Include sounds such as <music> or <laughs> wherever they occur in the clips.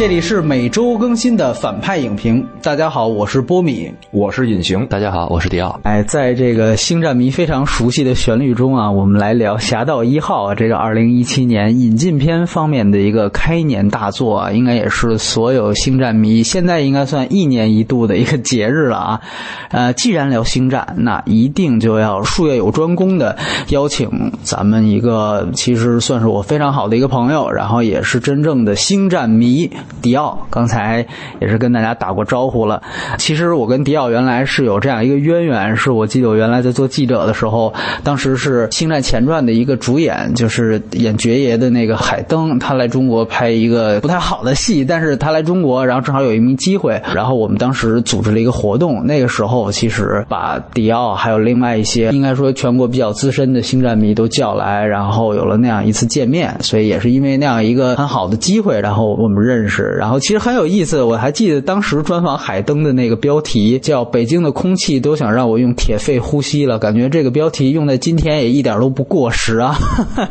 这里是每周更新的反派影评。大家好，我是波米，我是隐形。大家好，我是迪奥。哎，在这个星战迷非常熟悉的旋律中啊，我们来聊《侠盗一号》啊，这个二零一七年引进片方面的一个开年大作啊，应该也是所有星战迷现在应该算一年一度的一个节日了啊。<laughs> 呃，既然聊星战，那一定就要术业有专攻的邀请咱们一个其实算是我非常好的一个朋友，然后也是真正的星战迷。迪奥刚才也是跟大家打过招呼了。其实我跟迪奥原来是有这样一个渊源，是我记得我原来在做记者的时候，当时是《星战前传》的一个主演，就是演爵爷的那个海登，他来中国拍一个不太好的戏，但是他来中国，然后正好有一名机会，然后我们当时组织了一个活动。那个时候其实把迪奥还有另外一些应该说全国比较资深的星战迷都叫来，然后有了那样一次见面。所以也是因为那样一个很好的机会，然后我们认识。然后其实很有意思，我还记得当时专访海登的那个标题叫“北京的空气都想让我用铁肺呼吸了”，感觉这个标题用在今天也一点都不过时啊。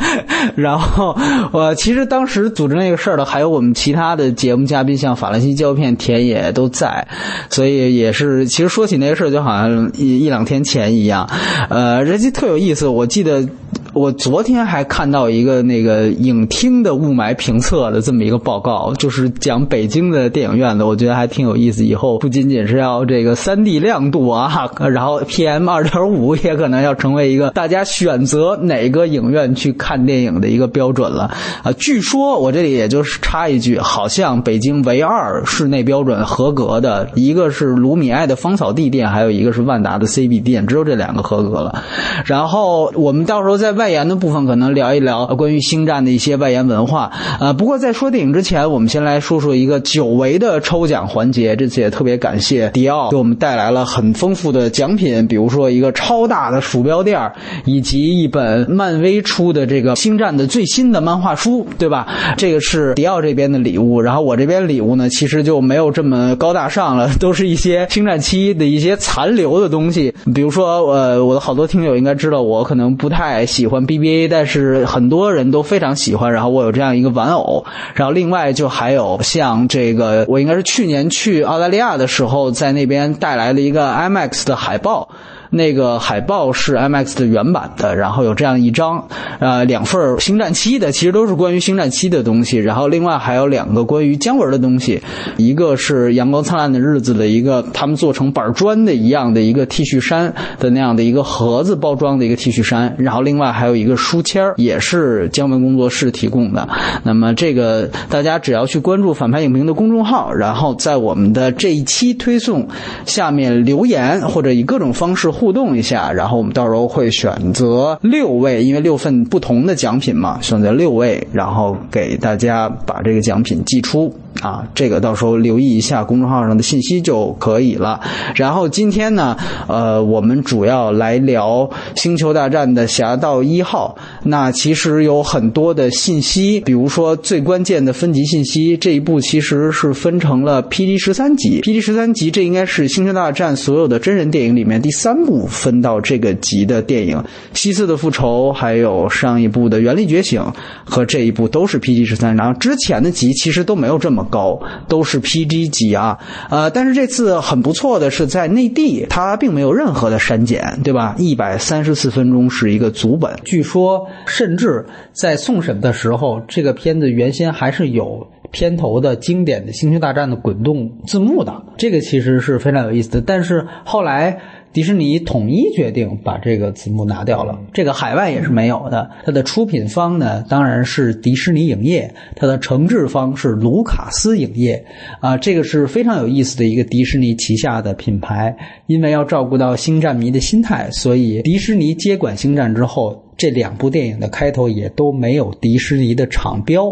<laughs> 然后我其实当时组织那个事儿的还有我们其他的节目嘉宾，像法兰西胶片、田野都在，所以也是其实说起那个事儿就好像一一两天前一样。呃，人家特有意思，我记得。我昨天还看到一个那个影厅的雾霾评测的这么一个报告，就是讲北京的电影院的，我觉得还挺有意思。以后不仅仅是要这个三 D 亮度啊，<laughs> 然后 PM 二点五也可能要成为一个大家选择哪个影院去看电影的一个标准了啊。据说我这里也就是插一句，好像北京唯二室内标准合格的一个是卢米埃的芳草地店，还有一个是万达的 CBD 店，只有这两个合格了。然后我们到时候在。外延的部分可能聊一聊关于星战的一些外延文化，呃，不过在说电影之前，我们先来说说一个久违的抽奖环节。这次也特别感谢迪奥给我们带来了很丰富的奖品，比如说一个超大的鼠标垫儿以及一本漫威出的这个星战的最新的漫画书，对吧？这个是迪奥这边的礼物。然后我这边礼物呢，其实就没有这么高大上了，都是一些星战七的一些残留的东西，比如说，呃，我的好多听友应该知道，我可能不太喜。欢 BBA，但是很多人都非常喜欢。然后我有这样一个玩偶，然后另外就还有像这个，我应该是去年去澳大利亚的时候，在那边带来了一个 IMAX 的海报。那个海报是 IMAX 的原版的，然后有这样一张，呃，两份星战七的，其实都是关于星战七的东西。然后另外还有两个关于姜文的东西，一个是阳光灿烂的日子的一个他们做成板砖的一样的一个 T 恤衫的那样的一个盒子包装的一个 T 恤衫。然后另外还有一个书签也是姜文工作室提供的。那么这个大家只要去关注反派影评的公众号，然后在我们的这一期推送下面留言，或者以各种方式。互动一下，然后我们到时候会选择六位，因为六份不同的奖品嘛，选择六位，然后给大家把这个奖品寄出。啊，这个到时候留意一下公众号上的信息就可以了。然后今天呢，呃，我们主要来聊《星球大战》的《侠盗一号》。那其实有很多的信息，比如说最关键的分级信息，这一部其实是分成了 P D 十三级。，P D 十三级，这应该是《星球大战》所有的真人电影里面第三部分到这个级的电影。西斯的复仇，还有上一部的《原力觉醒》和这一部都是 PG 十三。然后之前的级其实都没有这么。高都是 PG 级啊，呃，但是这次很不错的是在内地，它并没有任何的删减，对吧？一百三十四分钟是一个足本，据说甚至在送审的时候，这个片子原先还是有片头的经典的《星球大战》的滚动字幕的，这个其实是非常有意思的，但是后来。迪士尼统一决定把这个字幕拿掉了，这个海外也是没有的。它的出品方呢，当然是迪士尼影业，它的承制方是卢卡斯影业，啊，这个是非常有意思的一个迪士尼旗下的品牌。因为要照顾到星战迷的心态，所以迪士尼接管星战之后，这两部电影的开头也都没有迪士尼的厂标。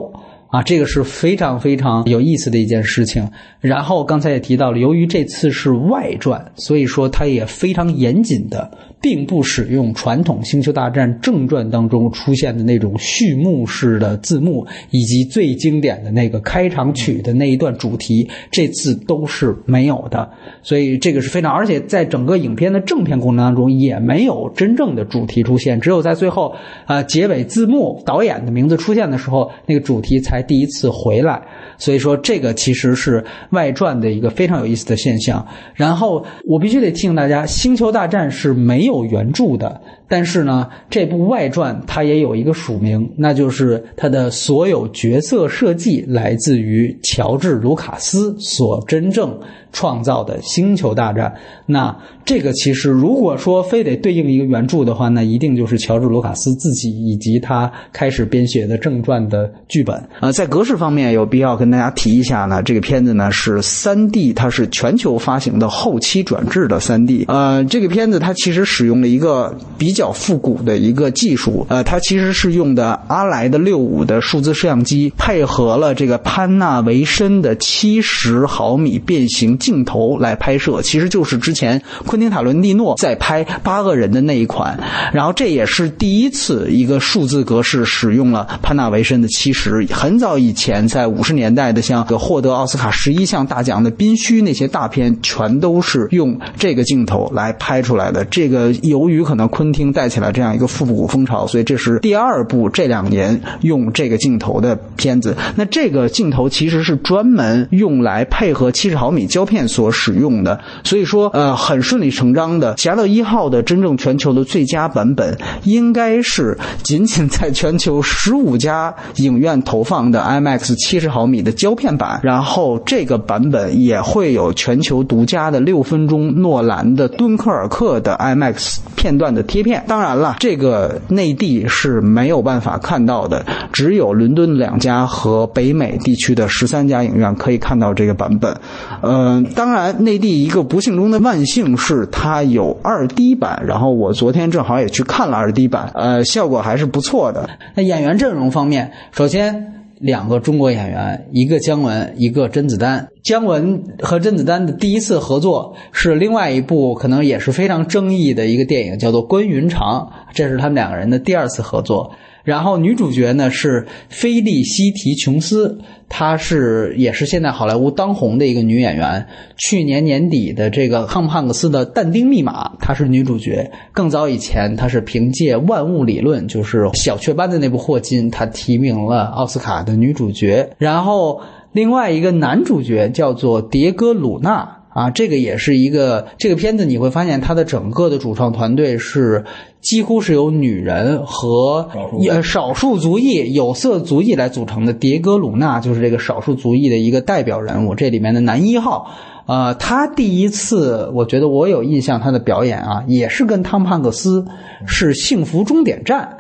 啊，这个是非常非常有意思的一件事情。然后刚才也提到了，由于这次是外传，所以说它也非常严谨的并不使用传统《星球大战》正传当中出现的那种序幕式的字幕，以及最经典的那个开场曲的那一段主题，这次都是没有的。所以这个是非常，而且在整个影片的正片过程当中也没有真正的主题出现，只有在最后啊结尾字幕导演的名字出现的时候，那个主题才第一次回来。所以说，这个其实是外传的一个非常有意思的现象。然后，我必须得提醒大家，《星球大战》是没没有援助的但是呢，这部外传它也有一个署名，那就是它的所有角色设计来自于乔治·卢卡斯所真正创造的《星球大战》。那这个其实如果说非得对应一个原著的话，那一定就是乔治·卢卡斯自己以及他开始编写的正传的剧本。呃，在格式方面有必要跟大家提一下呢，这个片子呢是三 D，它是全球发行的后期转制的三 D。呃，这个片子它其实使用了一个比。较复古的一个技术，呃，它其实是用的阿莱的六五的数字摄像机，配合了这个潘纳维森的七十毫米变形镜头来拍摄，其实就是之前昆汀塔伦蒂诺在拍八个人的那一款，然后这也是第一次一个数字格式使用了潘纳维森的七十，很早以前在五十年代的像获得奥斯卡十一项大奖的宾虚那些大片，全都是用这个镜头来拍出来的。这个由于可能昆汀。带起来这样一个复古风潮，所以这是第二部这两年用这个镜头的片子。那这个镜头其实是专门用来配合七十毫米胶片所使用的，所以说呃很顺理成章的，《侠盗一号》的真正全球的最佳版本应该是仅仅在全球十五家影院投放的 IMAX 七十毫米的胶片版，然后这个版本也会有全球独家的六分钟诺兰的敦刻尔克的 IMAX 片段的贴片。当然了，这个内地是没有办法看到的，只有伦敦两家和北美地区的十三家影院可以看到这个版本。嗯，当然，内地一个不幸中的万幸是它有二 D 版，然后我昨天正好也去看了二 D 版，呃，效果还是不错的。那演员阵容方面，首先。两个中国演员，一个姜文，一个甄子丹。姜文和甄子丹的第一次合作是另外一部可能也是非常争议的一个电影，叫做《关云长》，这是他们两个人的第二次合作。然后女主角呢是菲利西提·琼斯，她是也是现在好莱坞当红的一个女演员。去年年底的这个汤姆汉克斯的《但丁密码》，她是女主角。更早以前，她是凭借《万物理论》就是小雀斑的那部霍金，她提名了奥斯卡的女主角。然后另外一个男主角叫做迭戈·鲁纳。啊，这个也是一个这个片子，你会发现它的整个的主创团队是几乎是由女人和呃少数族裔、有色族裔来组成的。迭戈·鲁纳就是这个少数族裔的一个代表人物，这里面的男一号。呃，他第一次，我觉得我有印象，他的表演啊，也是跟汤姆汉克斯是《幸福终点站》，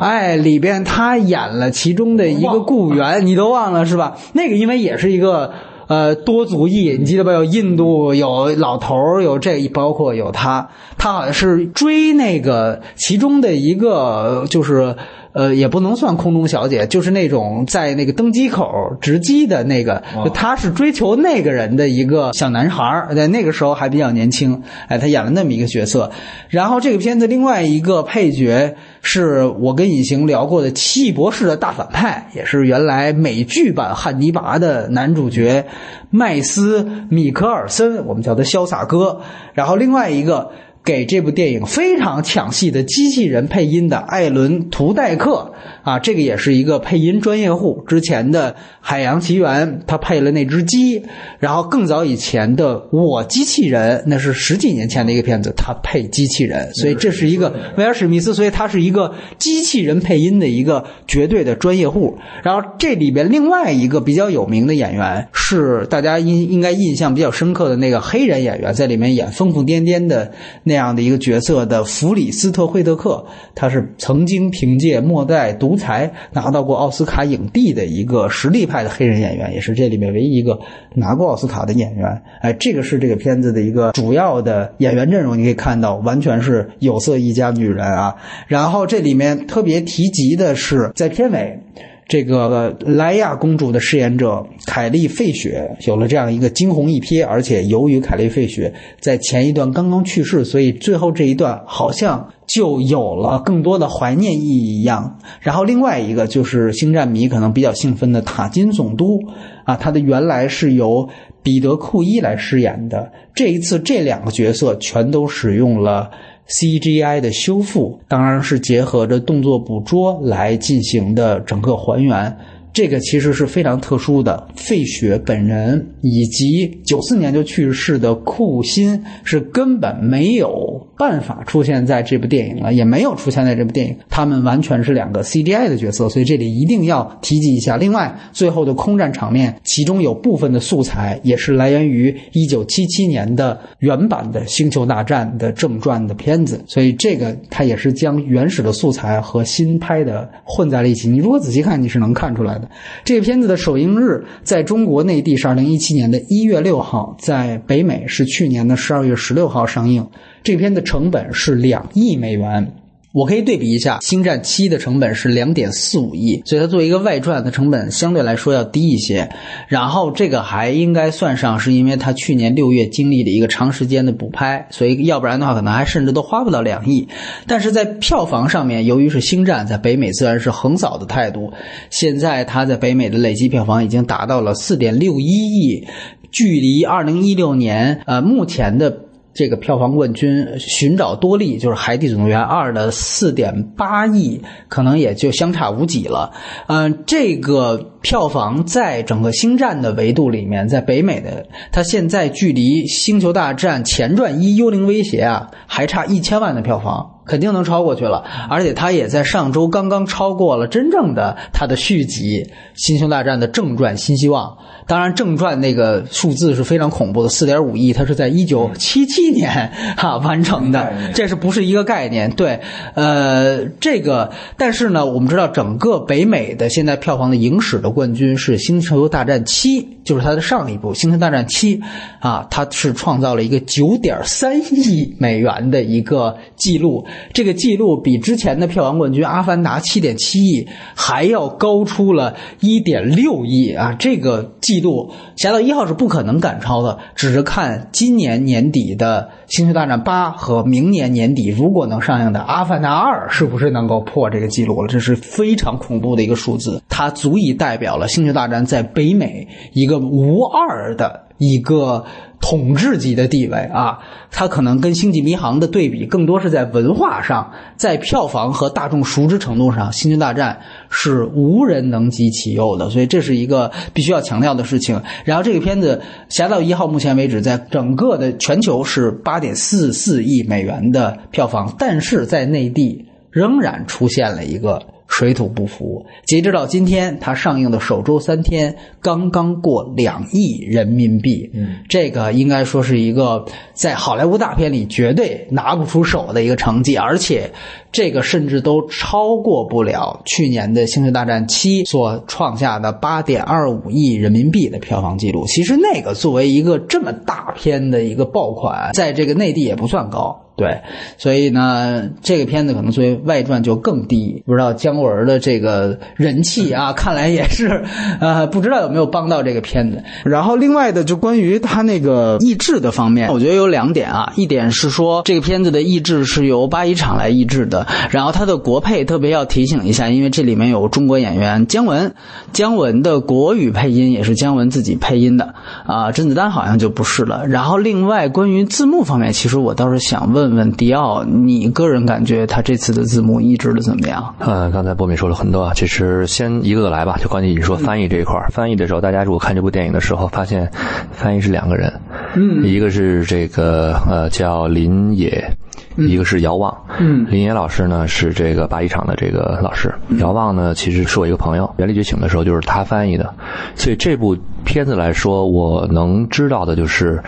哎，里边他演了其中的一个雇员，你都忘了是吧？那个因为也是一个。呃，多族裔，你记得吧？有印度，有老头儿，有这，包括有他，他好像是追那个其中的一个，就是呃，也不能算空中小姐，就是那种在那个登机口值机的那个，他是追求那个人的一个小男孩儿，在那个时候还比较年轻，哎，他演了那么一个角色。然后这个片子另外一个配角。是我跟隐形聊过的《奇异博士》的大反派，也是原来美剧版汉尼拔的男主角麦斯·米克尔森，我们叫他潇洒哥。然后另外一个。给这部电影非常抢戏的机器人配音的艾伦·图代克啊，这个也是一个配音专业户。之前的《海洋奇缘》他配了那只鸡，然后更早以前的《我机器人》那是十几年前的一个片子，他配机器人，所以这是一个威尔·史密斯，所以他是一个机器人配音的一个绝对的专业户。然后这里边另外一个比较有名的演员是大家应应该印象比较深刻的那个黑人演员，在里面演疯疯癫癫的那。那样的一个角色的弗里斯特·惠特克，他是曾经凭借《末代独裁》拿到过奥斯卡影帝的一个实力派的黑人演员，也是这里面唯一一个拿过奥斯卡的演员。哎，这个是这个片子的一个主要的演员阵容，你可以看到，完全是有色一家女人啊。然后这里面特别提及的是，在片尾。这个莱娅公主的饰演者凯莉·费雪有了这样一个惊鸿一瞥，而且由于凯莉·费雪在前一段刚刚去世，所以最后这一段好像就有了更多的怀念意义一样。然后另外一个就是星战迷可能比较兴奋的塔金总督啊，他的原来是由彼得·库伊来饰演的，这一次这两个角色全都使用了。CGI 的修复当然是结合着动作捕捉来进行的整个还原。这个其实是非常特殊的，费雪本人以及九四年就去世的库欣是根本没有办法出现在这部电影了，也没有出现在这部电影，他们完全是两个 CGI 的角色，所以这里一定要提及一下。另外，最后的空战场面，其中有部分的素材也是来源于一九七七年的原版的《星球大战》的正传的片子，所以这个它也是将原始的素材和新拍的混在了一起。你如果仔细看，你是能看出来的。这个片子的首映日在中国内地是二零一七年的一月六号，在北美是去年的十二月十六号上映。这片的成本是两亿美元。我可以对比一下，《星战七》的成本是两点四五亿，所以它作为一个外传，它成本相对来说要低一些。然后这个还应该算上，是因为它去年六月经历了一个长时间的补拍，所以要不然的话，可能还甚至都花不到两亿。但是在票房上面，由于是《星战》在北美自然是横扫的态度，现在它在北美的累计票房已经达到了四点六一亿，距离二零一六年呃目前的。这个票房冠军《寻找多利》就是《海底总动员二》的四点八亿，可能也就相差无几了。嗯，这个票房在整个星战的维度里面，在北美的，它现在距离《星球大战前传一：幽灵威胁》啊，还差一千万的票房，肯定能超过去了。而且它也在上周刚刚超过了真正的它的续集《星球大战》的正传《新希望》。当然，正传那个数字是非常恐怖的，四点五亿，它是在一九七七年哈完成的，这是不是一个概念？对，呃，这个，但是呢，我们知道整个北美的现在票房的影史的冠军是《星球大战七》，就是它的上一部《星球大战七》，啊，它是创造了一个九点三亿美元的一个记录，这个记录比之前的票房冠军《阿凡达》七点七亿还要高出了一点六亿啊，这个记。记录《侠盗一号》是不可能赶超的，只是看今年年底的《星球大战八》和明年年底如果能上映的《阿凡达二》是不是能够破这个记录了？这是非常恐怖的一个数字，它足以代表了《星球大战》在北美一个无二的一个。统治级的地位啊，它可能跟《星际迷航》的对比更多是在文化上，在票房和大众熟知程度上，《星球大战》是无人能及其右的，所以这是一个必须要强调的事情。然后这个片子《侠盗一号》目前为止在整个的全球是八点四四亿美元的票房，但是在内地仍然出现了一个。水土不服。截止到今天，它上映的首周三天，刚刚过两亿人民币。嗯，这个应该说是一个在好莱坞大片里绝对拿不出手的一个成绩，而且这个甚至都超过不了去年的《星球大战七》所创下的八点二五亿人民币的票房记录。其实那个作为一个这么大片的一个爆款，在这个内地也不算高。对，所以呢，这个片子可能作为外传就更低。不知道姜文的这个人气啊，看来也是，呃，不知道有没有帮到这个片子。然后另外的，就关于他那个译制的方面，我觉得有两点啊。一点是说，这个片子的译制是由八一厂来译制的。然后他的国配特别要提醒一下，因为这里面有中国演员姜文，姜文的国语配音也是姜文自己配音的啊。甄子丹好像就不是了。然后另外关于字幕方面，其实我倒是想问。问问迪奥，你个人感觉他这次的字幕译制的怎么样？呃，刚才波米说了很多啊，其实先一个个来吧。就关键你说翻译这一块翻译的时候，大家如果看这部电影的时候，发现翻译是两个人，嗯，一个是这个呃叫林野，一个是姚望，嗯，林野老师呢是这个八一厂的这个老师，姚望呢其实是我一个朋友，《原力觉醒》的时候就是他翻译的，所以这部片子来说，我能知道的就是。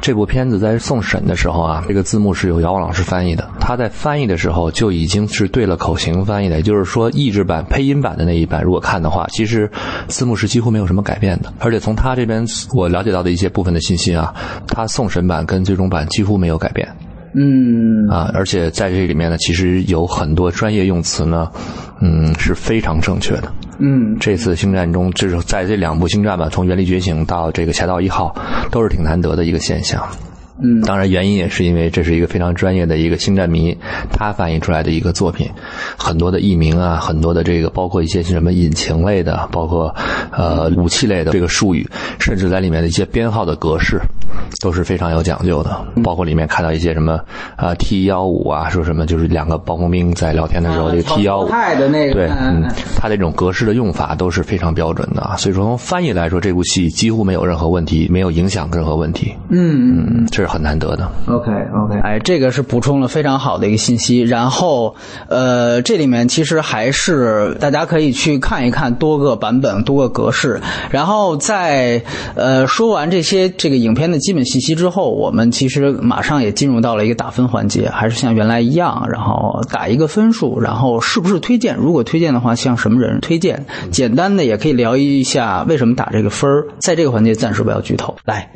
这部片子在送审的时候啊，这个字幕是由姚望老师翻译的。他在翻译的时候就已经是对了口型翻译的，也就是说，译制版、配音版的那一版，如果看的话，其实字幕是几乎没有什么改变的。而且从他这边我了解到的一些部分的信息啊，他送审版跟最终版几乎没有改变。嗯啊，而且在这里面呢，其实有很多专业用词呢，嗯，是非常正确的。嗯，这次星战中，就是在这两部星战吧，从《原力觉醒》到这个《侠盗一号》，都是挺难得的一个现象。嗯，当然，原因也是因为这是一个非常专业的一个星战迷，他翻译出来的一个作品，很多的译名啊，很多的这个包括一些什么引擎类的，包括呃武器类的这个术语，甚至在里面的一些编号的格式，都是非常有讲究的。包括里面看到一些什么啊 T 幺五啊，说什么就是两个暴风兵在聊天的时候，这个 T 幺五的那个，对，嗯，它这种格式的用法都是非常标准的啊。所以说从翻译来说，这部戏几乎没有任何问题，没有影响任何问题。嗯嗯，这是很难得的。OK OK，哎，这个是补充了非常好的一个信息。然后，呃，这里面其实还是大家可以去看一看多个版本、多个格式。然后在呃说完这些这个影片的基本信息之后，我们其实马上也进入到了一个打分环节，还是像原来一样，然后打一个分数，然后是不是推荐？如果推荐的话，向什么人推荐？简单的也可以聊一下为什么打这个分儿。在这个环节暂时不要剧透，来。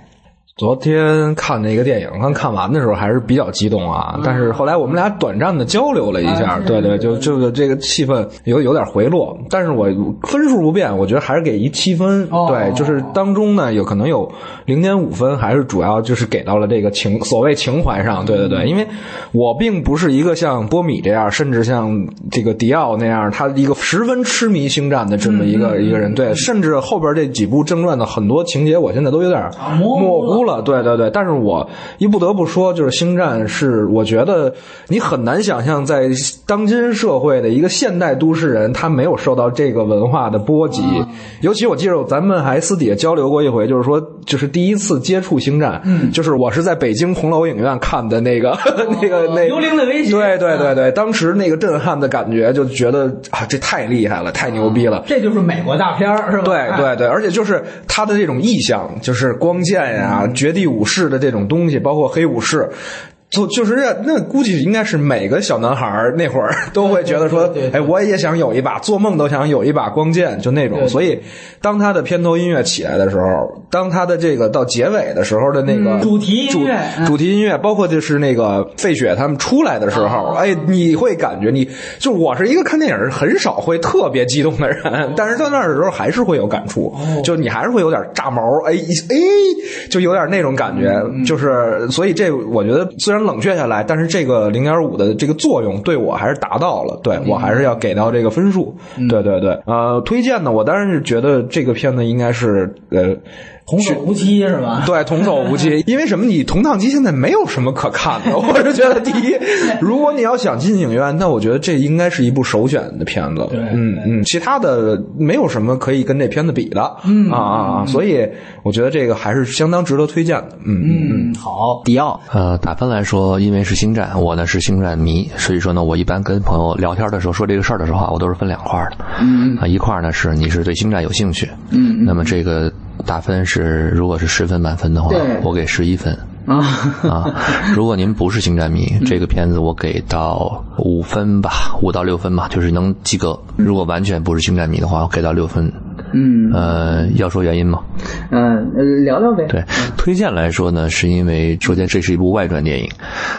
昨天看那个电影，刚看完的时候还是比较激动啊。但是后来我们俩短暂的交流了一下，对对，就这个这个气氛有有点回落。但是我分数不变，我觉得还是给一七分。对，就是当中呢有可能有零点五分，还是主要就是给到了这个情所谓情怀上。对对对，因为我并不是一个像波米这样，甚至像这个迪奥那样，他一个十分痴迷星战的这么一个一个人。对，甚至后边这几部正传的很多情节，我现在都有点模糊了。对对对，但是我一不得不说，就是《星战》是我觉得你很难想象，在当今社会的一个现代都市人，他没有受到这个文化的波及。尤其我记得咱们还私底下交流过一回，就是说，就是第一次接触《星战》，嗯，就是我是在北京红楼影院看的那个 <laughs> 那个那幽灵的威胁，对对对对，当时那个震撼的感觉，就觉得啊，这太厉害了，太牛逼了。这就是美国大片是吧？对对对，而且就是他的这种意象，就是光线呀。绝地武士的这种东西，包括黑武士，就就是那那估计应该是每个小男孩那会儿 <laughs> 都会觉得说，哎，我也想有一把，做梦都想有一把光剑，就那种。所以，当他的片头音乐起来的时候，当他的这个到结尾的时候的那个主题音乐，主题音乐，包括就是那个费雪他们出来的时候，哎，你会感觉你就我是一个看电影很少会特别激动的人，但是到那儿的时候还是会有感触，就你还是会有点炸毛，哎哎，就有点那种感觉，就是所以这我觉得虽然冷却下来，但是这个零点五的这个作用对我还是达到了，对我还是要给到这个分数，对对对，呃，推荐呢，我当然是觉得这个片子应该是呃。童叟无欺是吧？<laughs> 对，童叟无欺。因为什么？你同档期现在没有什么可看的。我是觉得，第一，<laughs> 如果你要想进影院，那我觉得这应该是一部首选的片子。对，嗯嗯，其他的没有什么可以跟这片子比的。嗯啊啊啊！所以我觉得这个还是相当值得推荐的。嗯嗯嗯，好，迪奥。呃，打分来说，因为是星战，我呢是星战迷，所以说呢，我一般跟朋友聊天的时候说这个事儿的时候啊，我都是分两块的。嗯啊，一块呢是你是对星战有兴趣，嗯，那么这个打分是，如果是十分满分的话，我给十一分。啊啊！如果您不是星战迷，<laughs> 这个片子我给到五分吧，五到六分吧，就是能及格。如果完全不是星战迷的话，我给到六分。嗯，呃，要说原因吗？嗯，聊聊呗。对，推荐来说呢，是因为首先这是一部外传电影，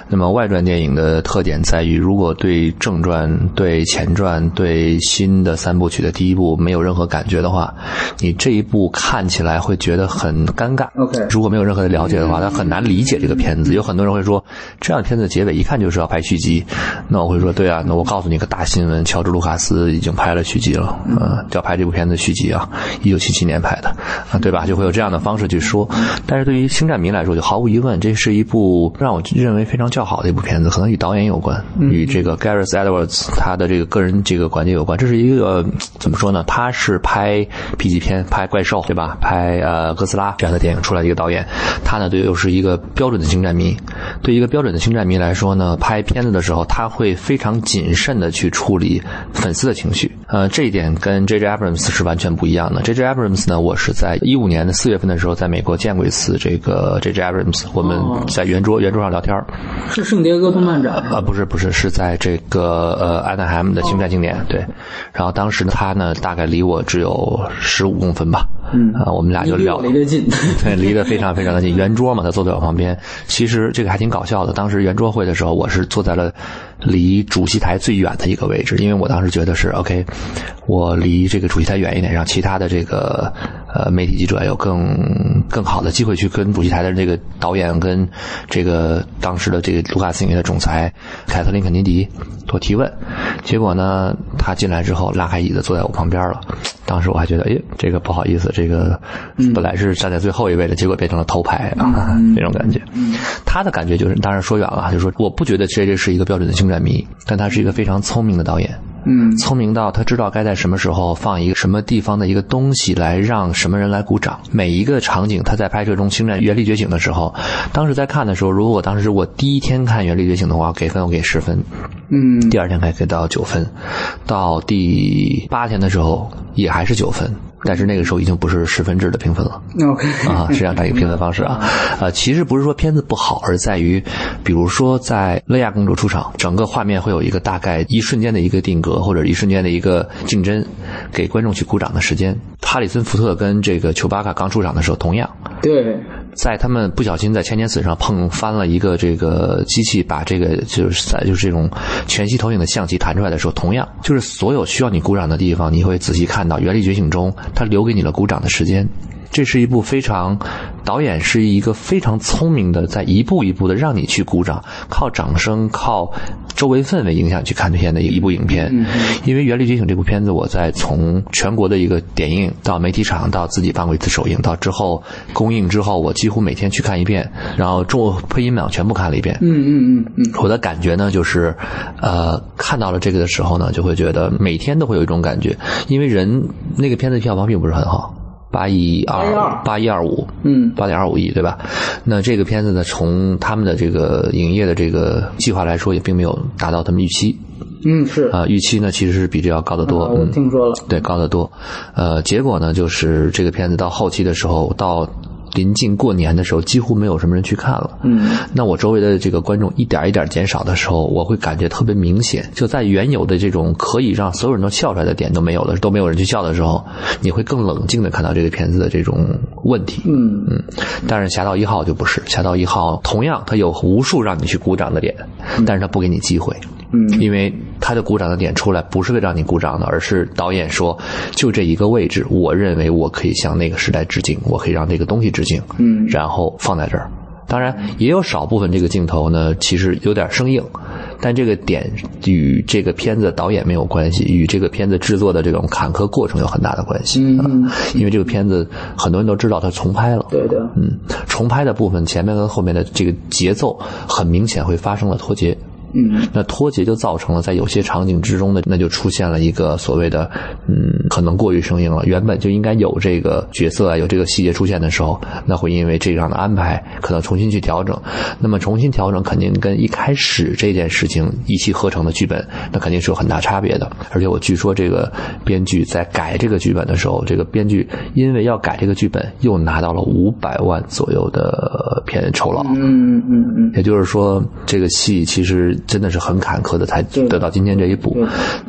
那么外传电影的特点在于，如果对正传、对前传、对新的三部曲的第一部没有任何感觉的话，你这一部看起来会觉得很尴尬。OK，如果没有任何的了解的话，他很难理。解这个片子，有很多人会说，这样的片子结尾一看就是要拍续集。那我会说，对啊，那我告诉你个大新闻，乔治·卢卡斯已经拍了续集了，呃，要拍这部片子续集啊，一九七七年拍的，啊，对吧？就会有这样的方式去说。但是对于星战迷来说，就毫无疑问，这是一部让我认为非常较好的一部片子，可能与导演有关，与这个 Gareth Edwards 他的这个个人这个观点有关。这是一个怎么说呢？他是拍 P 级片、拍怪兽，对吧？拍呃哥斯拉这样的电影出来的一个导演，他呢对又是一个。标准的星战迷，对一个标准的星战迷来说呢，拍片子的时候他会非常谨慎的去处理粉丝的情绪。呃，这一点跟 J.J. Abrams 是完全不一一样的。J.J. Abrams 呢，我是在一五年的四月份的时候，在美国见过一次这个 J.J. Abrams，我们在圆桌圆桌上聊天儿是圣迭戈动漫展啊，不是不是，是在这个呃安纳海姆的星战经典对。然后当时呢，他呢大概离我只有十五公分吧，嗯啊，我们俩就聊离得近，<laughs> 对，离得非常非常的近，圆桌嘛，他坐在我旁边。其实这个还挺搞笑的。当时圆桌会的时候，我是坐在了离主席台最远的一个位置，因为我当时觉得是 OK，我离这个主席台远一点，让其他的这个呃媒体记者有更更好的机会去跟主席台的这个导演跟这个当时的这个卢卡斯影业的总裁凯特琳肯尼迪多提问。结果呢，他进来之后拉开椅子坐在我旁边了。当时我还觉得，哎，这个不好意思，这个本来是站在最后一位的，结果变成了头排啊，这种感觉。他的感觉就是，当然说远了，就是说，我不觉得 J J 是一个标准的星战迷，但他是一个非常聪明的导演。嗯，聪明到他知道该在什么时候放一个什么地方的一个东西来让什么人来鼓掌。每一个场景，他在拍摄中《星战：原力觉醒》的时候，当时在看的时候，如果我当时我第一天看《原力觉醒》的话，给分我给十分，嗯，第二天还给到九分，到第八天的时候也还是九分。但是那个时候已经不是十分制的评分了 OK 啊，是这样的一个评分方式啊。呃，其实不是说片子不好，而在于，比如说在乐亚公主出场，整个画面会有一个大概一瞬间的一个定格，或者一瞬间的一个竞争，给观众去鼓掌的时间。哈里森福特跟这个丘巴卡刚出场的时候，同样对，在他们不小心在千年死上碰翻了一个这个机器，把这个就是在就是这种全息投影的相机弹出来的时候，同样就是所有需要你鼓掌的地方，你会仔细看到《原力觉醒》中他留给你了鼓掌的时间。这是一部非常，导演是一个非常聪明的，在一步一步的让你去鼓掌，靠掌声，靠周围氛围影响去看这片的一部影片。因为《原力觉醒》这部片子，我在从全国的一个点映到媒体场，到自己办过一次首映，到之后公映之后，我几乎每天去看一遍，然后中配音版全部看了一遍。嗯嗯嗯嗯，我的感觉呢，就是，呃，看到了这个的时候呢，就会觉得每天都会有一种感觉，因为人那个片子票房并不是很好。八亿二八亿二五，嗯，八点二五亿，对吧？那这个片子呢，从他们的这个营业的这个计划来说，也并没有达到他们预期。嗯是啊、预期呢其实是比这要高得多。嗯，听说了，对，高得多。呃，结果呢，就是这个片子到后期的时候，到临近过年的时候，几乎没有什么人去看了。嗯，那我周围的这个观众一点一点减少的时候，我会感觉特别明显。就在原有的这种可以让所有人都笑出来的点都没有了，都没有人去笑的时候，你会更冷静的看到这个片子的这种问题。嗯嗯，但是《侠盗一号》就不是，《侠盗一号》同样它有无数让你去鼓掌的点，但是它不给你机会。嗯因为他的鼓掌的点出来不是为了让你鼓掌的，而是导演说，就这一个位置，我认为我可以向那个时代致敬，我可以让这个东西致敬，嗯然后放在这儿。当然，也有少部分这个镜头呢，其实有点生硬，但这个点与这个片子导演没有关系，与这个片子制作的这种坎坷过程有很大的关系。嗯因为这个片子很多人都知道它重拍了，对的，嗯，重拍的部分前面跟后面的这个节奏很明显会发生了脱节。嗯那脱节就造成了在有些场景之中呢，那就出现了一个所谓的，嗯，可能过于生硬了。原本就应该有这个角色啊，有这个细节出现的时候，那会因为这样的安排，可能重新去调整。那么重新调整肯定跟一开始这件事情一气呵成的剧本，那肯定是有很大差别的。而且我据说这个编剧在改这个剧本的时候，这个编剧因为要改这个剧本，又拿到了五百万左右的片酬劳。嗯嗯嗯也就是说，这个戏其实真的是很坎坷的，才得到今天这一步。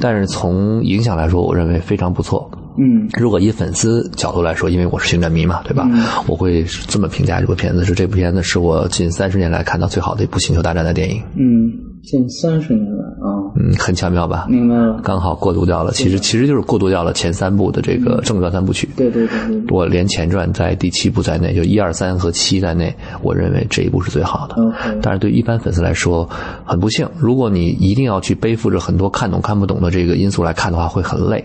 但是从影响来说，我认为非常不错。嗯如果以粉丝角度来说，因为我是星战迷嘛，对吧？我会这么评价这部片子：是这部片子是我近三十年来看到最好的一部星球大战的电影。嗯，近三十年来啊，嗯，很巧妙吧？明白了，刚好过渡掉了，其实其实就是过渡掉了前三部的这个正传三部曲。对对对我连前传在第七部在内，就一二三和七在内，我认为这一部是最好的。但是对一般粉丝来说，很不幸，如果你一定要去背负着很多看懂看不懂的这个因素来看的话，会很累。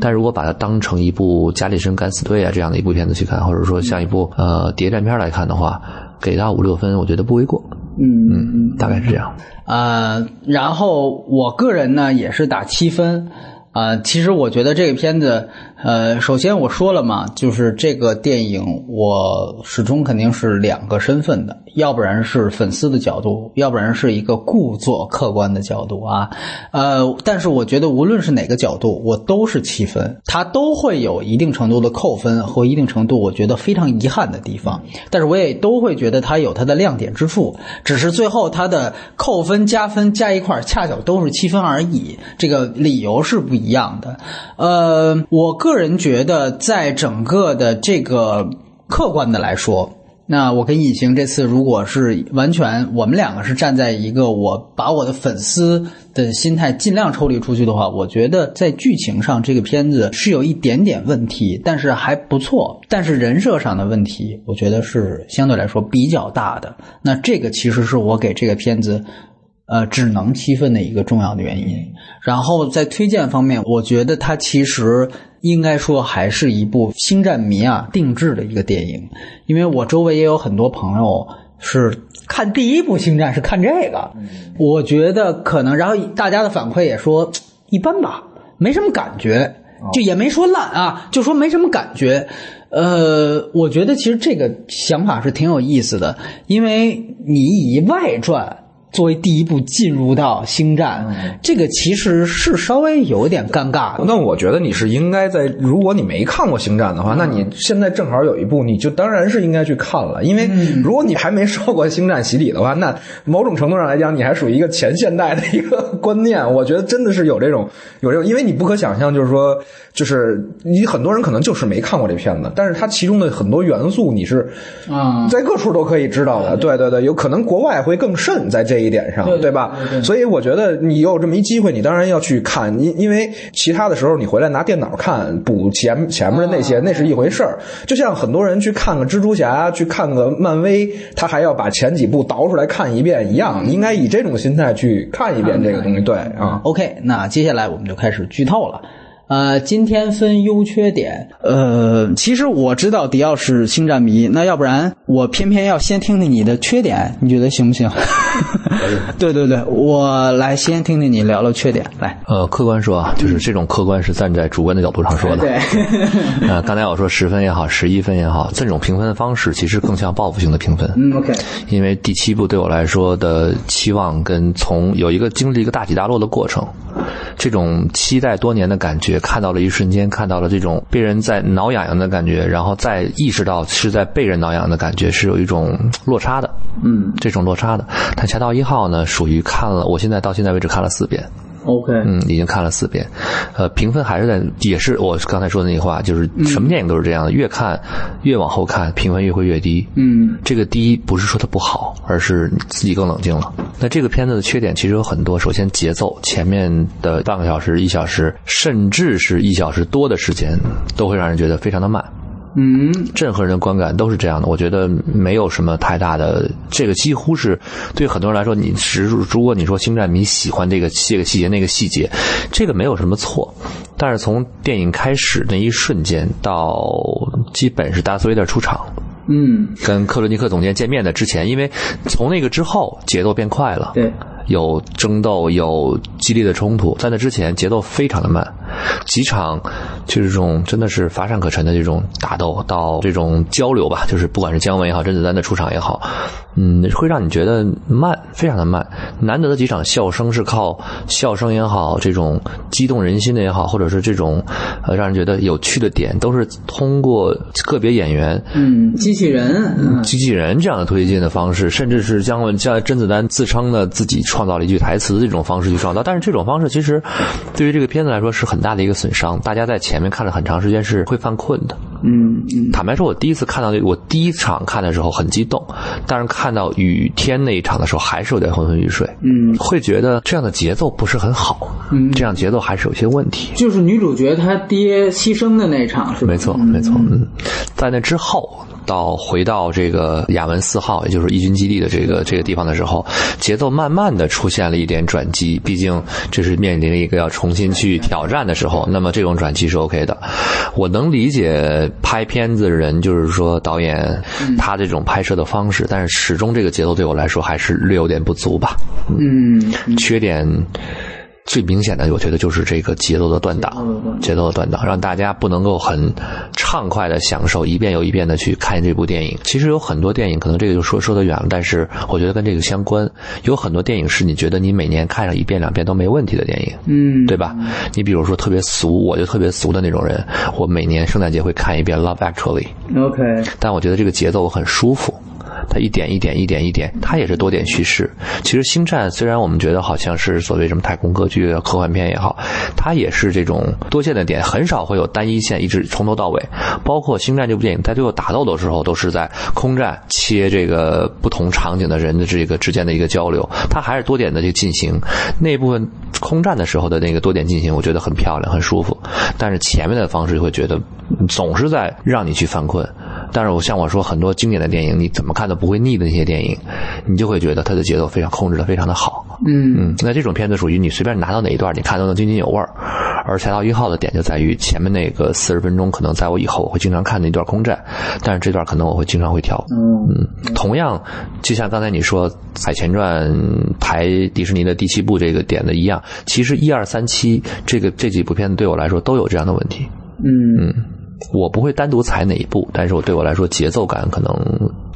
但如果把它当成一部《加里森敢死队》啊这样的一部片子去看，或者说像一部呃谍战片来看的话，给到五六分，我觉得不为过。嗯嗯嗯。大概是这样。呃，然后我个人呢也是打七分。啊，其实我觉得这个片子，呃，首先我说了嘛，就是这个电影，我始终肯定是两个身份的，要不然是粉丝的角度，要不然是一个故作客观的角度啊，呃，但是我觉得无论是哪个角度，我都是七分，它都会有一定程度的扣分和一定程度我觉得非常遗憾的地方，但是我也都会觉得它有它的亮点之处，只是最后它的扣分加分加一块儿恰巧都是七分而已，这个理由是不一样的。呃，我个个人觉得，在整个的这个客观的来说，那我跟隐形这次如果是完全我们两个是站在一个我把我的粉丝的心态尽量抽离出去的话，我觉得在剧情上这个片子是有一点点问题，但是还不错。但是人设上的问题，我觉得是相对来说比较大的。那这个其实是我给这个片子。呃，只能七分的一个重要的原因。然后在推荐方面，我觉得它其实应该说还是一部星战迷啊定制的一个电影，因为我周围也有很多朋友是看第一部星战是看这个，我觉得可能，然后大家的反馈也说一般吧，没什么感觉，就也没说烂啊，就说没什么感觉。呃，我觉得其实这个想法是挺有意思的，因为你以外传。作为第一部进入到星战，这个其实是稍微有点尴尬的。那我觉得你是应该在，如果你没看过星战的话，那你现在正好有一部，你就当然是应该去看了。因为如果你还没受过星战洗礼的话，那某种程度上来讲，你还属于一个前现代的一个观念。我觉得真的是有这种有这种，因为你不可想象，就是说，就是你很多人可能就是没看过这片子，但是它其中的很多元素你是啊，在各处都可以知道的。对对对，有可能国外会更甚在这。一点上，对吧？所以我觉得你有这么一机会，你当然要去看。因因为其他的时候，你回来拿电脑看补前前面的那些，那是一回事儿。就像很多人去看个蜘蛛侠，去看个漫威，他还要把前几部倒出来看一遍一样。应该以这种心态去看一遍这个东西。对啊，OK，那接下来我们就开始剧透了。呃，今天分优缺点。呃，其实我知道迪奥是星战迷，那要不然我偏偏要先听听你的缺点，你觉得行不行？<laughs> 对对对，我来先听听你聊聊缺点。来，呃，客观说啊，就是这种客观是站在主观的角度上说的。对。<laughs> 呃，刚才我说十分也好，十一分也好，这种评分的方式其实更像报复性的评分。嗯，OK。因为第七部对我来说的期望跟从有一个经历一个大起大落的过程，这种期待多年的感觉。看到了一瞬间，看到了这种被人在挠痒痒的感觉，然后再意识到是在被人挠痒的感觉，是有一种落差的。嗯，这种落差的。但《侠盗一号》呢，属于看了，我现在到现在为止看了四遍。OK，嗯，已经看了四遍，呃，评分还是在，也是我刚才说的那句话，就是什么电影都是这样的，越看越往后看，评分越会越低。嗯，这个低不是说它不好，而是自己更冷静了。那这个片子的缺点其实有很多，首先节奏，前面的半个小时、一小时，甚至是一小时多的时间，都会让人觉得非常的慢。嗯，任何人的观感都是这样的。我觉得没有什么太大的，这个几乎是对很多人来说，你是如果你说星战迷喜欢这个这个细节那个细节，这个没有什么错。但是从电影开始那一瞬间到基本是达斯维特出场，嗯，跟克罗尼克总监见面的之前，因为从那个之后节奏变快了，对，有争斗，有激烈的冲突，在那之前节奏非常的慢，几场就是这种真的是乏善可陈的这种打斗，到这种交流吧，就是不管是姜文也好，甄子丹的出场也好，嗯，会让你觉得慢，非常的慢。难得的几场笑声是靠笑声也好，这种激动人心的也好，或者是这种呃让人觉得有趣的点，都是通过个别演员，嗯，机器人，嗯机器人这样的推进的方式，甚至是姜文像甄子丹自称的自己创造了一句台词的这种方式去创造，但是这种方式其实对于这个片子来说是很大的一个损伤。大家在前面看了很长时间是会犯困的。嗯嗯，坦白说，我第一次看到，我第一场看的时候很激动，但是看到雨天那一场的时候还是有点昏昏欲睡。嗯，会觉得这样的节奏不是很好，嗯这样节奏还是有些问题。就是女主角她爹牺牲的那场是吧？没错，没错。嗯，在那之后，到回到这个亚文四号，也就是义军基地的这个这个地方的时候，节奏慢慢的出现了一点转机。毕竟这是面临了一个要重新去挑战的时候，那么这种转机是 OK 的。我能理解拍片子的人，就是说导演他这种拍摄的方式，但是始终这个节奏对我来说还是略有点不足吧。嗯，缺点最明显的，我觉得就是这个节奏的断档，节奏的断档，让大家不能够很畅快的享受一遍又一遍的去看这部电影。其实有很多电影，可能这个就说说得远了，但是我觉得跟这个相关。有很多电影是你觉得你每年看上一遍两遍都没问题的电影，嗯，对吧？你比如说特别俗，我就特别俗的那种人，我每年圣诞节会看一遍《Love Actually》，OK，但我觉得这个节奏很舒服。它一点一点一点一点，它也是多点叙事。其实《星战》虽然我们觉得好像是所谓什么太空歌剧、科幻片也好，它也是这种多线的点，很少会有单一线一直从头到尾。包括《星战》这部电影，在最后打斗的时候，都是在空战切这个不同场景的人的这个之间的一个交流，它还是多点的去进行。那部分空战的时候的那个多点进行，我觉得很漂亮，很舒服。但是前面的方式会觉得总是在让你去犯困。但是我像我说很多经典的电影，你怎么看都不会腻的那些电影，你就会觉得它的节奏非常控制的非常的好。嗯嗯，那这种片子属于你随便拿到哪一段，你看都能津津有味儿。而《侠盗一号》的点就在于前面那个四十分钟，可能在我以后我会经常看的一段空战，但是这段可能我会经常会跳。嗯，同样，就像刚才你说《海前传》排迪士尼的第七部这个点的一样，其实一二三七这个这几部片子对我来说都有这样的问题。嗯嗯。我不会单独踩哪一步，但是我对我来说节奏感可能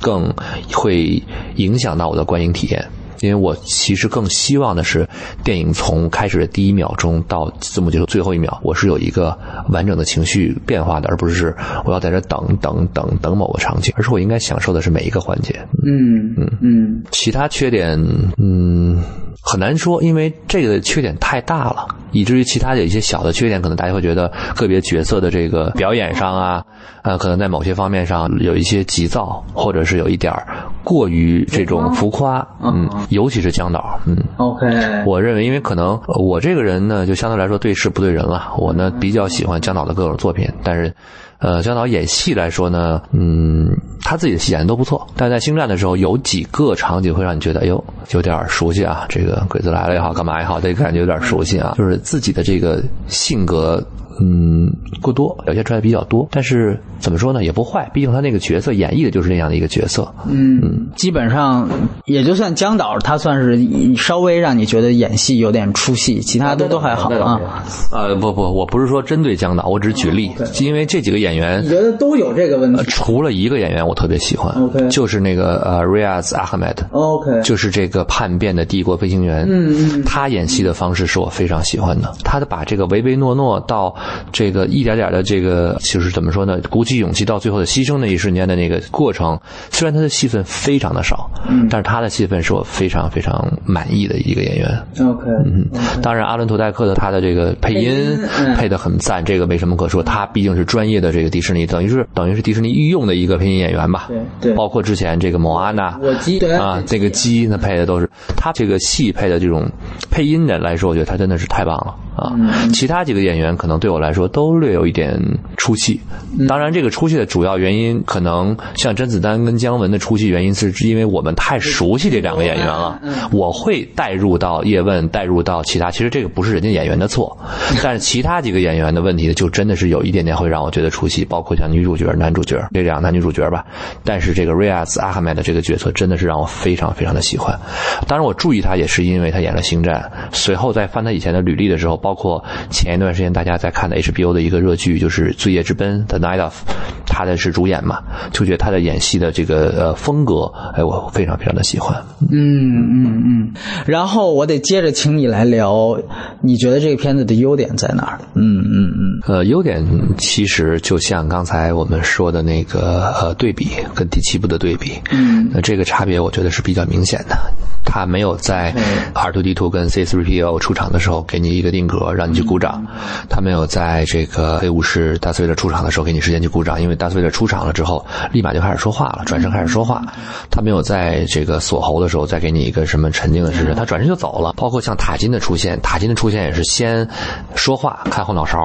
更会影响到我的观影体验，因为我其实更希望的是电影从开始的第一秒钟到字幕结束最后一秒，我是有一个完整的情绪变化的，而不是我要在这等等等等某个场景，而是我应该享受的是每一个环节。嗯嗯嗯，其他缺点，嗯。很难说，因为这个缺点太大了，以至于其他的一些小的缺点，可能大家会觉得个别角色的这个表演上啊，呃，可能在某些方面上有一些急躁，或者是有一点过于这种浮夸，嗯，尤其是江导，嗯，OK，我认为，因为可能我这个人呢，就相对来说对事不对人了，我呢比较喜欢江导的各种作品，但是。呃，江导演戏来说呢，嗯，他自己的戏演的都不错，但在星战的时候，有几个场景会让你觉得，哎呦，有点熟悉啊，这个鬼子来了也好，干嘛也好，这感觉有点熟悉啊，就是自己的这个性格。嗯，过多表现出来比较多，但是怎么说呢，也不坏，毕竟他那个角色演绎的就是那样的一个角色。嗯，基本上也就算江导，他算是稍微让你觉得演戏有点出戏，其他的都还好啊。呃，不不，我不是说针对江导，我只是举例，因为这几个演员，你觉得都有这个问题？除了一个演员我特别喜欢就是那个呃 Riaz Ahmed，OK，就是这个叛变的帝国飞行员，嗯嗯，他演戏的方式是我非常喜欢的，他的把这个唯唯诺诺到。这个一点点的这个就是怎么说呢？鼓起勇气到最后的牺牲那一瞬间的那个过程，虽然他的戏份非常的少，嗯，但是他的戏份是我非常非常满意的一个演员。OK，嗯，当然阿伦图戴克的他的这个配音配的很赞，这个没什么可说，他毕竟是专业的这个迪士尼，等于是等于是迪士尼御用的一个配音演员吧。对对，包括之前这个莫安娜，我鸡对啊，这个鸡那配的都是他这个戏配的这种配音的来说，我觉得他真的是太棒了啊。其他几个演员可能对我来说。都略有一点出戏，当然，这个出戏的主要原因可能像甄子丹跟姜文的出戏原因，是因为我们太熟悉这两个演员了。我会带入到叶问，带入到其他，其实这个不是人家演员的错，但是其他几个演员的问题，就真的是有一点点会让我觉得出戏，包括像女主角、男主角这两个男女主角吧。但是这个 Riaz Ahmed 的这个角色真的是让我非常非常的喜欢。当然，我注意他也是因为他演了《星战》，随后在翻他以前的履历的时候，包括前一段时间大家在看的 HBO。的一个热剧就是《罪业之奔》The Night of，他的是主演嘛，就觉得他的演戏的这个呃风格，哎，我非常非常的喜欢。嗯嗯嗯。然后我得接着请你来聊，你觉得这个片子的优点在哪儿？嗯嗯嗯。呃，优点其实就像刚才我们说的那个呃对比，跟第七部的对比，嗯，那这个差别我觉得是比较明显的。他没有在 R2D2 跟 C3PO 出场的时候给你一个定格，让你去鼓掌。他没有在这个黑武士大斯维特出场的时候给你时间去鼓掌，因为大斯维特出场了之后，立马就开始说话了，转身开始说话。他没有在这个锁喉的时候再给你一个什么沉静的时辰，他转身就走了。包括像塔金的出现，塔金的出现也是先说话，看后脑勺，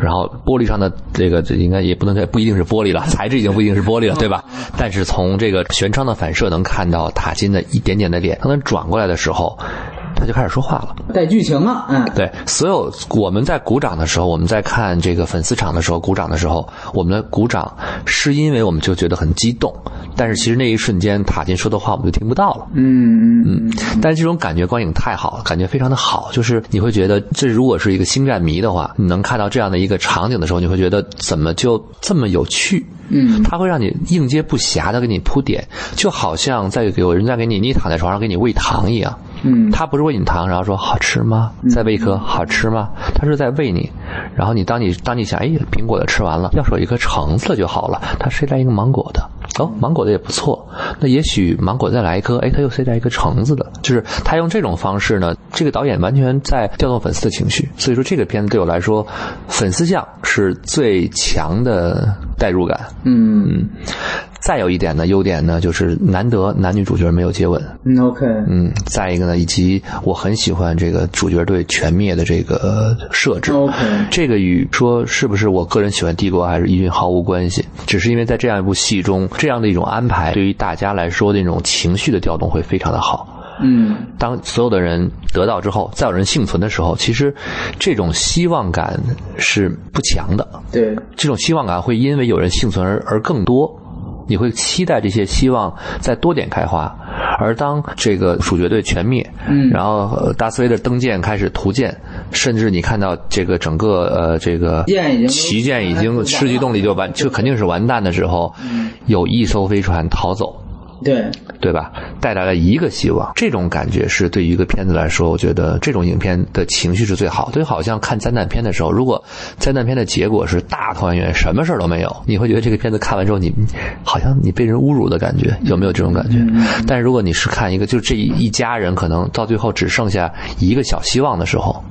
然后玻璃上的这个应该也不能不一定是玻璃了，<laughs> 材质已经不一定是玻璃了，对吧？但是从这个舷窗的反射能看到塔金的一点点的脸，可能转过来的时候。他就开始说话了，带剧情了，嗯，对，所有我们在鼓掌的时候，我们在看这个粉丝场的时候鼓掌的时候，我们的鼓掌是因为我们就觉得很激动，但是其实那一瞬间塔金说的话我们就听不到了，嗯嗯，但是这种感觉观影太好了，感觉非常的好，就是你会觉得这如果是一个星战迷的话，你能看到这样的一个场景的时候，你会觉得怎么就这么有趣？嗯，它会让你应接不暇的给你铺点，就好像在有人在给你，你躺在床上给你喂糖一样。嗯，他不是喂你糖，然后说好吃吗？再喂一颗，好吃吗？他是在喂你，然后你当你当你想，哎，苹果的吃完了，要是有一颗橙子就好了，他塞来一个芒果的，哦，芒果的也不错，那也许芒果再来一颗，哎，他又塞来一个橙子的，就是他用这种方式呢，这个导演完全在调动粉丝的情绪，所以说这个片子对我来说，粉丝像是最强的代入感。嗯嗯，再有一点呢，优点呢就是难得男女主角没有接吻。嗯，OK，嗯，再一个呢，以及我很喜欢这个主角对全灭的这个设置。OK 这个与说是不是我个人喜欢帝国还是义军毫无关系，只是因为在这样一部戏中，这样的一种安排，对于大家来说那种情绪的调动会非常的好。嗯当所有的人得到之后，再有人幸存的时候，其实这种希望感是不强的。对，这种希望感会因为有人幸存而而更多，你会期待这些希望再多点开花。而当这个主角队全灭，嗯然后呃达斯维的登舰开始屠舰，甚至你看到这个整个呃这个旗舰已经失去动力就完，就肯定是完蛋的时候，有一艘飞船逃走。对，对吧？带来了一个希望，这种感觉是对于一个片子来说，我觉得这种影片的情绪是最好的。就好像看灾难片的时候，如果灾难片的结果是大团圆，什么事儿都没有，<laughs> 你会觉得这个片子看完之后，你好像你被人侮辱的感觉，有没有这种感觉？但是如果你是看一个，就这一一家人可能到最后只剩下一个小希望的时候，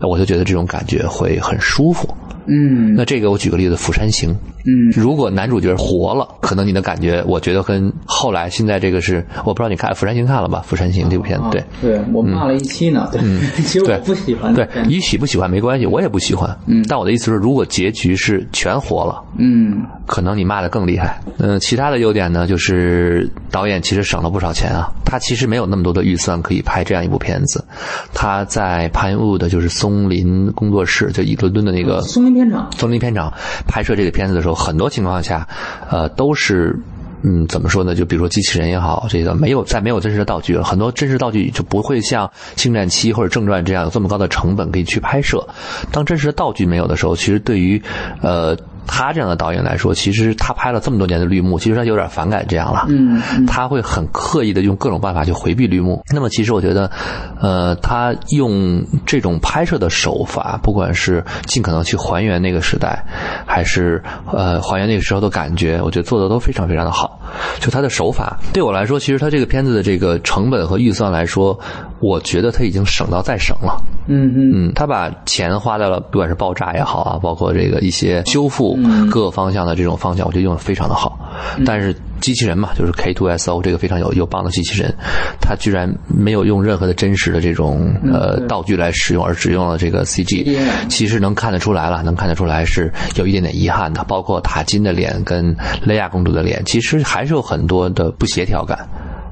那我就觉得这种感觉会很舒服。嗯那这个我举个例子，《釜山行》。嗯如果男主角活了，可能你的感觉，我觉得跟后来现在这个是，我不知道你看《釜山行》看了吧？《釜山行》这部片子，对。啊对我骂了一期呢，<laughs> 对，其实对我不喜欢对，你喜不喜欢没关系，我也不喜欢。嗯但我的意思是，如果结局是全活了，嗯可能你骂的更厉害。嗯、其他的优点呢，就是导演其实省了不少钱啊。他其实没有那么多的预算可以拍这样一部片子。他在 Pinewood，就是松林工作室，就以伦敦的那个松林片场，丛林片场拍摄这个片子的时候，很多情况下，呃，都是。嗯，怎么说呢？就比如说机器人也好，这个没有在没有真实的道具，很多真实道具就不会像《星战七》或者《正传》这样有这么高的成本可以去拍摄。当真实的道具没有的时候，其实对于呃他这样的导演来说，其实他拍了这么多年的绿幕，其实他有点反感这样了。嗯嗯他会很刻意的用各种办法去回避绿幕。那么其实我觉得，呃，他用这种拍摄的手法，不管是尽可能去还原那个时代，还是呃还原那个时候的感觉，我觉得做的都非常非常的好。就他的手法对我来说，其实他这个片子的这个成本和预算来说，我觉得他已经省到再省了。嗯嗯嗯，他把钱花在了不管是爆炸也好啊，包括这个一些修复各个方向的这种方向，我觉得用的非常的好。但是机器人嘛，就是 K2SO 这个非常有有棒的机器人，它居然没有用任何的真实的这种呃道具来使用，而只用了这个 CG，其实能看得出来了，能看得出来是有一点点遗憾的。包括塔金的脸跟雷亚公主的脸，其实还是有很多的不协调感。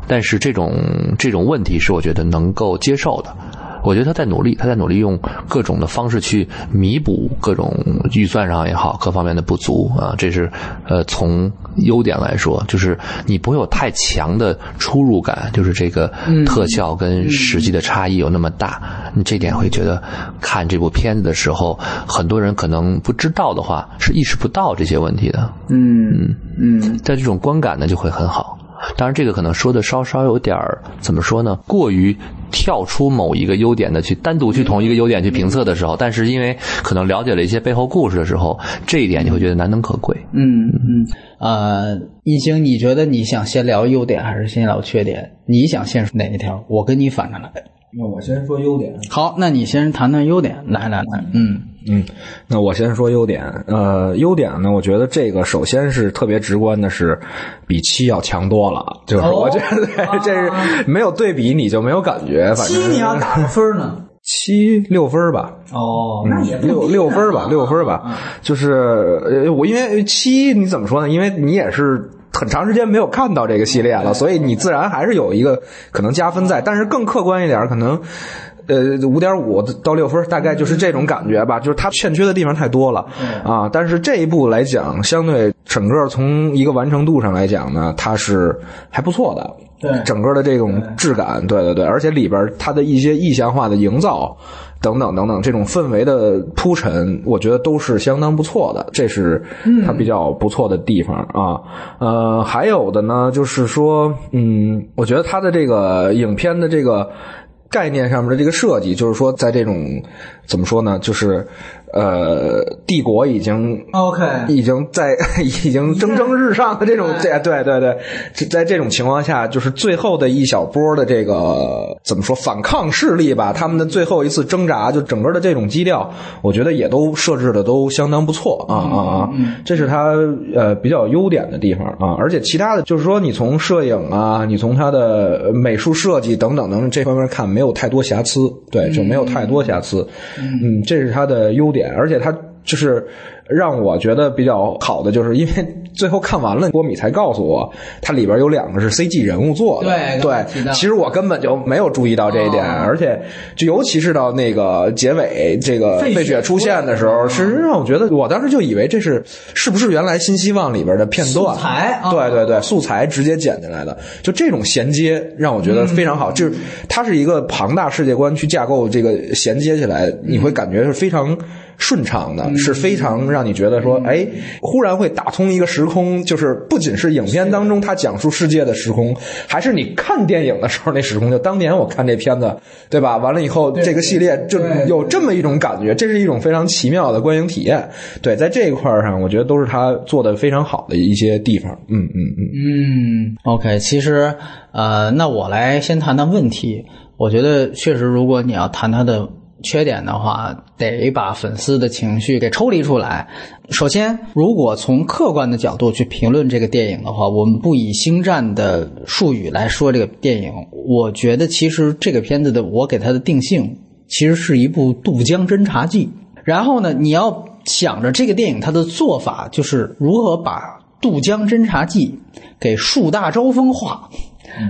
但是这种这种问题是我觉得能够接受的。我觉得他在努力，他在努力用各种的方式去弥补各种预算上也好，各方面的不足啊。这是呃，从优点来说，就是你不会有太强的出入感，就是这个特效跟实际的差异有那么大。你这点会觉得看这部片子的时候，很多人可能不知道的话，是意识不到这些问题的。嗯嗯但这种观感呢就会很好。当然，这个可能说的稍稍有点儿怎么说呢？过于跳出某一个优点的去单独去同一个优点去评测的时候，但是因为可能了解了一些背后故事的时候，这一点你会觉得难能可贵。嗯嗯，呃，一星，你觉得你想先聊优点还是先聊缺点？你想先说哪一条？我跟你反着来。那我先说优点。好，那你先谈谈优点。来来来，嗯嗯，那我先说优点。呃，优点呢，我觉得这个首先是特别直观的是，比七要强多了。就是我觉得对这是没有对比你就没有感觉。反正七你要打分呢？<laughs> 七六分吧。哦，那也六六分吧，六分吧。就是呃，我因为七你怎么说呢？因为你也是。很长时间没有看到这个系列了，所以你自然还是有一个可能加分在。但是更客观一点，可能。呃，五点五到六分，大概就是这种感觉吧。就是它欠缺的地方太多了啊。但是这一部来讲，相对整个从一个完成度上来讲呢，它是还不错的。对，整个的这种质感，对对对，而且里边它的一些意象化的营造等等等等，这种氛围的铺陈，我觉得都是相当不错的。这是它比较不错的地方啊。呃，还有的呢，就是说，嗯，我觉得它的这个影片的这个。概念上面的这个设计，就是说，在这种怎么说呢？就是。呃，帝国已经 OK，已经在 <laughs> 已经蒸蒸日上的这种这对对对，在这种情况下，就是最后的一小波的这个怎么说反抗势力吧，他们的最后一次挣扎，就整个的这种基调，我觉得也都设置的都相当不错啊啊啊！这是它呃比较优点的地方啊，而且其他的就是说，你从摄影啊，你从它的美术设计等等等这方面看，没有太多瑕疵，对，就没有太多瑕疵，嗯，这是它的优点。而且它就是。让我觉得比较好的，就是因为 <laughs> 最后看完了，郭米才告诉我，它里边有两个是 CG 人物做的。对对，其实我根本就没有注意到这一点，而且就尤其是到那个结尾，这个费雪出现的时候，是让我觉得，我当时就以为这是是不是原来新希望里边的片段？素材，对对对，素材直接剪进来的，就这种衔接让我觉得非常好。就是它是一个庞大世界观去架构这个衔接起来，你会感觉是非常顺畅的，是非常让。你觉得说，哎，忽然会打通一个时空，就是不仅是影片当中他讲述世界的时空，还是你看电影的时候那时空。就当年我看这片子，对吧？完了以后，这个系列就有这么一种感觉，这是一种非常奇妙的观影体验。对，在这一块上，我觉得都是他做的非常好的一些地方。嗯嗯嗯嗯。OK，其实呃，那我来先谈谈问题。我觉得确实，如果你要谈他的。缺点的话，得把粉丝的情绪给抽离出来。首先，如果从客观的角度去评论这个电影的话，我们不以星战的术语来说这个电影，我觉得其实这个片子的我给它的定性，其实是一部渡江侦察记。然后呢，你要想着这个电影它的做法，就是如何把渡江侦察记给树大招风化。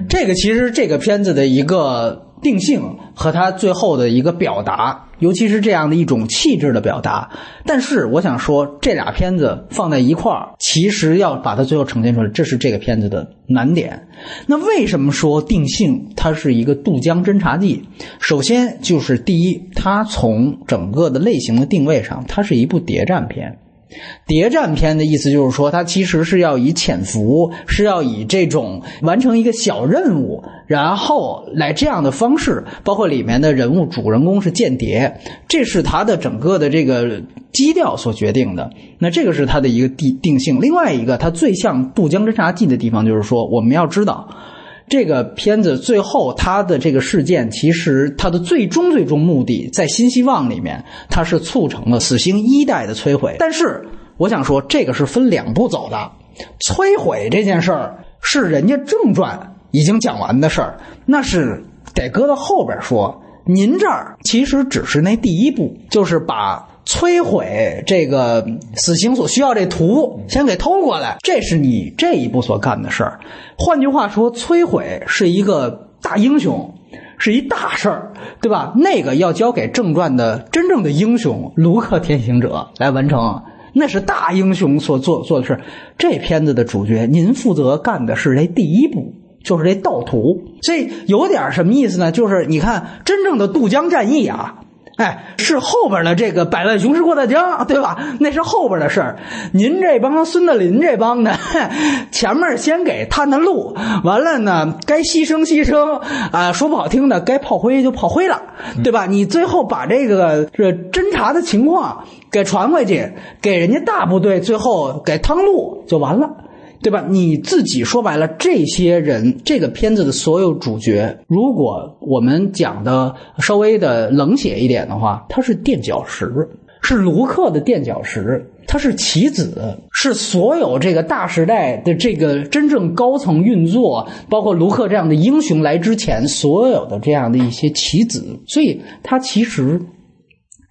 这个其实这个片子的一个。定性和他最后的一个表达，尤其是这样的一种气质的表达。但是我想说，这俩片子放在一块儿，其实要把它最后呈现出来，这是这个片子的难点。那为什么说定性它是一个渡江侦察记？首先就是第一，它从整个的类型的定位上，它是一部谍战片。谍战片的意思就是说，它其实是要以潜伏，是要以这种完成一个小任务，然后来这样的方式，包括里面的人物主人公是间谍，这是它的整个的这个基调所决定的。那这个是它的一个定定性。另外一个，它最像《渡江侦察记》的地方，就是说我们要知道。这个片子最后，它的这个事件其实它的最终最终目的，在新希望里面，它是促成了死星一代的摧毁。但是，我想说，这个是分两步走的。摧毁这件事儿是人家正传已经讲完的事儿，那是得搁到后边说。您这儿其实只是那第一步，就是把。摧毁这个死刑所需要这图，先给偷过来，这是你这一步所干的事儿。换句话说，摧毁是一个大英雄，是一大事儿，对吧？那个要交给正传的真正的英雄卢克天行者来完成，那是大英雄所做做的事这片子的主角，您负责干的是这第一步，就是这盗图。这有点什么意思呢？就是你看，真正的渡江战役啊。哎，是后边的这个百万雄师过大江，对吧？那是后边的事儿。您这帮孙德林这帮的，前面先给探探路，完了呢，该牺牲牺牲啊，说不好听的，该炮灰就炮灰了，对吧？你最后把这个这侦查的情况给传回去，给人家大部队最后给趟路就完了。对吧？你自己说白了，这些人，这个片子的所有主角，如果我们讲的稍微的冷血一点的话，他是垫脚石，是卢克的垫脚石，他是棋子，是所有这个大时代的这个真正高层运作，包括卢克这样的英雄来之前，所有的这样的一些棋子，所以他其实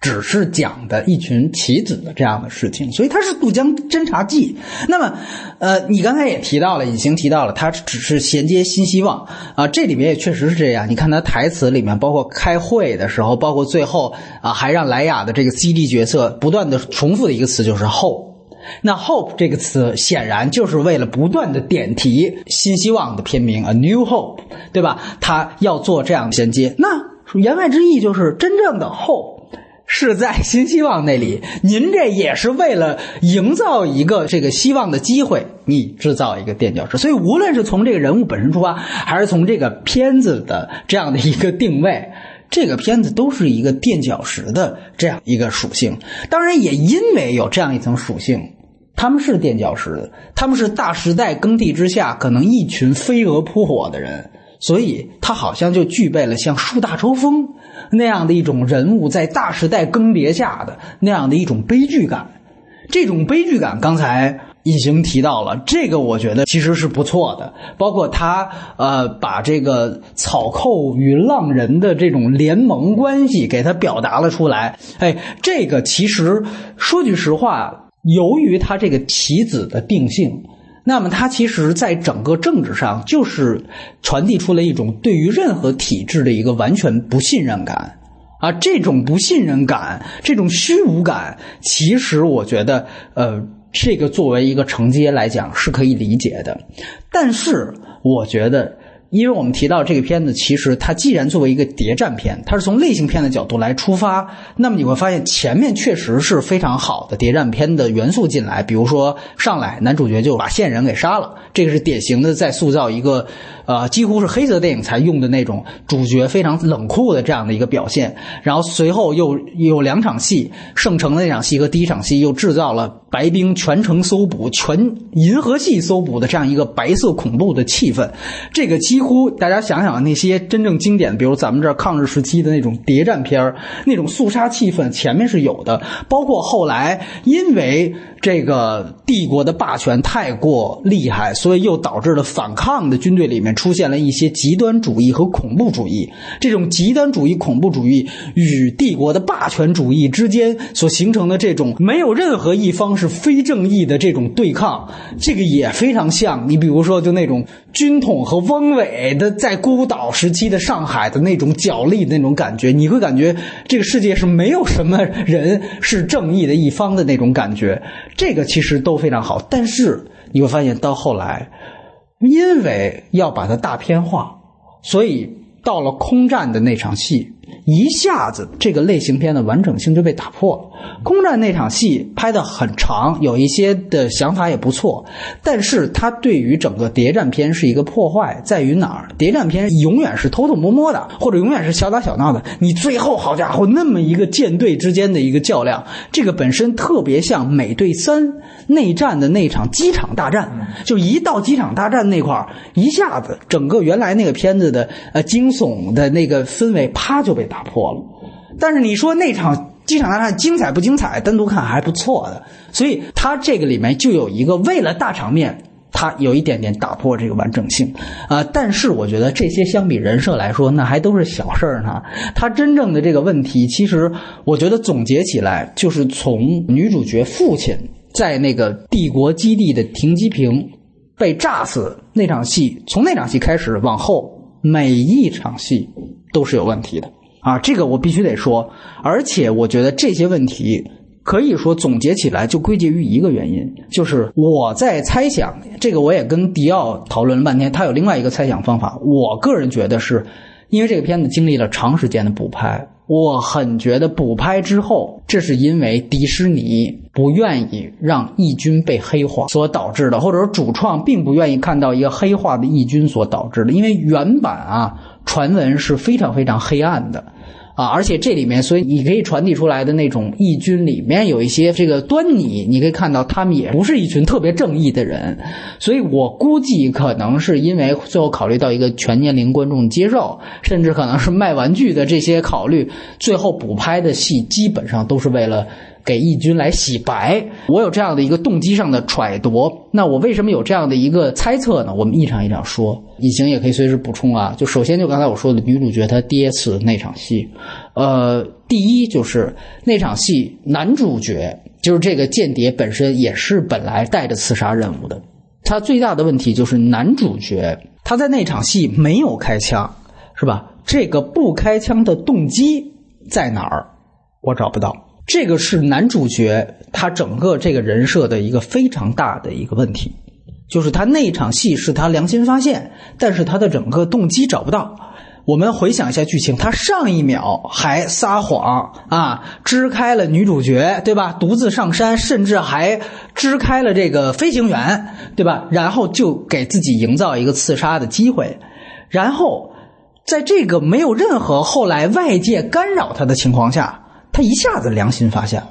只是讲的一群棋子的这样的事情，所以它是渡江侦察记。那么，呃，你刚才也提到了，已经提到了，它只是衔接新希望啊，这里面也确实是这样。你看它台词里面，包括开会的时候，包括最后啊，还让莱雅的这个 CD 角色不断的重复的一个词就是 hope。那 hope 这个词显然就是为了不断的点题新希望的片名 A New Hope，对吧？他要做这样的衔接。那言外之意就是真正的 hope。是在新希望那里，您这也是为了营造一个这个希望的机会，你制造一个垫脚石。所以，无论是从这个人物本身出发，还是从这个片子的这样的一个定位，这个片子都是一个垫脚石的这样一个属性。当然，也因为有这样一层属性，他们是垫脚石，他们是大时代耕地之下可能一群飞蛾扑火的人，所以他好像就具备了像树大招风。那样的一种人物在大时代更迭下的那样的一种悲剧感，这种悲剧感刚才已经提到了，这个我觉得其实是不错的。包括他呃把这个草寇与浪人的这种联盟关系给他表达了出来。哎，这个其实说句实话，由于他这个棋子的定性。那么，他其实在整个政治上就是传递出了一种对于任何体制的一个完全不信任感啊！这种不信任感，这种虚无感，其实我觉得，呃，这个作为一个承接来讲是可以理解的。但是，我觉得。因为我们提到这个片子，其实它既然作为一个谍战片，它是从类型片的角度来出发，那么你会发现前面确实是非常好的谍战片的元素进来，比如说上来男主角就把线人给杀了，这个是典型的在塑造一个。呃，几乎是黑色电影才用的那种主角非常冷酷的这样的一个表现，然后随后又有两场戏，圣城的那场戏和第一场戏又制造了白冰全城搜捕、全银河系搜捕的这样一个白色恐怖的气氛。这个基几乎大家想想那些真正经典的，比如咱们这抗日时期的那种谍战片儿那种肃杀气氛前面是有的，包括后来因为。这个帝国的霸权太过厉害，所以又导致了反抗的军队里面出现了一些极端主义和恐怖主义。这种极端主义、恐怖主义与帝国的霸权主义之间所形成的这种没有任何一方是非正义的这种对抗，这个也非常像你比如说就那种军统和汪伪的在孤岛时期的上海的那种角力的那种感觉，你会感觉这个世界是没有什么人是正义的一方的那种感觉。这个其实都非常好，但是你会发现到后来，因为要把它大片化，所以到了空战的那场戏。一下子，这个类型片的完整性就被打破了。空战那场戏拍的很长，有一些的想法也不错，但是它对于整个谍战片是一个破坏，在于哪儿？谍战片永远是偷偷摸摸的，或者永远是小打小闹的。你最后，好家伙，那么一个舰队之间的一个较量，这个本身特别像《美队三》内战的那场机场大战，就一到机场大战那块儿，一下子整个原来那个片子的呃惊悚的那个氛围，啪就被打。打破了，但是你说那场机场大战精彩不精彩？单独看还不错的，所以它这个里面就有一个为了大场面，它有一点点打破这个完整性啊。但是我觉得这些相比人设来说，那还都是小事儿呢。它真正的这个问题，其实我觉得总结起来就是从女主角父亲在那个帝国基地的停机坪被炸死那场戏，从那场戏开始往后，每一场戏都是有问题的。啊，这个我必须得说，而且我觉得这些问题可以说总结起来就归结于一个原因，就是我在猜想，这个我也跟迪奥讨论了半天，他有另外一个猜想方法。我个人觉得是因为这个片子经历了长时间的补拍，我很觉得补拍之后，这是因为迪士尼不愿意让义军被黑化所导致的，或者说主创并不愿意看到一个黑化的义军所导致的，因为原版啊。传闻是非常非常黑暗的，啊，而且这里面，所以你可以传递出来的那种义军里面有一些这个端倪，你可以看到他们也不是一群特别正义的人，所以我估计可能是因为最后考虑到一个全年龄观众接受，甚至可能是卖玩具的这些考虑，最后补拍的戏基本上都是为了。给义军来洗白。我有这样的一个动机上的揣度，那我为什么有这样的一个猜测呢？我们一场一场说，隐形也可以随时补充啊。就首先就刚才我说的女主角她爹死的那场戏，呃，第一就是那场戏男主角就是这个间谍本身也是本来带着刺杀任务的，他最大的问题就是男主角他在那场戏没有开枪，是吧？这个不开枪的动机在哪儿？我找不到。这个是男主角他整个这个人设的一个非常大的一个问题，就是他那场戏是他良心发现，但是他的整个动机找不到。我们回想一下剧情，他上一秒还撒谎啊，支开了女主角，对吧？独自上山，甚至还支开了这个飞行员，对吧？然后就给自己营造一个刺杀的机会，然后在这个没有任何后来外界干扰他的情况下。他一下子良心发现了，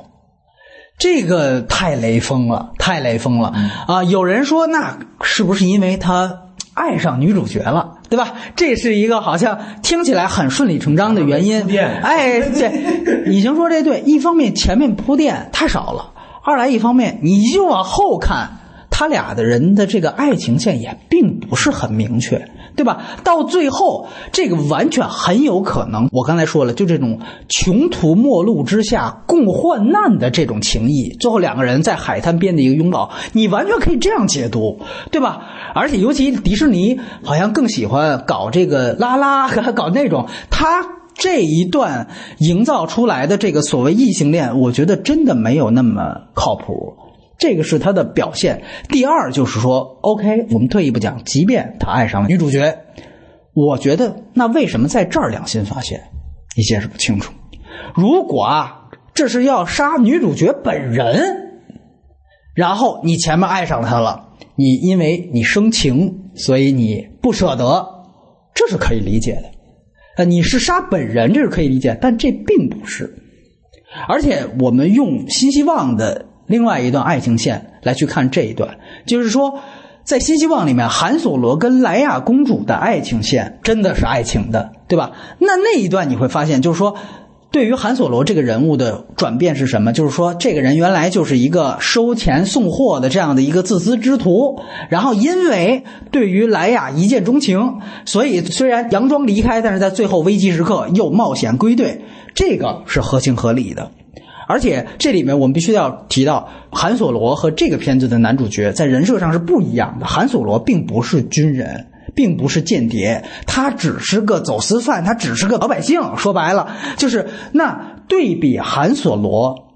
这个太雷锋了，太雷锋了啊！有人说，那是不是因为他爱上女主角了，对吧？这是一个好像听起来很顺理成章的原因。哎，对，已经说这对。一方面前面铺垫太少了，二来一方面你就往后看，他俩的人的这个爱情线也并不是很明确。对吧？到最后，这个完全很有可能。我刚才说了，就这种穷途末路之下共患难的这种情谊，最后两个人在海滩边的一个拥抱，你完全可以这样解读，对吧？而且尤其迪士尼好像更喜欢搞这个拉拉和，<laughs> 搞那种他这一段营造出来的这个所谓异性恋，我觉得真的没有那么靠谱。这个是他的表现。第二就是说，OK，我们退一步讲，即便他爱上了女主角，我觉得那为什么在这儿良心发现，你解释不清楚。如果啊，这是要杀女主角本人，然后你前面爱上他了，你因为你生情，所以你不舍得，这是可以理解的。呃，你是杀本人，这是可以理解，但这并不是。而且我们用新希望的。另外一段爱情线来去看这一段，就是说，在新希望里面，韩索罗跟莱雅公主的爱情线真的是爱情的，对吧？那那一段你会发现，就是说，对于韩索罗这个人物的转变是什么？就是说，这个人原来就是一个收钱送货的这样的一个自私之徒，然后因为对于莱雅一见钟情，所以虽然佯装离开，但是在最后危机时刻又冒险归队，这个是合情合理的。而且这里面我们必须要提到，韩索罗和这个片子的男主角在人设上是不一样的。韩索罗并不是军人，并不是间谍，他只是个走私犯，他只是个老百姓。说白了，就是那对比韩索罗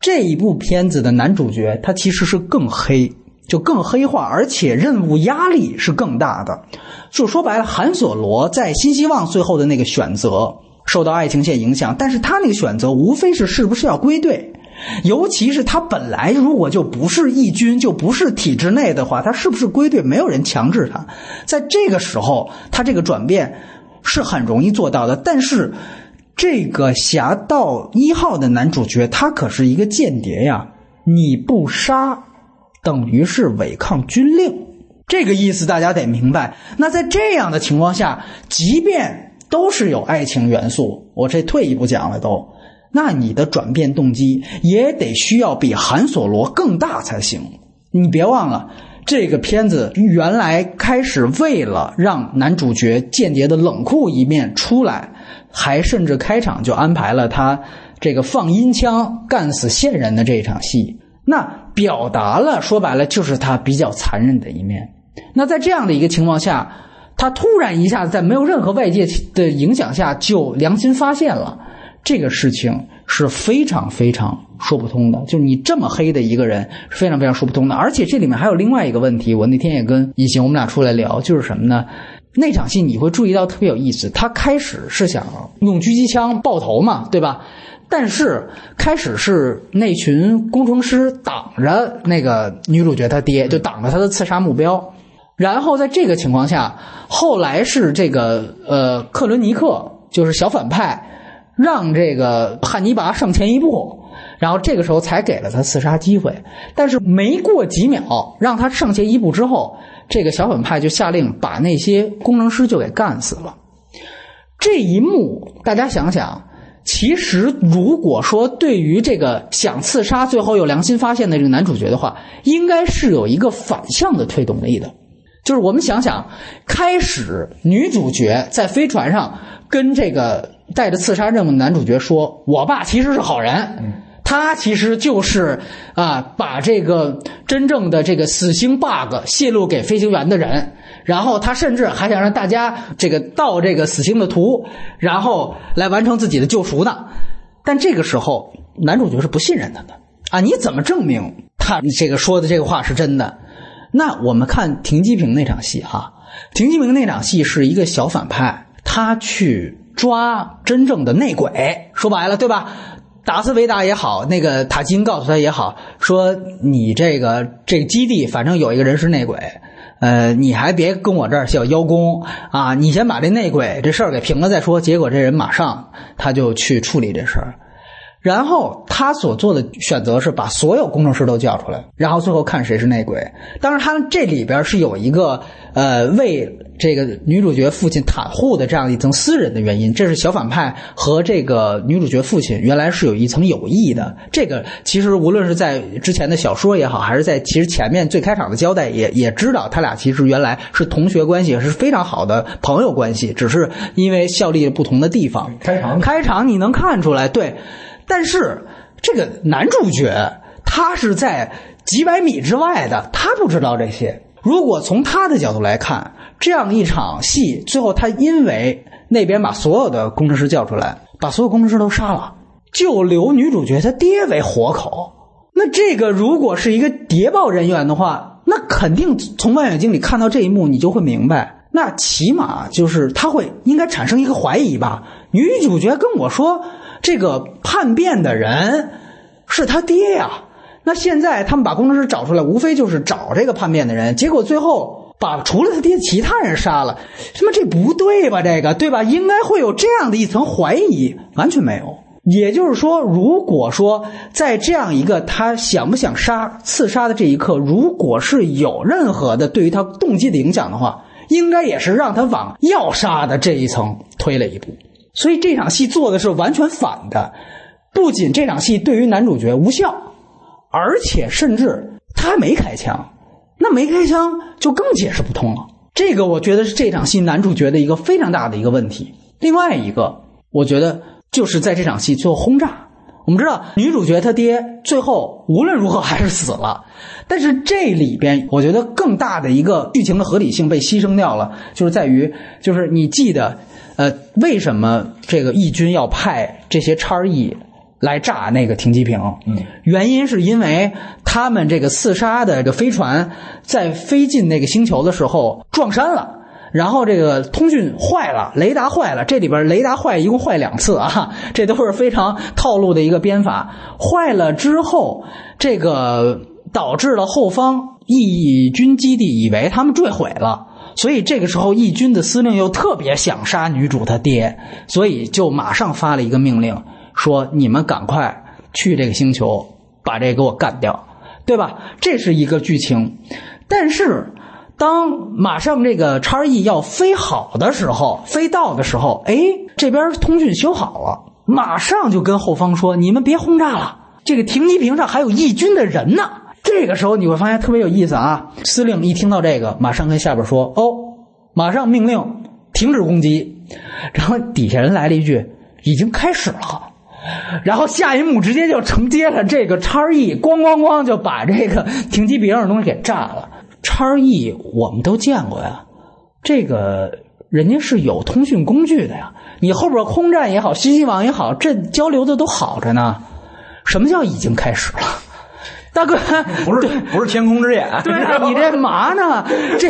这一部片子的男主角，他其实是更黑，就更黑化，而且任务压力是更大的。就说白了，韩索罗在新希望最后的那个选择。受到爱情线影响，但是他那个选择无非是是不是要归队，尤其是他本来如果就不是义军，就不是体制内的话，他是不是归队，没有人强制他。在这个时候，他这个转变是很容易做到的。但是，这个侠盗一号的男主角，他可是一个间谍呀，你不杀，等于是违抗军令，这个意思大家得明白。那在这样的情况下，即便都是有爱情元素，我这退一步讲了都，那你的转变动机也得需要比韩索罗更大才行。你别忘了，这个片子原来开始为了让男主角间谍的冷酷一面出来，还甚至开场就安排了他这个放音枪干死线人的这场戏，那表达了说白了就是他比较残忍的一面。那在这样的一个情况下。他突然一下子在没有任何外界的影响下就良心发现了，这个事情是非常非常说不通的。就是你这么黑的一个人，非常非常说不通的。而且这里面还有另外一个问题，我那天也跟尹行我们俩出来聊，就是什么呢？那场戏你会注意到特别有意思。他开始是想用狙击枪爆头嘛，对吧？但是开始是那群工程师挡着那个女主角她爹，就挡着他的刺杀目标。然后在这个情况下，后来是这个呃克伦尼克就是小反派，让这个汉尼拔上前一步，然后这个时候才给了他刺杀机会。但是没过几秒，让他上前一步之后，这个小反派就下令把那些工程师就给干死了。这一幕大家想想，其实如果说对于这个想刺杀最后又良心发现的这个男主角的话，应该是有一个反向的推动力的。就是我们想想，开始女主角在飞船上跟这个带着刺杀任务的男主角说：“我爸其实是好人。”他其实就是啊，把这个真正的这个死星 bug 泄露给飞行员的人，然后他甚至还想让大家这个盗这个死星的图，然后来完成自己的救赎呢。但这个时候，男主角是不信任他的啊！你怎么证明他这个说的这个话是真的？那我们看停机坪那场戏哈，停机坪那场戏是一个小反派，他去抓真正的内鬼，说白了，对吧？达斯维达也好，那个塔金告诉他也好，说你这个这个基地反正有一个人是内鬼，呃，你还别跟我这儿小邀功啊，你先把这内鬼这事儿给平了再说。结果这人马上他就去处理这事儿。然后他所做的选择是把所有工程师都叫出来，然后最后看谁是内鬼。当然，他这里边是有一个呃为这个女主角父亲袒护的这样一层私人的原因。这是小反派和这个女主角父亲原来是有一层友谊的。这个其实无论是在之前的小说也好，还是在其实前面最开场的交代也也知道，他俩其实原来是同学关系，是非常好的朋友关系，只是因为效力不同的地方。开场开场你能看出来，对。但是这个男主角他是在几百米之外的，他不知道这些。如果从他的角度来看，这样一场戏，最后他因为那边把所有的工程师叫出来，把所有工程师都杀了，就留女主角她爹为活口。那这个如果是一个谍报人员的话，那肯定从望远镜里看到这一幕，你就会明白，那起码就是他会应该产生一个怀疑吧。女主角跟我说。这个叛变的人是他爹呀，那现在他们把工程师找出来，无非就是找这个叛变的人，结果最后把除了他爹其他人杀了，什么这不对吧？这个对吧？应该会有这样的一层怀疑，完全没有。也就是说，如果说在这样一个他想不想杀、刺杀的这一刻，如果是有任何的对于他动机的影响的话，应该也是让他往要杀的这一层推了一步。所以这场戏做的是完全反的，不仅这场戏对于男主角无效，而且甚至他还没开枪，那没开枪就更解释不通了。这个我觉得是这场戏男主角的一个非常大的一个问题。另外一个，我觉得就是在这场戏做轰炸。我们知道女主角她爹最后无论如何还是死了，但是这里边我觉得更大的一个剧情的合理性被牺牲掉了，就是在于就是你记得。呃，为什么这个义军要派这些叉 E 来炸那个停机坪？嗯，原因是因为他们这个刺杀的这个飞船在飞进那个星球的时候撞山了，然后这个通讯坏了，雷达坏了。这里边雷达坏一共坏两次啊，<laughs> 这都是非常套路的一个编法。坏了之后，这个导致了后方义军基地以为他们坠毁了。所以这个时候，义军的司令又特别想杀女主他爹，所以就马上发了一个命令，说：“你们赶快去这个星球，把这给我干掉，对吧？”这是一个剧情。但是，当马上这个叉 E 要飞好的时候，飞到的时候，哎，这边通讯修好了，马上就跟后方说：“你们别轰炸了，这个停机坪上还有义军的人呢。”这个时候你会发现特别有意思啊！司令一听到这个，马上跟下边说：“哦，马上命令停止攻击。<laughs> ”然后底下人来了一句：“已经开始了。<laughs> ”然后下一幕直接就承接了这个叉 E，咣咣咣就把这个停机坪上的东西给炸了。叉 E 我们都见过呀，这个人家是有通讯工具的呀。你后边空战也好，信息网也好，这交流的都好着呢。什么叫已经开始了？大哥，<laughs> 不是不是天空之眼，对你这嘛呢？这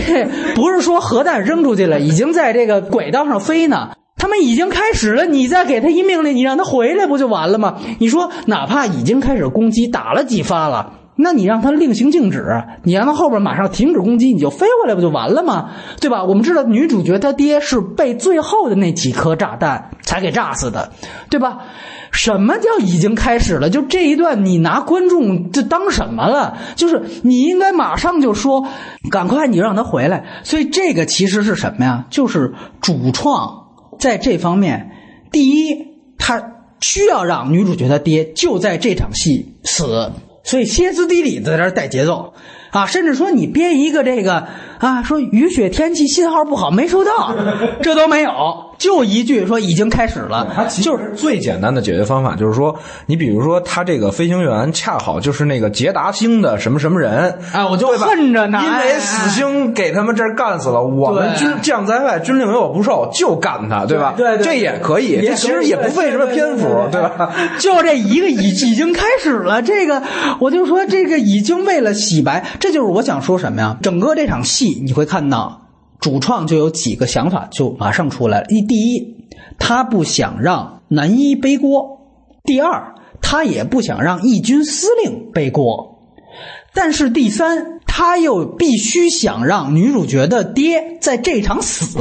不是说核弹扔出去了，已经在这个轨道上飞呢。他们已经开始了，你再给他一命令，你让他回来不就完了吗？你说哪怕已经开始攻击，打了几发了，那你让他令行禁止，你让他后边马上停止攻击，你就飞回来不就完了吗？对吧？我们知道女主角她爹是被最后的那几颗炸弹才给炸死的，对吧？什么叫已经开始了？就这一段，你拿观众这当什么了？就是你应该马上就说，赶快你让他回来。所以这个其实是什么呀？就是主创在这方面，第一，他需要让女主角她爹就在这场戏死，所以歇斯底里的在这带节奏。啊，甚至说你编一个这个啊，说雨雪天气信号不好没收到，<laughs> 这都没有，就一句说已经开始了，就是。最简单的解决方法，就是说，你比如说他这个飞行员恰好就是那个捷达星的什么什么人啊，我就恨着呢，因为死星给他们这儿干死了，我们军将在外，军令有我不受，就干他，对吧？对这也可以，也这其实也不费什么篇幅，对吧？<laughs> 就这一个已已经开始了，这个我就说这个已经为了洗白，这就是我想说什么呀？整个这场戏你会看到，主创就有几个想法就马上出来了。一，第一，他不想让男一背锅；第二，他也不想让义军司令背锅。但是第三，他又必须想让女主角的爹在这场死。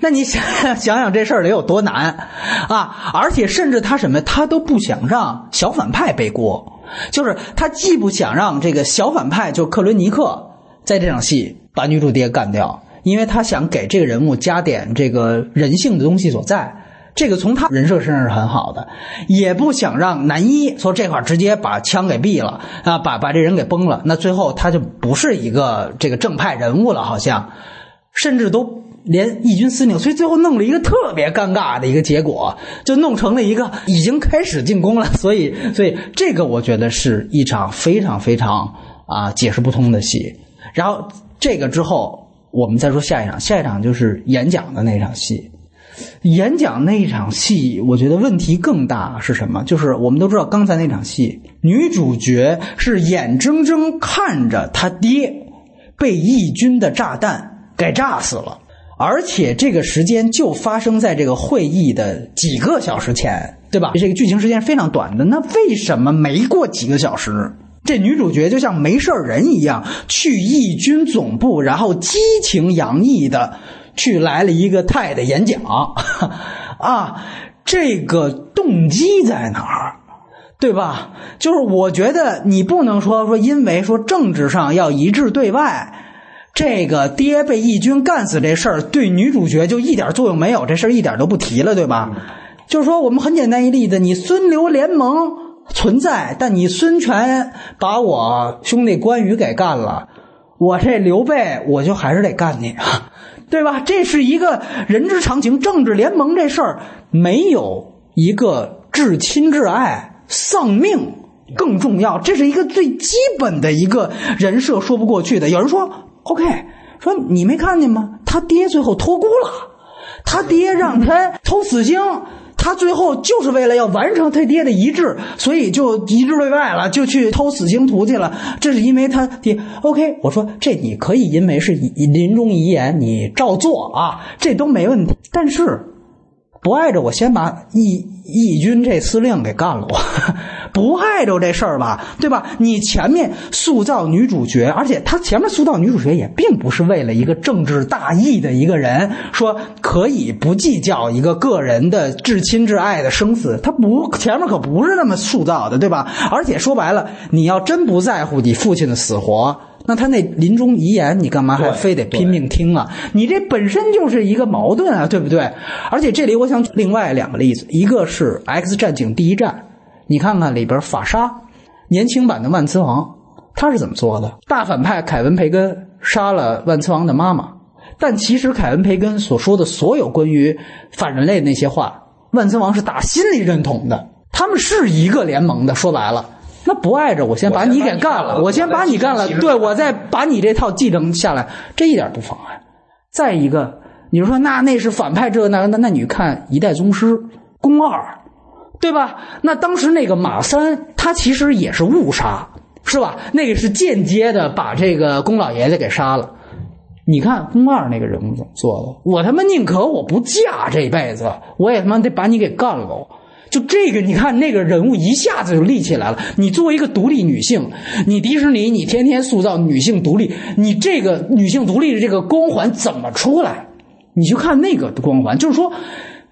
那你想想想这事儿得有多难啊！而且甚至他什么，他都不想让小反派背锅，就是他既不想让这个小反派就克伦尼克在这场戏把女主爹干掉，因为他想给这个人物加点这个人性的东西所在。这个从他人设身上是很好的，也不想让男一说这块直接把枪给毙了啊，把把这人给崩了，那最后他就不是一个这个正派人物了，好像，甚至都连义军司令，所以最后弄了一个特别尴尬的一个结果，就弄成了一个已经开始进攻了，<laughs> 所以所以这个我觉得是一场非常非常啊解释不通的戏。然后这个之后，我们再说下一场，下一场就是演讲的那场戏。演讲那一场戏，我觉得问题更大是什么？就是我们都知道，刚才那场戏，女主角是眼睁睁看着她爹被义军的炸弹给炸死了，而且这个时间就发生在这个会议的几个小时前，对吧？这个剧情时间非常短的，那为什么没过几个小时？这女主角就像没事人一样去义军总部，然后激情洋溢的去来了一个泰的演讲，<laughs> 啊，这个动机在哪儿？对吧？就是我觉得你不能说说因为说政治上要一致对外，这个爹被义军干死这事儿对女主角就一点作用没有，这事儿一点都不提了，对吧？就是说我们很简单一例子，你孙刘联盟。存在，但你孙权把我兄弟关羽给干了，我这刘备我就还是得干你啊，<laughs> 对吧？这是一个人之常情，政治联盟这事儿没有一个至亲至爱，丧命更重要，这是一个最基本的一个人设说不过去的。有人说，OK，说你没看见吗？他爹最后托孤了，他爹让他偷死星。他最后就是为了要完成他爹的遗志，所以就遗志对外了，就去偷死星图去了。这是因为他爹。OK，我说这你可以因为是临终遗言，你照做啊，这都没问题。但是不碍着我先把义义军这司令给干了，不碍着这事儿吧，对吧？你前面塑造女主角，而且他前面塑造女主角也并不是为了一个政治大义的一个人，说可以不计较一个个人的至亲至爱的生死，他不前面可不是那么塑造的，对吧？而且说白了，你要真不在乎你父亲的死活。那他那临终遗言，你干嘛还非得拼命听啊？你这本身就是一个矛盾啊，对不对？而且这里我想举另外两个例子，一个是《X 战警：第一战》，你看看里边法沙年轻版的万磁王，他是怎么做的？大反派凯文·培根杀了万磁王的妈妈，但其实凯文·培根所说的所有关于反人类那些话，万磁王是打心里认同的，他们是一个联盟的。说白了。那不碍着，我先把你给干了，我先把你干了，对我再把你这套继承下来，这一点不妨碍。再一个，你说那那是反派，这那那那你看一代宗师宫二，对吧？那当时那个马三，他其实也是误杀，是吧？那个是间接的把这个宫老爷子给杀了。你看宫二那个人物怎么做的？我他妈宁可我不嫁这辈子，我也他妈得把你给干了。就这个，你看那个人物一下子就立起来了。你作为一个独立女性，你迪士尼，你天天塑造女性独立，你这个女性独立的这个光环怎么出来？你去看那个光环，就是说，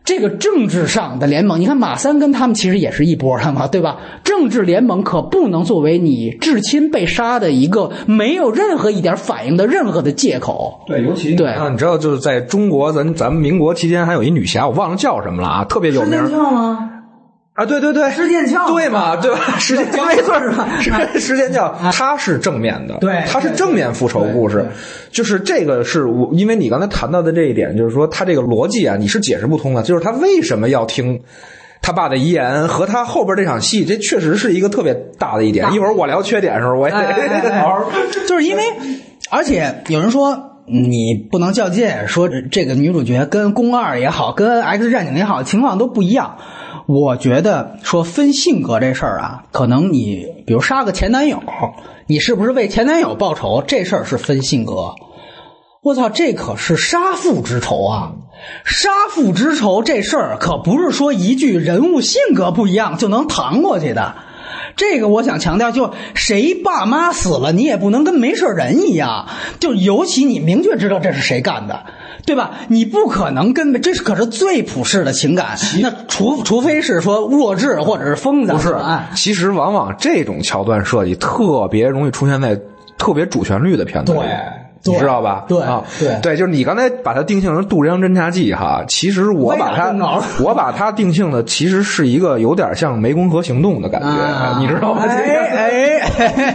这个政治上的联盟，你看马三跟他们其实也是一波的嘛，对吧？政治联盟可不能作为你至亲被杀的一个没有任何一点反应的任何的借口。对，尤其对啊，你知道，就是在中国，咱咱们民国期间还有一女侠，我忘了叫什么了啊，特别有名。吗？啊，对对对，石剑鞘对嘛，对吧？<laughs> 石剑没错是吧？石石剑鞘，它是正面的，对它是正面复仇故事，就是这个是我，因为你刚才谈到的这一点，就是说他这个逻辑啊，你是解释不通的，就是他为什么要听。他爸的遗言和他后边这场戏，这确实是一个特别大的一点。一会儿我聊缺点的时候，我也得好好。就是因为，而且有人说你不能较劲，说这个女主角跟宫二也好，跟 X 战警也好，情况都不一样。我觉得说分性格这事儿啊，可能你比如杀个前男友，你是不是为前男友报仇？这事儿是分性格。我操，这可是杀父之仇啊！杀父之仇这事儿可不是说一句人物性格不一样就能搪过去的。这个我想强调，就谁爸妈死了，你也不能跟没事人一样。就尤其你明确知道这是谁干的，对吧？你不可能跟这是可是最普世的情感。那除除非是说弱智或者是疯子，不是？其实往往这种桥段设计特别容易出现在特别主旋律的片子里。你知道吧？对啊，对对，就是你刚才把它定性成《杜良侦察记》哈，其实我把它我把它定性的其实是一个有点像湄公河行动的感觉，你知道吗？哎哎，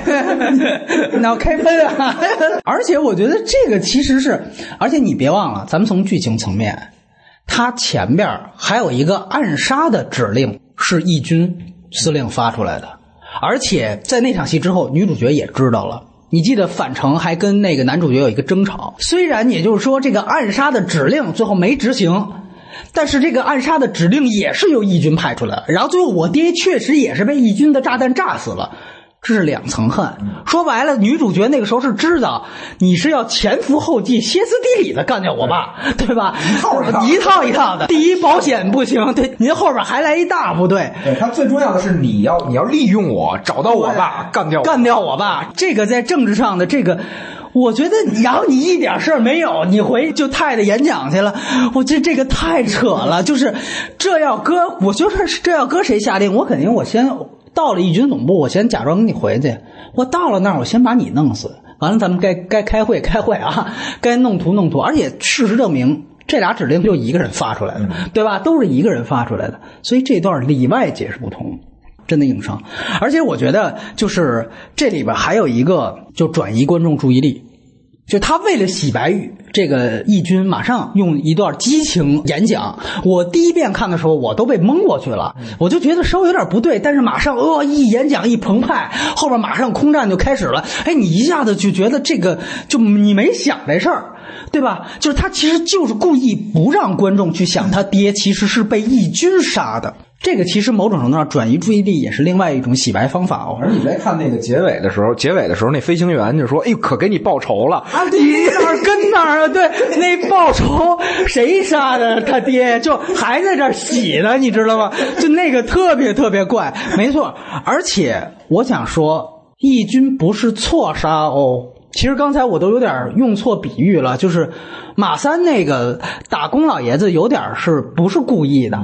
<laughs> 脑开喷啊！而且我觉得这个其实是，而且你别忘了，咱们从剧情层面，它前边还有一个暗杀的指令是义军司令发出来的，而且在那场戏之后，女主角也知道了。你记得返程还跟那个男主角有一个争吵，虽然也就是说这个暗杀的指令最后没执行，但是这个暗杀的指令也是由义军派出来的。然后最后我爹确实也是被义军的炸弹炸死了。这是两层恨，说白了，女主角那个时候是知道你是要前赴后继、歇斯底里的干掉我爸，对吧？一套一套，一套一套的。第一，保险不行，对，您后边还来一大部队。对他最重要的是你要你要利用我，找到我爸，干掉干掉我爸。这个在政治上的这个，我觉得，然后你一点事儿没有，你回就太太演讲去了。我这这个太扯了，就是这要搁，我就是这要搁谁下令，我肯定我先。到了义军总部，我先假装跟你回去。我到了那儿，我先把你弄死。完了，咱们该该开会开会啊，<laughs> 该弄图弄图。而且事实证明，这俩指令就一个人发出来的，对吧？都是一个人发出来的，所以这段里外解释不通，真的硬伤。而且我觉得，就是这里边还有一个，就转移观众注意力。就他为了洗白这个义军，马上用一段激情演讲。我第一遍看的时候，我都被蒙过去了，我就觉得稍微有点不对。但是马上呃一演讲一澎湃，后边马上空战就开始了。哎，你一下子就觉得这个就你没想这事儿，对吧？就是他其实就是故意不让观众去想他爹其实是被义军杀的。这个其实某种程度上转移注意力也是另外一种洗白方法哦。而你在看那个结尾的时候，结尾的时候那飞行员就说：“哎呦，可给你报仇了啊！你哪 <laughs> 儿跟哪儿啊？对，那报仇谁杀的？他爹就还在这儿洗呢，你知道吗？就那个特别特别怪，没错。而且我想说，义军不是错杀哦。其实刚才我都有点用错比喻了，就是马三那个打工老爷子有点是不是故意的？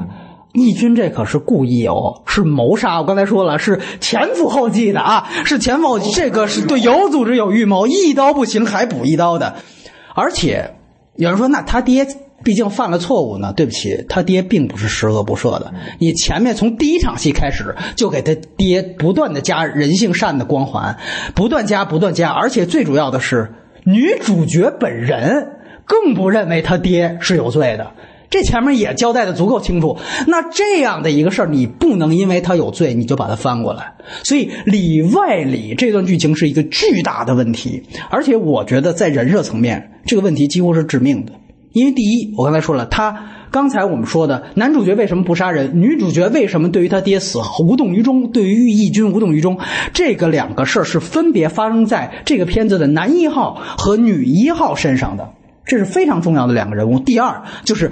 义军这可是故意哦，是谋杀。我刚才说了，是前赴后继的啊，是前赴后继。这个是对有组织有预谋，一刀不行还补一刀的。而且有人说，那他爹毕竟犯了错误呢。对不起，他爹并不是十恶不赦的。你前面从第一场戏开始就给他爹不断的加人性善的光环，不断加，不断加。而且最主要的是，女主角本人更不认为他爹是有罪的。这前面也交代的足够清楚，那这样的一个事儿，你不能因为他有罪，你就把他翻过来。所以里外里这段剧情是一个巨大的问题，而且我觉得在人设层面，这个问题几乎是致命的。因为第一，我刚才说了，他刚才我们说的男主角为什么不杀人，女主角为什么对于他爹死无动于衷，对于义军无动于衷，这个两个事儿是分别发生在这个片子的男一号和女一号身上的。这是非常重要的两个人物。第二，就是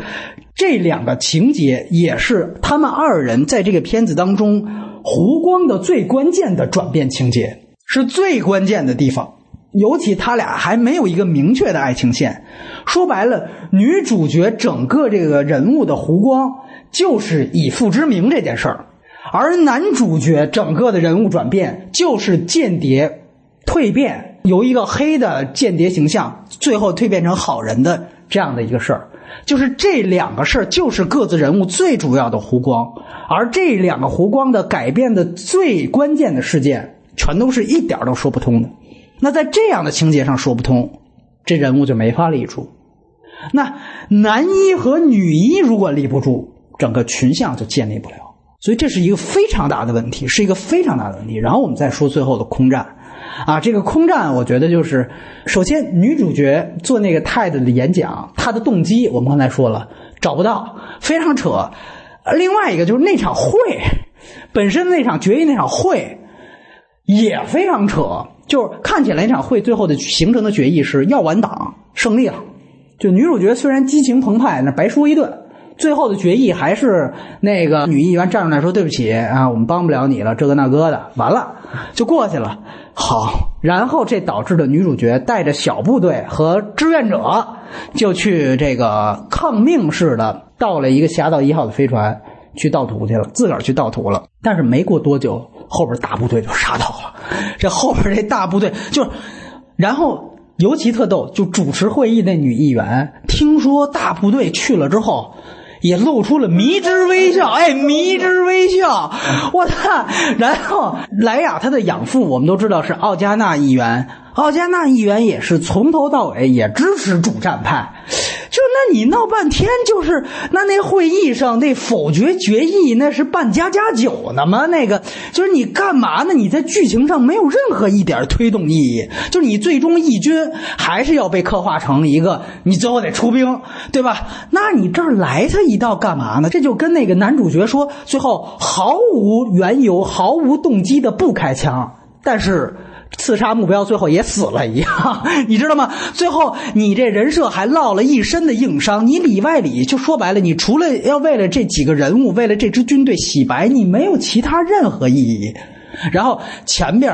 这两个情节也是他们二人在这个片子当中湖光的最关键的转变情节，是最关键的地方。尤其他俩还没有一个明确的爱情线。说白了，女主角整个这个人物的弧光就是以父之名这件事儿，而男主角整个的人物转变就是间谍蜕变。由一个黑的间谍形象，最后蜕变成好人的这样的一个事儿，就是这两个事儿就是各自人物最主要的弧光，而这两个弧光的改变的最关键的事件，全都是一点都说不通的。那在这样的情节上说不通，这人物就没法立住。那男一和女一如果立不住，整个群像就建立不了。所以这是一个非常大的问题，是一个非常大的问题。然后我们再说最后的空战。啊，这个空战，我觉得就是，首先女主角做那个泰德的演讲，她的动机我们刚才说了，找不到，非常扯。另外一个就是那场会，本身那场决议那场会也非常扯，就是看起来那场会最后的形成的决议是要完党胜利了，就女主角虽然激情澎湃，那白说一顿。最后的决议还是那个女议员站出来说：“对不起啊，我们帮不了你了，这个那个的，完了就过去了。”好，然后这导致的女主角带着小部队和志愿者就去这个抗命似的到了一个侠盗一号的飞船去盗图去了，自个儿去盗图了。但是没过多久，后边大部队就杀到了。这后边这大部队就，然后尤其特逗，就主持会议那女议员听说大部队去了之后。也露出了迷之微笑，哎，迷之微笑，我操！然后莱雅她的养父，我们都知道是奥加纳议员，奥加纳议员也是从头到尾也支持主战派。就那你闹半天，就是那那会议上那否决决议，那是办家家酒呢吗？那个就是你干嘛呢？你在剧情上没有任何一点推动意义，就是你最终义军还是要被刻画成一个你最后得出兵，对吧？那你这儿来他一道干嘛呢？这就跟那个男主角说，最后毫无缘由、毫无动机的不开枪，但是。刺杀目标，最后也死了一样，你知道吗？最后你这人设还落了一身的硬伤，你里外里就说白了，你除了要为了这几个人物，为了这支军队洗白，你没有其他任何意义。然后前边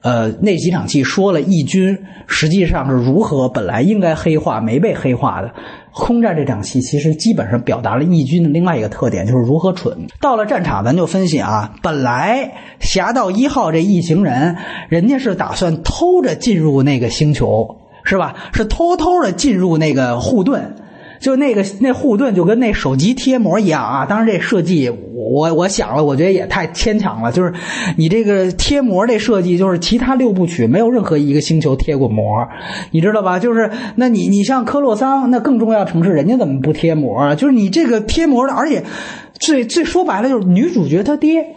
呃，那几场戏说了义军实际上是如何本来应该黑化没被黑化的。空战这场戏其实基本上表达了义军的另外一个特点，就是如何蠢。到了战场，咱就分析啊，本来侠盗一号这一行人，人家是打算偷着进入那个星球，是吧？是偷偷的进入那个护盾。就那个那护盾就跟那手机贴膜一样啊！当然这设计我我想了，我觉得也太牵强了。就是你这个贴膜这设计，就是其他六部曲没有任何一个星球贴过膜，你知道吧？就是那你你像科洛桑那更重要城市，人家怎么不贴膜？就是你这个贴膜的，而且最最说白了就是女主角她爹。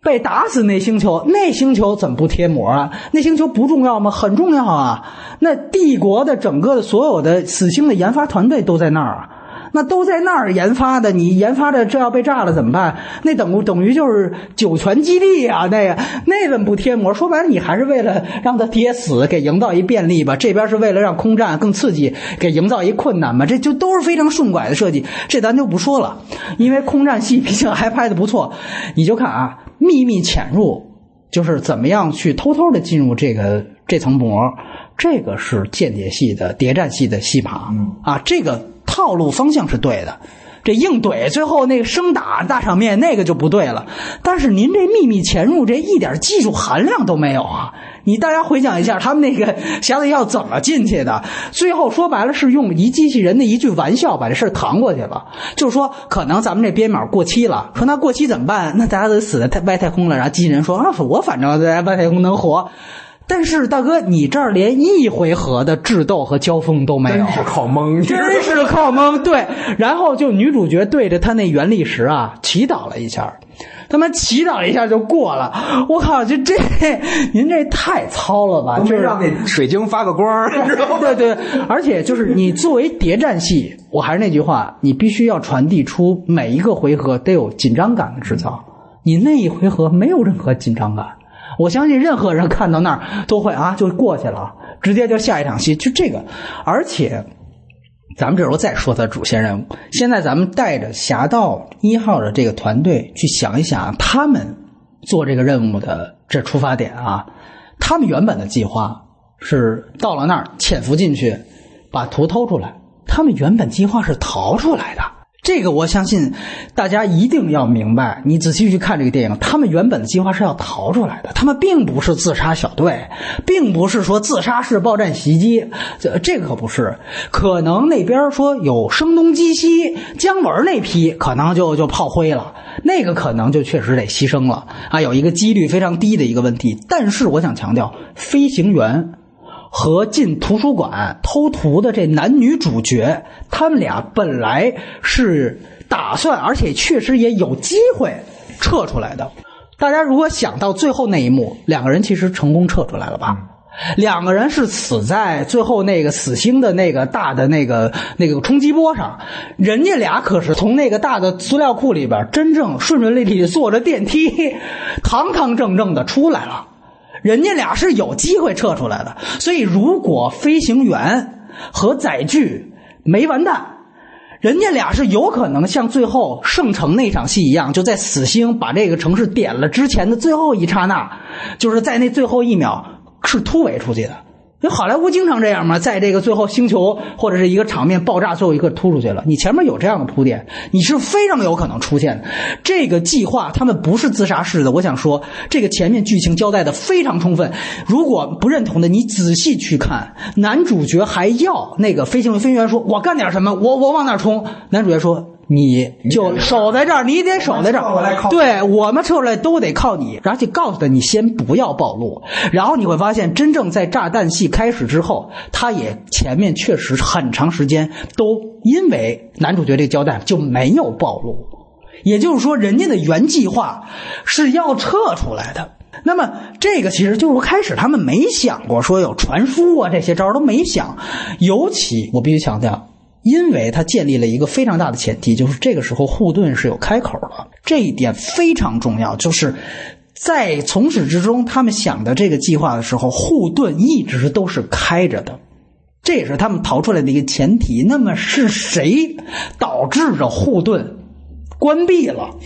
被打死那星球，那星球怎么不贴膜啊？那星球不重要吗？很重要啊！那帝国的整个的所有的死星的研发团队都在那儿啊，那都在那儿研发的。你研发的这要被炸了怎么办？那等等于就是酒泉基地啊！那个那怎么不贴膜？说白了，你还是为了让他爹死，给营造一便利吧。这边是为了让空战更刺激，给营造一困难嘛。这就都是非常顺拐的设计。这咱就不说了，因为空战戏毕竟还拍的不错。你就看啊。秘密潜入，就是怎么样去偷偷的进入这个这层膜，这个是间谍系的谍战系的戏码啊，这个套路方向是对的。这硬怼最后那个生打大场面那个就不对了。但是您这秘密潜入这一点技术含量都没有啊！你大家回想一下，他们那个匣子要怎么进去的？最后说白了是用一机器人的一句玩笑把这事儿扛过去了。就是说，可能咱们这编码过期了，说那过期怎么办？那大家都死在太外太空了。然后机器人说啊，我反正在外太空能活。但是大哥，你这儿连一回合的智斗和交锋都没有，真是靠蒙，真是靠蒙。对，然后就女主角对着他那原力石啊祈祷了一下。他妈祈祷一下就过了，我靠！就这，您这太糙了吧？就是让那水晶发个光，<laughs> 对对。而且就是你作为谍战戏，我还是那句话，你必须要传递出每一个回合得有紧张感的制造。你那一回合没有任何紧张感，我相信任何人看到那儿都会啊，就过去了，直接就下一场戏，就这个，而且。咱们这时候再说他主线任务。现在咱们带着侠盗一号的这个团队去想一想，他们做这个任务的这出发点啊，他们原本的计划是到了那儿潜伏进去，把图偷出来。他们原本计划是逃出来的。这个我相信大家一定要明白。你仔细去看这个电影，他们原本的计划是要逃出来的，他们并不是自杀小队，并不是说自杀式爆炸袭击，这这个可不是。可能那边说有声东击西，姜文那批可能就就炮灰了，那个可能就确实得牺牲了啊，有一个几率非常低的一个问题。但是我想强调，飞行员。和进图书馆偷图的这男女主角，他们俩本来是打算，而且确实也有机会撤出来的。大家如果想到最后那一幕，两个人其实成功撤出来了吧？两个人是死在最后那个死星的那个大的那个那个冲击波上，人家俩可是从那个大的资料库里边真正顺顺利利坐着电梯，堂堂正正的出来了。人家俩是有机会撤出来的，所以如果飞行员和载具没完蛋，人家俩是有可能像最后圣城那场戏一样，就在死星把这个城市点了之前的最后一刹那，就是在那最后一秒是突围出去的。因为好莱坞经常这样嘛，在这个最后星球或者是一个场面爆炸，最后一个突出去了。你前面有这样的铺垫，你是非常有可能出现的。这个计划他们不是自杀式的。我想说，这个前面剧情交代的非常充分。如果不认同的，你仔细去看，男主角还要那个飞行员飞行员说：“我干点什么？我我往哪冲？”男主角说。你就守在这儿，你得守在这儿。对我们撤出来都得靠你，而且告诉他你先不要暴露。然后你会发现，真正在炸弹戏开始之后，他也前面确实很长时间都因为男主角这个交代就没有暴露。也就是说，人家的原计划是要撤出来的。那么这个其实就是开始他们没想过说有传输啊这些招都没想。尤其我必须强调。因为他建立了一个非常大的前提，就是这个时候护盾是有开口的，这一点非常重要。就是在从始至终，他们想的这个计划的时候，护盾一直都是开着的，这也是他们逃出来的一个前提。那么是谁导致着护盾关闭了？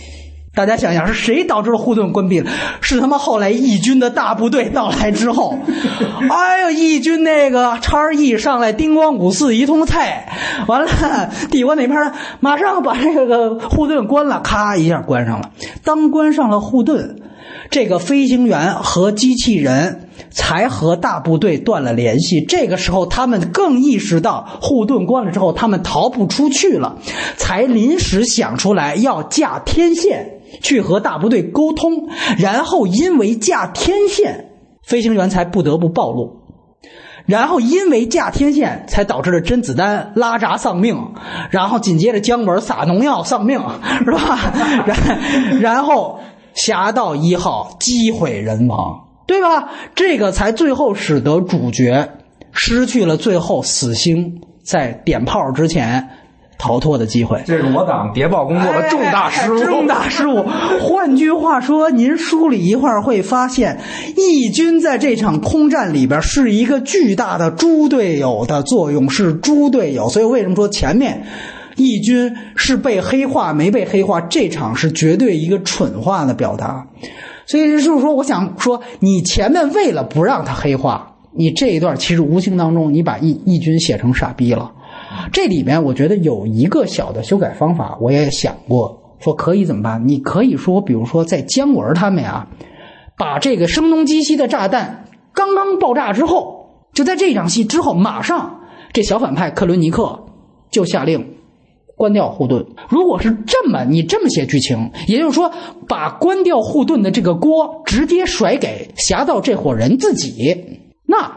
大家想想，是谁导致了护盾关闭了？是他妈后来义军的大部队到来之后。<laughs> 哎呦，义军那个叉 E 上来，叮咣五四一通菜，完了，帝国那边马上把这个护盾关了，咔一下关上了。当关上了护盾，这个飞行员和机器人才和大部队断了联系。这个时候，他们更意识到护盾关了之后，他们逃不出去了，才临时想出来要架天线。去和大部队沟通，然后因为架天线，飞行员才不得不暴露，然后因为架天线才导致了甄子丹拉闸丧命，然后紧接着姜文撒农药丧命，是吧？<laughs> 然然后侠盗一号机毁人亡，对吧？这个才最后使得主角失去了最后死星在点炮之前。逃脱的机会，这是我党谍报工作的重大失误。重大失误。<laughs> 换句话说，您梳理一会儿会发现，义军在这场空战里边是一个巨大的猪队友的作用，是猪队友。所以为什么说前面义军是被黑化没被黑化？这场是绝对一个蠢话的表达。所以就是说，我想说，你前面为了不让他黑化，你这一段其实无形当中你把义义军写成傻逼了。这里面我觉得有一个小的修改方法，我也想过说可以怎么办？你可以说，比如说在姜文他们啊，把这个声东击西的炸弹刚刚爆炸之后，就在这场戏之后，马上这小反派克伦尼克就下令关掉护盾。如果是这么你这么写剧情，也就是说把关掉护盾的这个锅直接甩给侠盗这伙人自己，那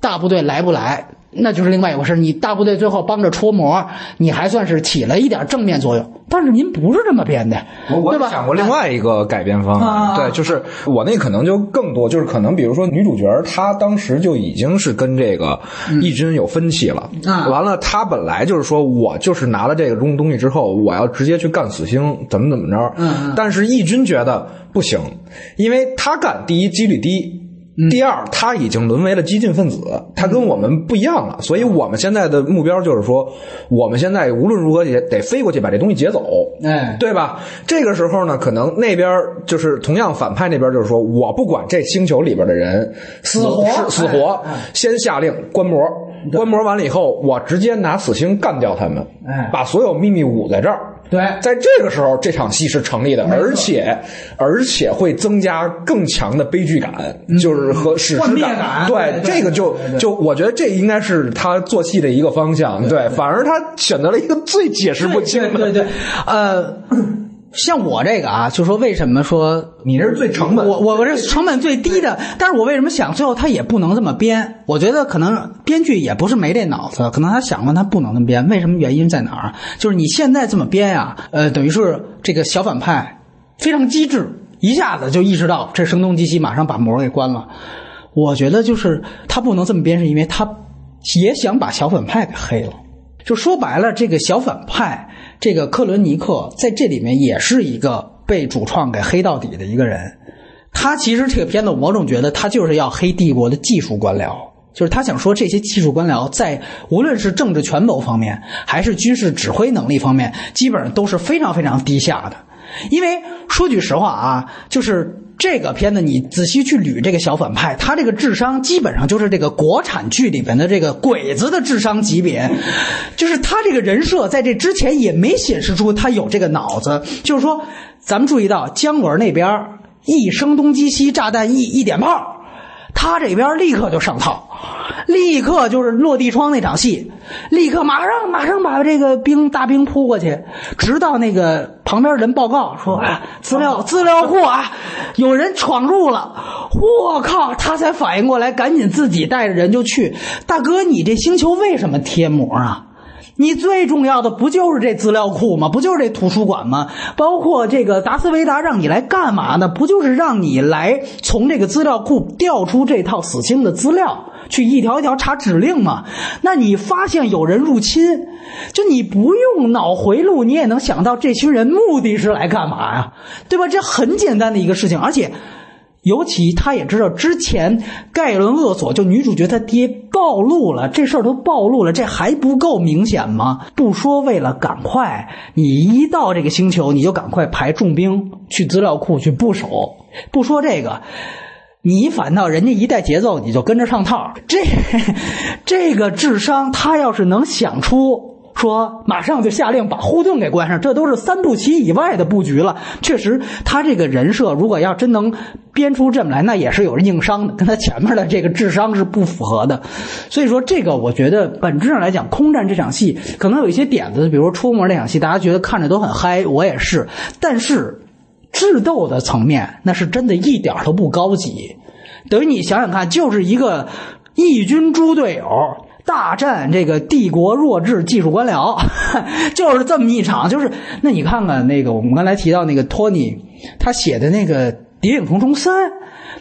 大部队来不来？那就是另外一回事。你大部队最后帮着戳魔，你还算是起了一点正面作用。但是您不是这么编的，我我想过另外一个改编方案。对，就是我那可能就更多，就是可能比如说女主角她当时就已经是跟这个义军有分歧了。完了，她本来就是说我就是拿了这个东东西之后，我要直接去干死星，怎么怎么着。嗯。但是义军觉得不行，因为他干第一几率低。第二，他已经沦为了激进分子，他跟我们不一样了，所以我们现在的目标就是说，我们现在无论如何也得飞过去把这东西劫走，哎，对吧？这个时候呢，可能那边就是同样反派那边就是说我不管这星球里边的人死活死活，先下令关膜，观摩完了以后，我直接拿死星干掉他们，哎。把所有秘密捂在这儿。对。在这个时候，这场戏是成立的，而且而且会增加更强的悲剧感，就是和史诗感。对这个就就我觉得这应该是他做戏的一个方向。对，反而他选择了一个最解释不清的。对对对，呃，像我这个啊，就说为什么说你这是最成本我我我这成本最低的，但是我为什么想最后他也不能这么编？我觉得可能编剧也不是没这脑子，可能他想过他不能这么编，为什么原因在哪儿？就是你现在这么编呀，呃，等于是这个小反派非常机智，一下子就意识到这声东击西，马上把膜给关了。我觉得就是他不能这么编，是因为他也想把小反派给黑了。就说白了，这个小反派，这个克伦尼克在这里面也是一个被主创给黑到底的一个人。他其实这个片子，我总觉得他就是要黑帝国的技术官僚，就是他想说这些技术官僚在无论是政治权谋方面，还是军事指挥能力方面，基本上都是非常非常低下的。因为说句实话啊，就是这个片子你仔细去捋这个小反派，他这个智商基本上就是这个国产剧里边的这个鬼子的智商级别，就是他这个人设在这之前也没显示出他有这个脑子。就是说，咱们注意到姜文那边一声东击西，炸弹一一点炮。他这边立刻就上套，立刻就是落地窗那场戏，立刻马上马上把这个兵大兵扑过去，直到那个旁边人报告说啊，资料资料库啊，有人闯入了，我靠，他才反应过来，赶紧自己带着人就去。大哥，你这星球为什么贴膜啊？你最重要的不就是这资料库吗？不就是这图书馆吗？包括这个达斯维达让你来干嘛呢？不就是让你来从这个资料库调出这套死星的资料，去一条一条查指令吗？那你发现有人入侵，就你不用脑回路，你也能想到这群人目的是来干嘛呀？对吧？这很简单的一个事情，而且。尤其他也知道之前盖伦厄索就女主角她爹暴露了这事儿都暴露了，这还不够明显吗？不说为了赶快，你一到这个星球你就赶快排重兵去资料库去部署。不说这个，你反倒人家一带节奏你就跟着上套。这这个智商，他要是能想出。说马上就下令把护盾给关上，这都是三步棋以外的布局了。确实，他这个人设如果要真能编出这么来，那也是有硬伤的，跟他前面的这个智商是不符合的。所以说，这个我觉得本质上来讲，空战这场戏可能有一些点子，比如出门那场戏，大家觉得看着都很嗨，我也是。但是智斗的层面，那是真的一点都不高级。等于你想想看，就是一个义军猪队友。大战这个帝国弱智技术官僚，<laughs> 就是这么一场。就是那你看看那个我们刚才提到那个托尼，他写的那个《谍影重重三》，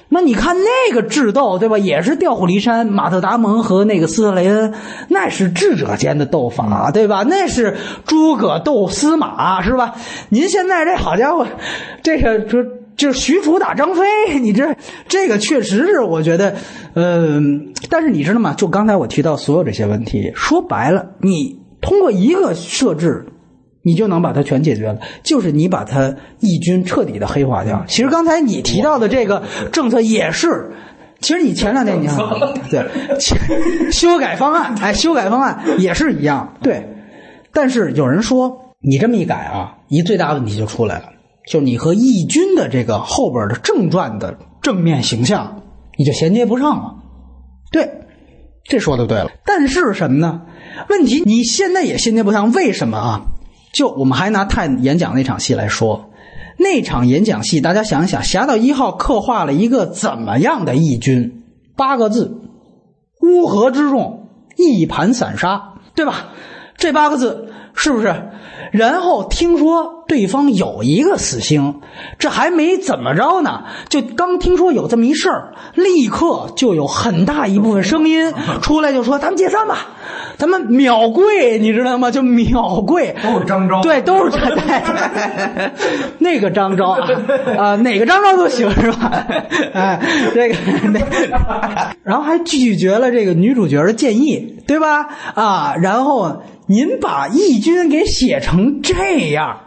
那你看那个智斗对吧？也是调虎离山，马特·达蒙和那个斯特雷恩，那是智者间的斗法对吧？那是诸葛斗司马是吧？您现在这好家伙，这个说。就是许褚打张飞，<laughs> 你这这个确实是我觉得，嗯、呃，但是你知道吗？就刚才我提到所有这些问题，说白了，你通过一个设置，你就能把它全解决了，就是你把它义军彻底的黑化掉。其实刚才你提到的这个政策也是。其实你前两天你看，<laughs> 对，修改方案，哎，修改方案也是一样，对。但是有人说，你这么一改啊，一最大问题就出来了。就你和义军的这个后边的正传的正面形象，你就衔接不上了。对，这说的对了。但是什么呢？问题你现在也衔接不上，为什么啊？就我们还拿泰演讲那场戏来说，那场演讲戏，大家想一想，《侠盗一号》刻画了一个怎么样的义军？八个字：乌合之众，一盘散沙，对吧？这八个字是不是？然后听说对方有一个死星，这还没怎么着呢，就刚听说有这么一事儿，立刻就有很大一部分声音 <laughs> 出来就说：“咱们解散吧，咱们秒跪，你知道吗？就秒跪。”都是张昭，对，都是张昭，<laughs> 那个张昭啊，啊，哪个张昭都行是吧？哎，这个 <laughs> 那，然后还拒绝了这个女主角的建议，对吧？啊，然后。您把义军给写成这样，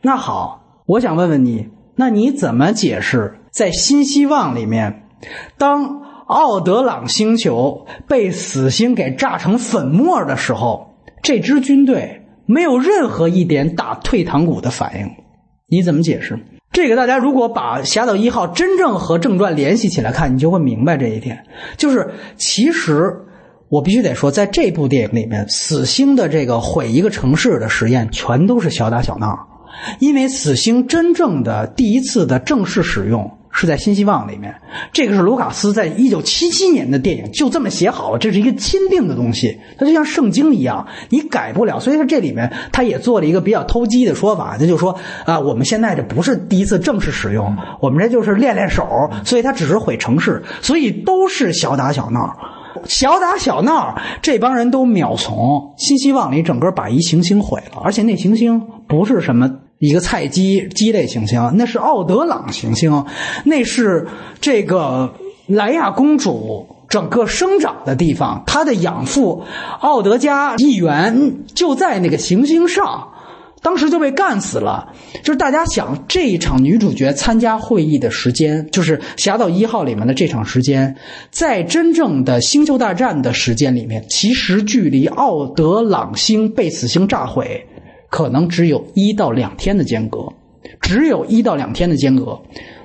那好，我想问问你，那你怎么解释在《新希望》里面，当奥德朗星球被死星给炸成粉末的时候，这支军队没有任何一点打退堂鼓的反应，你怎么解释？这个大家如果把《侠盗一号》真正和正传联系起来看，你就会明白这一点。就是其实我必须得说，在这部电影里面，死星的这个毁一个城市的实验，全都是小打小闹。因为死星真正的第一次的正式使用是在《新希望》里面，这个是卢卡斯在一九七七年的电影就这么写好了，这是一个钦定的东西，它就像圣经一样，你改不了。所以说这里面他也做了一个比较偷鸡的说法，他就说啊，我们现在这不是第一次正式使用，我们这就是练练手，所以他只是毁城市，所以都是小打小闹。小打小闹，这帮人都秒从新希望里整个把一行星毁了，而且那行星不是什么。一个菜鸡鸡类行星，那是奥德朗行星，那是这个莱娅公主整个生长的地方。她的养父奥德加议员就在那个行星上，当时就被干死了。就是大家想，这一场女主角参加会议的时间，就是《侠盗一号》里面的这场时间，在真正的星球大战的时间里面，其实距离奥德朗星被死星炸毁。可能只有一到两天的间隔，只有一到两天的间隔。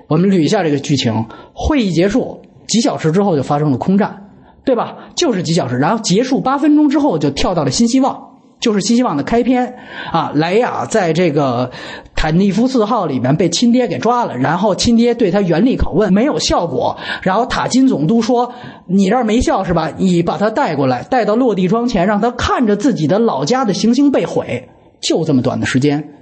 我们捋一下这个剧情：会议结束几小时之后就发生了空战，对吧？就是几小时，然后结束八分钟之后就跳到了新希望，就是新希望的开篇啊。莱雅在这个坦尼夫四号里面被亲爹给抓了，然后亲爹对他严厉拷问没有效果，然后塔金总督说：“你这儿没效是吧？你把他带过来，带到落地窗前，让他看着自己的老家的行星被毁。”就这么短的时间，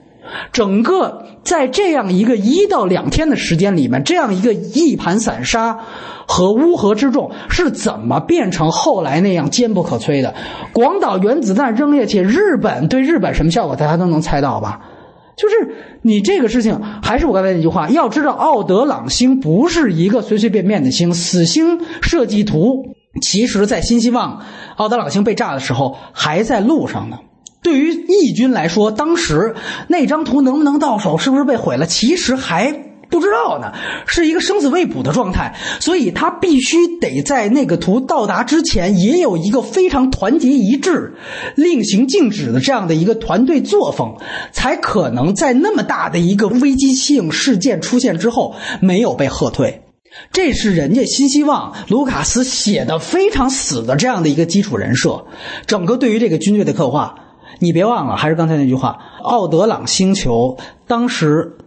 整个在这样一个一到两天的时间里面，这样一个一盘散沙和乌合之众是怎么变成后来那样坚不可摧的？广岛原子弹扔下去，日本对日本什么效果，大家都能猜到吧？就是你这个事情，还是我刚才那句话，要知道奥德朗星不是一个随随便便的星，死星设计图其实在新希望奥德朗星被炸的时候还在路上呢。对于义军来说，当时那张图能不能到手，是不是被毁了，其实还不知道呢，是一个生死未卜的状态。所以他必须得在那个图到达之前，也有一个非常团结一致、令行禁止的这样的一个团队作风，才可能在那么大的一个危机性事件出现之后没有被喝退。这是人家新希望卢卡斯写的非常死的这样的一个基础人设，整个对于这个军队的刻画。你别忘了，还是刚才那句话，奥德朗星球当时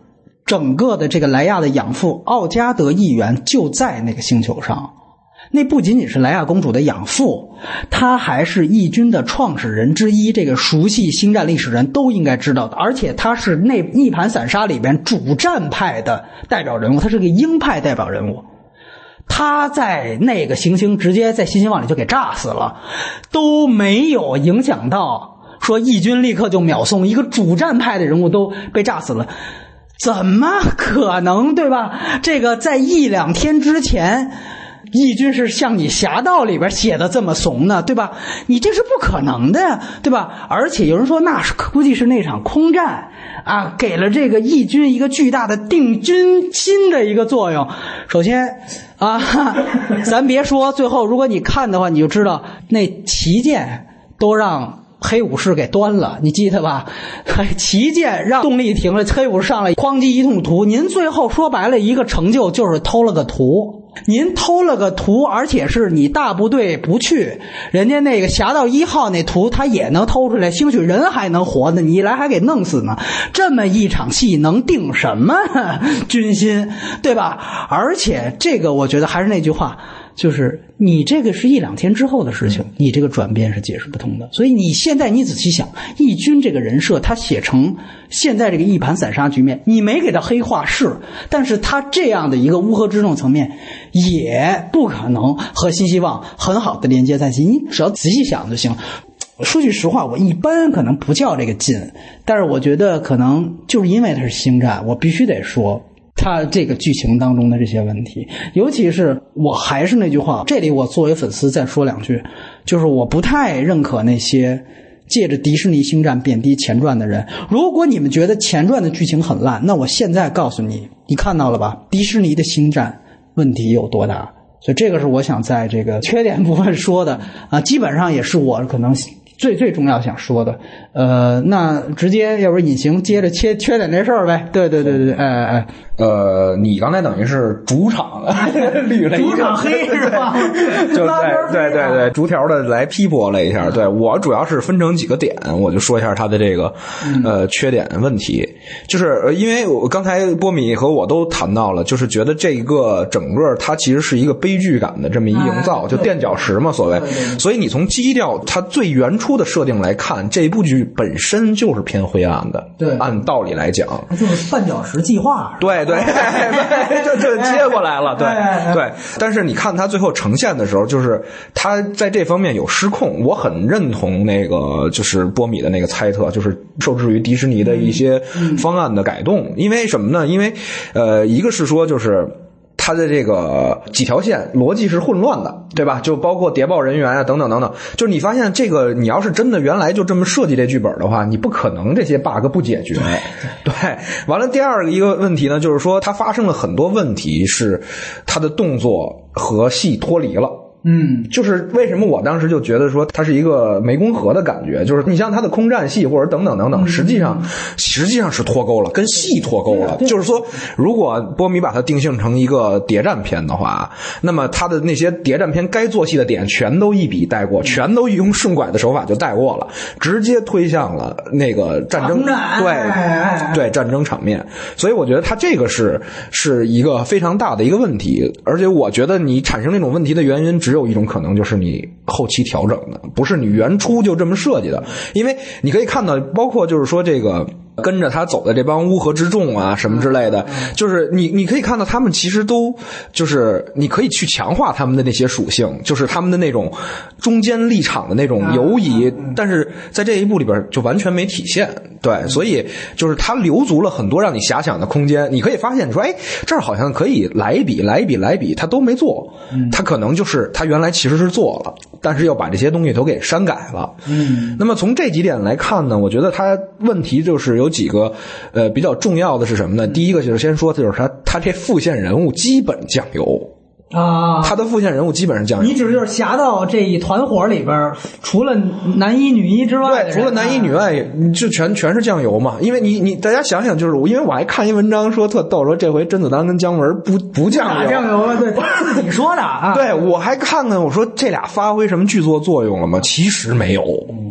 整个的这个莱亚的养父奥加德议员就在那个星球上。那不仅仅是莱亚公主的养父，他还是义军的创始人之一。这个熟悉星战历史人都应该知道的，而且他是那一盘散沙里边主战派的代表人物，他是个鹰派代表人物。他在那个行星直接在新希望里就给炸死了，都没有影响到。说义军立刻就秒送一个主战派的人物都被炸死了，怎么可能对吧？这个在一两天之前，义军是像你《侠盗》里边写的这么怂呢，对吧？你这是不可能的呀，对吧？而且有人说那是估计是那场空战啊，给了这个义军一个巨大的定军心的一个作用。首先啊，<laughs> 咱别说最后，如果你看的话，你就知道那旗舰都让。黑武士给端了，你记得吧？<laughs> 旗舰让动力停了，黑武士上来哐叽一通屠。您最后说白了一个成就就是偷了个图，您偷了个图，而且是你大部队不去，人家那个侠盗一号那图他也能偷出来，兴许人还能活呢，你一来还给弄死呢。这么一场戏能定什么 <laughs> 军心，对吧？而且这个我觉得还是那句话。就是你这个是一两天之后的事情，你这个转变是解释不通的。所以你现在你仔细想，义军这个人设，他写成现在这个一盘散沙局面，你没给他黑化是，但是他这样的一个乌合之众层面，也不可能和新希望很好的连接在一起。你只要仔细想就行。说句实话，我一般可能不叫这个劲，但是我觉得可能就是因为它是星战，我必须得说。他这个剧情当中的这些问题，尤其是我还是那句话，这里我作为粉丝再说两句，就是我不太认可那些借着迪士尼星战贬低前传的人。如果你们觉得前传的剧情很烂，那我现在告诉你，你看到了吧？迪士尼的星战问题有多大？所以这个是我想在这个缺点部分说的啊，基本上也是我可能最最重要想说的。呃，那直接要不隐形接着切缺点这事儿呗？对对对对，哎哎哎。呃，你刚才等于是主场 <laughs> 捋了一主场黑是吧？就对对 <laughs> 对对，逐条的来批驳了一下。对我主要是分成几个点，我就说一下他的这个呃缺点问题。就是因为我刚才波米和我都谈到了，就是觉得这一个整个它其实是一个悲剧感的这么一营造，就垫脚石嘛，所谓。所以你从基调它最原初的设定来看，这部剧本身就是偏灰暗的。对，按道理来讲，就是绊脚石计划。对对。对，<laughs> 就就接过来了，对对。但是你看他最后呈现的时候，就是他在这方面有失控。我很认同那个就是波米的那个猜测，就是受制于迪士尼的一些方案的改动。因为什么呢？因为呃，一个是说就是。它的这个几条线逻辑是混乱的，对吧？就包括谍报人员啊，等等等等。就是你发现这个，你要是真的原来就这么设计这剧本的话，你不可能这些 bug 不解决。对，完了，第二个一个问题呢，就是说它发生了很多问题，是它的动作和戏脱离了。嗯，就是为什么我当时就觉得说它是一个湄公河的感觉，就是你像它的空战戏或者等等等等，实际上实际上是脱钩了，跟戏脱钩了。就是说，如果波米把它定性成一个谍战片的话，那么它的那些谍战片该做戏的点全都一笔带过，全都用顺拐的手法就带过了，直接推向了那个战争，对对战争场面。所以我觉得它这个是是一个非常大的一个问题，而且我觉得你产生这种问题的原因只。只有一种可能，就是你后期调整的，不是你原初就这么设计的。因为你可以看到，包括就是说这个。跟着他走的这帮乌合之众啊，什么之类的，就是你你可以看到他们其实都就是你可以去强化他们的那些属性，就是他们的那种中间立场的那种犹疑，但是在这一部里边就完全没体现。对，所以就是他留足了很多让你遐想的空间。你可以发现，你说哎，这儿好像可以来一笔，来一笔，来一笔，他都没做。他可能就是他原来其实是做了，但是又把这些东西都给删改了。嗯，那么从这几点来看呢，我觉得他问题就是有几个，呃，比较重要的是什么呢？第一个就是先说，就是他他这副线人物基本酱油。啊，他的副线人物基本上酱油。你指的就是侠盗这一团伙里边，除了男一女一之外，对，除了男一女外，就全全是酱油嘛。因为你你大家想想，就是因为我还看一文章说特逗，说这回甄子丹跟姜文不不酱油，酱油了，对，自己说的啊。<laughs> 对我还看看，我说这俩发挥什么剧作作用了吗？其实没有。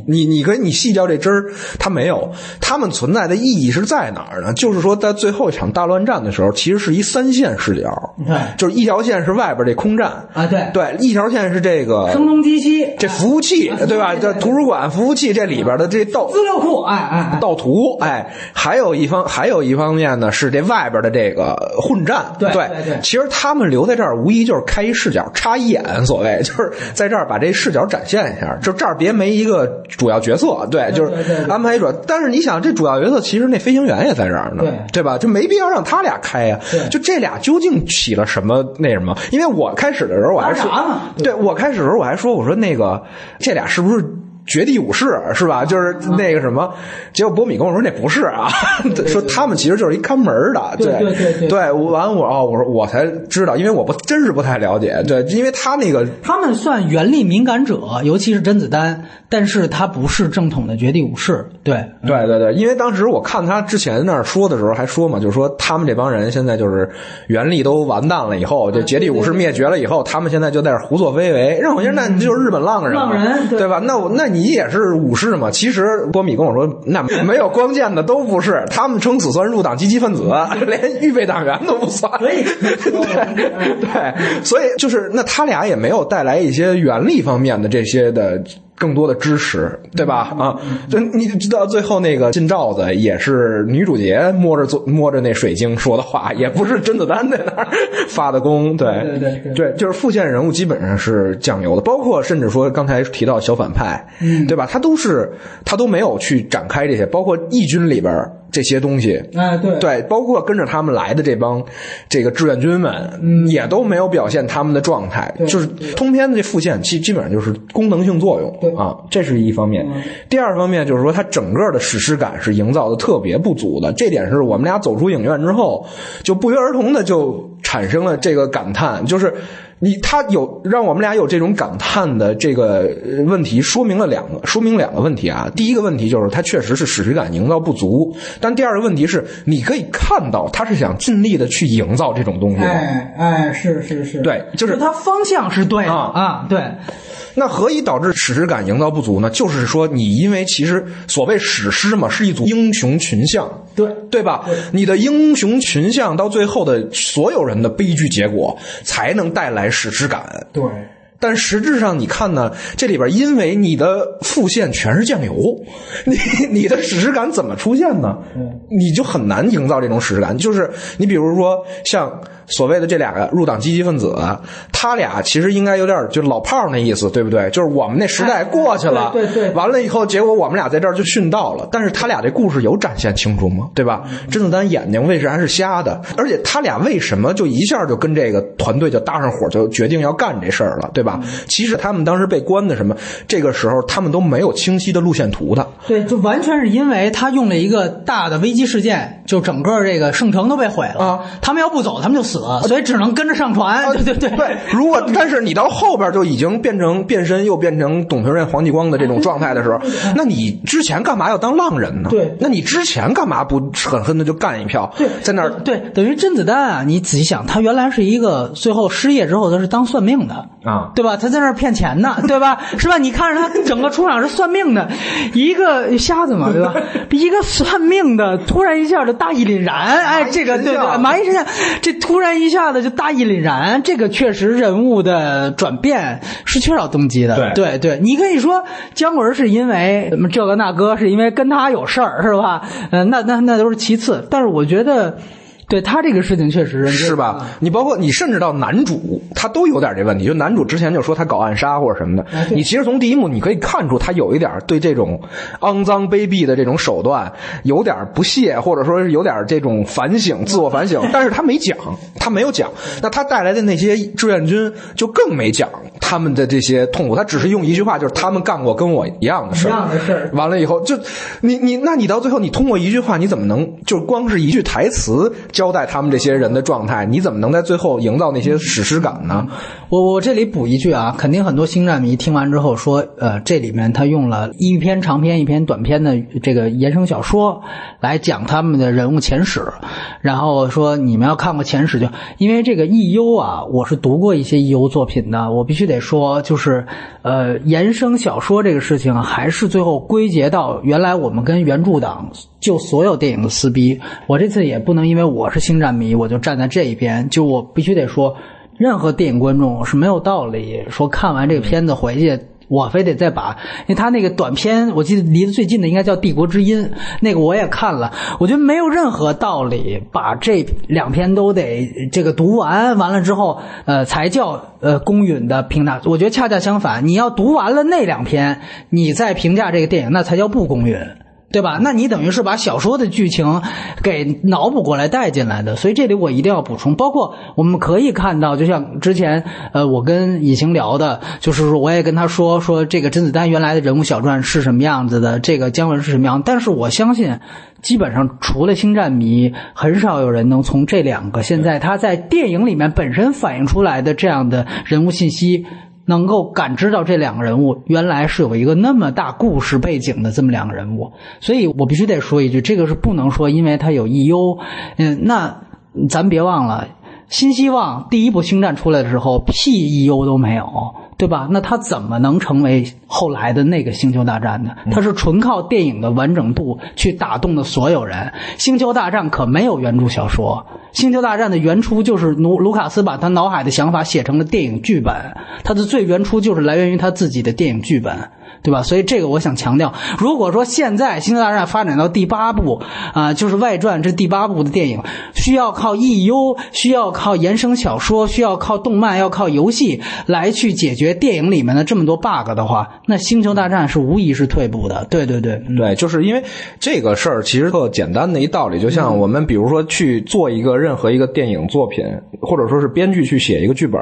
你你跟你细嚼这汁儿，他没有。他们存在的意义是在哪儿呢？就是说，在最后一场大乱战的时候，其实是一三线视角，对，就是一条线是外。外边这空战。啊，对。对，一条线是这个声东击西，这服务器对吧？这图书馆服务器这里边的这盗资料库，哎哎，盗图，哎，还有一方还有一方面呢，是这外边的这个混战，对对对。其实他们留在这儿，无疑就是开一视角，插一眼，所谓 <laughs> 就是在这儿把这视角展现一下，就这儿别没一个主要角色，对，就是安排一主。但是你想，这主要角色其实那飞行员也在这儿呢，对。对吧？就没必要让他俩开呀，就这俩究竟起了什么那什么？因为我开始的。时候我还说，对我开始的时候我还说，我说那个这俩是不是？绝地武士是吧？就是那个什么，结果波米跟我说那不是啊，<laughs> 说他们其实就是一看门的。对对对对，完我哦，我说我才知道，因为我不真是不太了解。对，因为他那个他们算原力敏感者，尤其是甄子丹，但是他不是正统的绝地武士。对对对对，因为当时我看他之前那儿说的时候还说嘛，就是说他们这帮人现在就是原力都完蛋了以后，这绝地武士灭绝了以后，他们现在就在这胡作非为。让我觉得那你就是日本浪人，浪人对吧？那我那。你也是武士嘛？其实郭米跟我说，那没有光剑的都不是，他们称此算入党积极分子，<laughs> 连预备党员都不算。对，<laughs> 对，所以就是那他俩也没有带来一些原力方面的这些的。更多的支持，对吧？啊，就你知道，最后那个金罩子也是女主角摸着做摸着那水晶说的话，也不是甄子丹在那儿发的功。对对对对，就是副线人物基本上是酱油的，包括甚至说刚才提到小反派，嗯，对吧？他都是他都没有去展开这些，包括义军里边。这些东西，哎，对对，包括跟着他们来的这帮这个志愿军们，也都没有表现他们的状态，就是通篇的这副线，基基本上就是功能性作用，啊，这是一方面。第二方面就是说，它整个的史诗感是营造的特别不足的，这点是我们俩走出影院之后，就不约而同的就产生了这个感叹，就是。你他有让我们俩有这种感叹的这个问题，说明了两个，说明两个问题啊。第一个问题就是他确实是史诗感营造不足，但第二个问题是，你可以看到他是想尽力的去营造这种东西的。哎哎，是是是，对，就是他方向是对的啊啊，对。那何以导致史诗感营造不足呢？就是说，你因为其实所谓史诗嘛，是一组英雄群像，对对吧？你的英雄群像到最后的所有人的悲剧结果，才能带来史诗感。对，但实质上，你看呢，这里边因为你的副线全是酱油，<laughs> 你你的史诗感怎么出现呢？你就很难营造这种史诗感。就是你比如说像。所谓的这俩个入党积极分子，他俩其实应该有点就老炮儿那意思，对不对？就是我们那时代过去了，对对对完了以后，结果我们俩在这儿就殉道了。但是他俩这故事有展现清楚吗？对吧？甄子丹眼睛为啥是瞎的？而且他俩为什么就一下就跟这个团队就搭上伙，就决定要干这事儿了，对吧？其实他们当时被关的什么，这个时候他们都没有清晰的路线图的。对，就完全是因为他用了一个大的危机事件，就整个这个圣城都被毁了。啊他们要不走，他们就死，所以只能跟着上船。对对对对，如果 <laughs> 但是你到后边就已经变成变身又变成董存瑞、黄继光的这种状态的时候，那你之前干嘛要当浪人呢？对那你之前干嘛不狠狠的就干一票？对，在那儿对，等于甄子丹啊，你仔细想，他原来是一个最后失业之后，他是当算命的啊对吧？他在那儿骗钱呢，<laughs> 对吧？是吧？你看着他整个出场是算命的，一个瞎子嘛，对吧？<laughs> 一个算命的，突然一下就大义凛然，哎，这个对对，蚂蚁神像，这突然一下子就大义凛然，这个确实人物的转变是缺少动机的，对对对，你可以说姜文是因为这个那个，是因为跟他有事儿，是吧？嗯、那那那都是其次，但是我觉得。对他这个事情确实是吧？你包括你，甚至到男主，他都有点这问题。就男主之前就说他搞暗杀或者什么的，对你其实从第一幕你可以看出他有一点对这种肮脏卑鄙的这种手段有点不屑，或者说是有点这种反省、自我反省，但是他没讲，他没有讲。那他带来的那些志愿军就更没讲他们的这些痛苦，他只是用一句话，就是他们干过跟我一样的事儿。一样的事儿完了以后，就你你那你到最后，你通过一句话，你怎么能就光是一句台词交代他们这些人的状态？你怎么能在最后营造那些史诗感呢？我我这里补一句啊，肯定很多星战迷听完之后说，呃，这里面他用了一篇长篇一篇短篇的这个衍生小说来讲他们的人物前史，然后说你们要看过前史就，因为这个 E.U. 啊，我是读过一些 E.U. 作品的，我必须得得说，就是呃，延伸小说这个事情还是最后归结到原来我们跟原著党就所有电影的撕逼。我这次也不能因为我是星战迷，我就站在这一边，就我必须得说。任何电影观众是没有道理说看完这个片子回去，我非得再把，因为他那个短片，我记得离得最近的应该叫《帝国之音》，那个我也看了，我觉得没有任何道理把这两篇都得这个读完，完了之后，呃，才叫呃公允的评价。我觉得恰恰相反，你要读完了那两篇，你再评价这个电影，那才叫不公允。对吧？那你等于是把小说的剧情给脑补过来带进来的，所以这里我一定要补充。包括我们可以看到，就像之前呃我跟以晴聊的，就是说我也跟他说说这个甄子丹原来的人物小传是什么样子的，这个姜文是什么样。但是我相信，基本上除了星战迷，很少有人能从这两个现在他在电影里面本身反映出来的这样的人物信息。能够感知到这两个人物原来是有一个那么大故事背景的这么两个人物，所以我必须得说一句，这个是不能说因为他有 E.U.，嗯，那咱别忘了，新希望第一部星战出来的时候屁 E.U. 都没有，对吧？那他怎么能成为后来的那个星球大战呢？他是纯靠电影的完整度去打动的所有人。星球大战可没有原著小说，星球大战的原初就是卢卢卡斯把他脑海的想法写成了电影剧本，他的最原初就是来源于他自己的电影剧本。对吧？所以这个我想强调，如果说现在《星球大战》发展到第八部啊、就是外传这第八部的电影，需要靠 E.U.，需要靠延伸小说，需要靠动漫，要靠游戏来去解决电影里面的这么多 bug 的话，那《星球大战》是无疑是退步的。对对对，嗯对，就是因为这个事儿其实特简单的一道理，就像我们比如说去做一个任何一个电影作品，或者说是编剧去写一个剧本，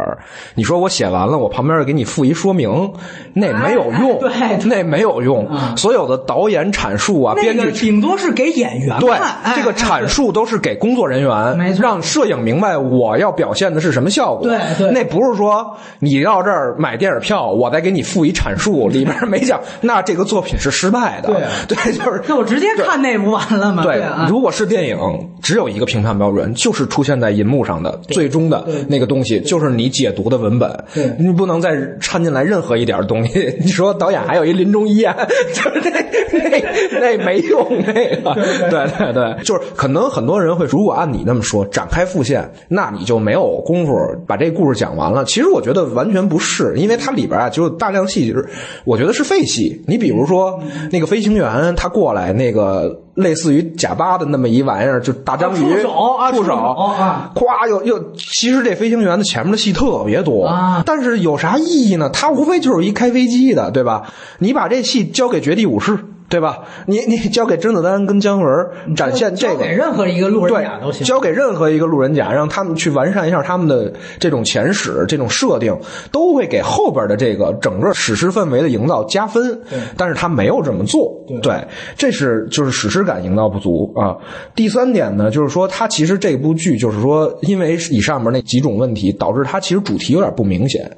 你说我写完了，我旁边给你附一说明，那没有用，<laughs> 对太那没有用。所有的导演阐述啊，编剧顶多是给演员对看，这个阐述都是给工作人员，没错让摄影明白我要表现的是什么效果。对对那不是说你到这儿买电影票，我再给你附一阐述，里边没讲，那这个作品是失败的。对啊对，就是那我直接看那不完了吗？对，啊，如果是电影，只有一个评判标准，就是出现在银幕上的最终的那个东西，就是你解读的文本。对你不能再掺进来任何一点东西。你说导演还有一临终遗言，<laughs> 就是那那那没用，那个。对对对，就是可能很多人会，如果按你那么说展开复线，那你就没有功夫把这故事讲完了。其实我觉得完全不是，因为它里边啊，就有大量戏，就是我觉得是废戏。你比如说那个飞行员，他过来那个。类似于假巴的那么一玩意儿，就大章鱼触手啊触触手啊咵又又，其实这飞行员的前面的戏特别多啊但是有啥意义呢？他无非就是一开飞机的，对吧？你把这戏交给绝地武士，对吧？你你交给甄子丹跟姜文展现这个交给，任何一个路人甲都，行。交给任何一个路人甲，让他们去完善一下他们的这种前史、这种设定，都会给后边的这个整个史诗氛围的营造加分。但是他没有这么做，对，这是就是史诗感营造不足啊。第三点呢，就是说他其实这部剧就是说，因为以上面那几种问题，导致他其实主题有点不明显。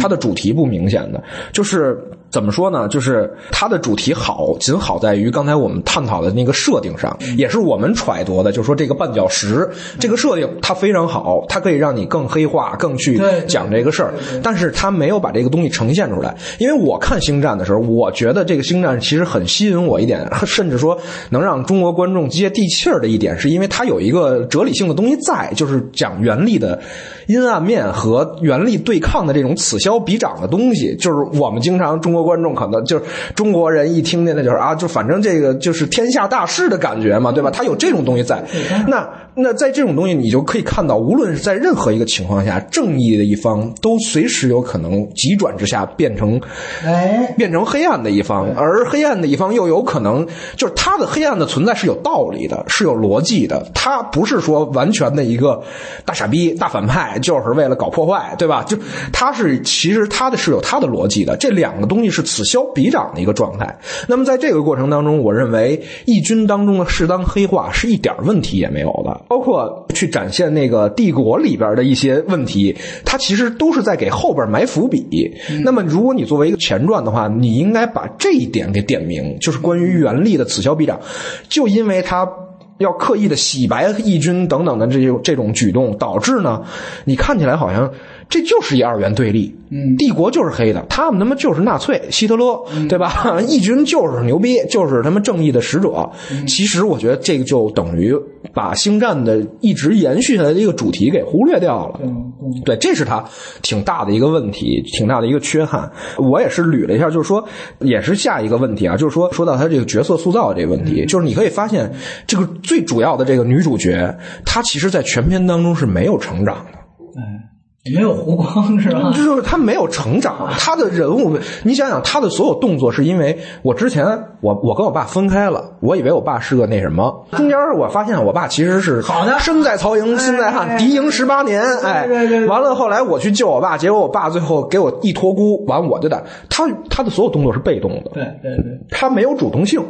它的主题不明显的，就是怎么说呢？就是它的主题好，仅好在于刚才我们探讨的那个设定上，也是我们揣度的。就是说这个绊脚石这个设定它非常好，它可以让你更黑化，更去讲这个事儿，但是它没有把这个东西呈现出来。因为我看星战的时候，我觉得这个星战其实很吸引我一点，甚至说能让中国观众接地气儿的一点，是因为它有一个哲理性的东西在，就是讲原力的阴暗面和原力对抗的这种此消彼长的东西。就是我们经常中国观众可能就是中国人一听见的就是啊，就反正这个就是天下大势的感觉嘛，对吧？他有这种东西在。那那在这种东西，你就可以看到，无论是在任何一个情况下，正义的一方都随时有可能急转直下变成哎，变成黑暗的一方，而黑暗的一方又有可能就是他的黑暗的存在是有道理的，是有逻辑的，他不是说完全的一个大傻逼、大反派，就是为了搞破坏，对吧？就他是其实他的是有他的逻辑的，这两个东西是此消彼长的一个状态。那么在这个过程当中，我认为义军当中的适当黑化是一点问题也没有的，包括去展现那个帝国里边的一些问题，它其实都是在给后边埋伏笔。那么如果你作为一个前传的话，你应该把这一点给点明，就是关于原力的此消彼长，就因为它。要刻意的洗白义军等等的这种这种举动，导致呢，你看起来好像这就是一二元对立。嗯，帝国就是黑的，他们他妈就是纳粹希特勒，对吧？<laughs> 义军就是牛逼，就是他妈正义的使者。其实我觉得这个就等于把星战的一直延续下来的一个主题给忽略掉了。对，这是他挺大的一个问题，挺大的一个缺憾。我也是捋了一下，就是说，也是下一个问题啊，就是说，说到他这个角色塑造的这个问题，就是你可以发现，这个最主要的这个女主角，她其实在全片当中是没有成长的。没有弧光是吧？<laughs> 就是他没有成长，他的人物，你想想他的所有动作，是因为我之前我我跟我爸分开了，我以为我爸是个那什么，中间我发现我爸其实是好的身在曹营心在汉，哎敌营十八年，哎，对对对完了后来我去救我爸，结果我爸最后给我一托孤，完我就得他他的所有动作是被动的，对对对，他没有主动性。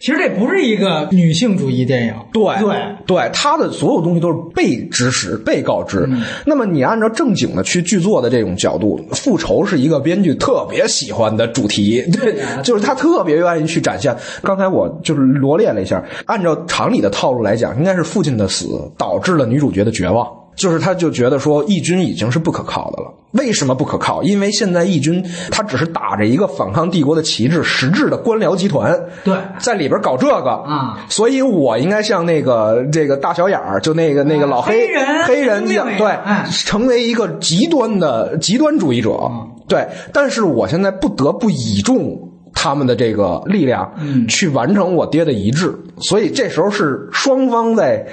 其实这不是一个女性主义电影。对对对，他的所有东西都是被指使、被告知。那么你按照正经的去剧作的这种角度，复仇是一个编剧特别喜欢的主题，对，就是他特别愿意去展现。刚才我就是罗列了一下，按照常理的套路来讲，应该是父亲的死导致了女主角的绝望。就是他就觉得说义军已经是不可靠的了。为什么不可靠？因为现在义军他只是打着一个反抗帝国的旗帜，实质的官僚集团对在里边搞这个啊，所以我应该像那个这个大小眼儿，就那个那个老黑黑人黑人一样，对哎，成为一个极端的极端主义者。对，但是我现在不得不倚重。他们的这个力量，去完成我爹的遗志，所以这时候是双方在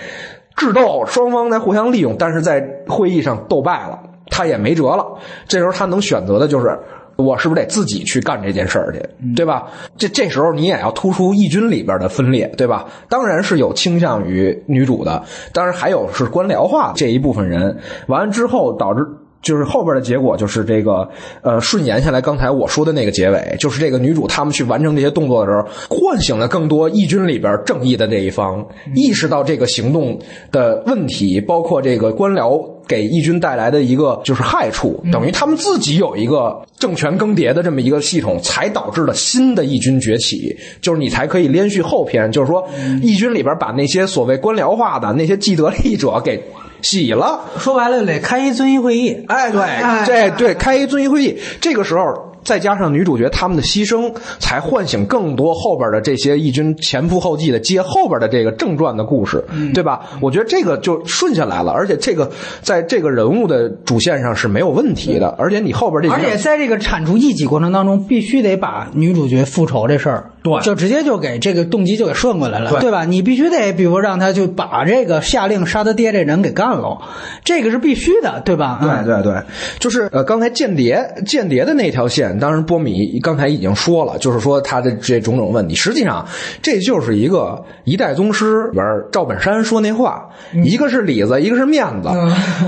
智斗，双方在互相利用，但是在会议上斗败了，他也没辙了。这时候他能选择的就是。我是不是得自己去干这件事儿去，对吧？这这时候你也要突出义军里边的分裂，对吧？当然是有倾向于女主的，当然还有是官僚化这一部分人。完了之后导致就是后边的结果就是这个，呃，顺延下来刚才我说的那个结尾，就是这个女主他们去完成这些动作的时候，唤醒了更多义军里边正义的这一方，意识到这个行动的问题，包括这个官僚给义军带来的一个就是害处，等于他们自己有一个政权更迭的这么一个系统，才导致了新的义军崛起，就是你才可以连续后篇，就是说义军里边把那些所谓官僚化的那些既得利益者给。洗了，说白了得开一遵义会议。哎，对，这对开一遵义会议，这个时候再加上女主角他们的牺牲，才唤醒更多后边的这些义军前仆后继的接后边的这个正传的故事，对吧？我觉得这个就顺下来了，而且这个在这个人物的主线上是没有问题的，而且你后边这而且在这个铲除异己过程当中，必须得把女主角复仇这事儿。对，就直接就给这个动机就给顺过来了，对。对吧？你必须得，比如让他就把这个下令杀他爹这人给干了，这个是必须的，对吧？对对对，就是呃，刚才间谍间谍的那条线，当然波米刚才已经说了，就是说他的这种种问题，实际上这就是一个一代宗师里边赵本山说那话，一个是里子，一个是面子，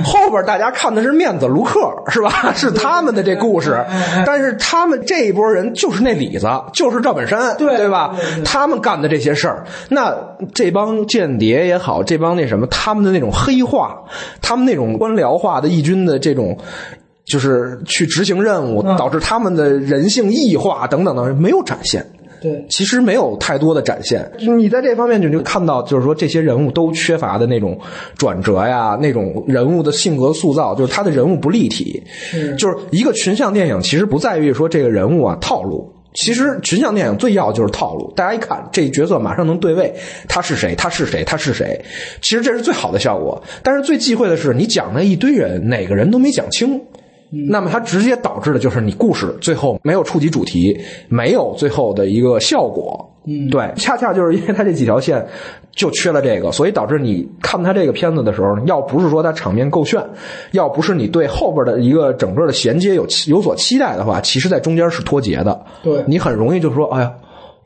后边大家看的是面子卢克是吧？是他们的这故事，但是他们这一波人就是那里子，就是赵本山，对对吧？他们干的这些事儿，那这帮间谍也好，这帮那什么，他们的那种黑化，他们那种官僚化的义军的这种。就是去执行任务，导致他们的人性异化等等等，没有展现。对，其实没有太多的展现。你在这方面你就看到，就是说这些人物都缺乏的那种转折呀，那种人物的性格塑造，就是他的人物不立体。就是一个群像电影，其实不在于说这个人物啊套路。其实群像电影最要就是套路，大家一看这角色马上能对位，他是谁，他是谁，他是谁。其实这是最好的效果。但是最忌讳的是，你讲那一堆人，哪个人都没讲清。那么它直接导致的就是你故事最后没有触及主题，没有最后的一个效果。嗯，对，恰恰就是因为它这几条线就缺了这个，所以导致你看它这个片子的时候，要不是说它场面够炫，要不是你对后边的一个整个的衔接有有所期待的话，其实在中间是脱节的。对你很容易就说，哎呀，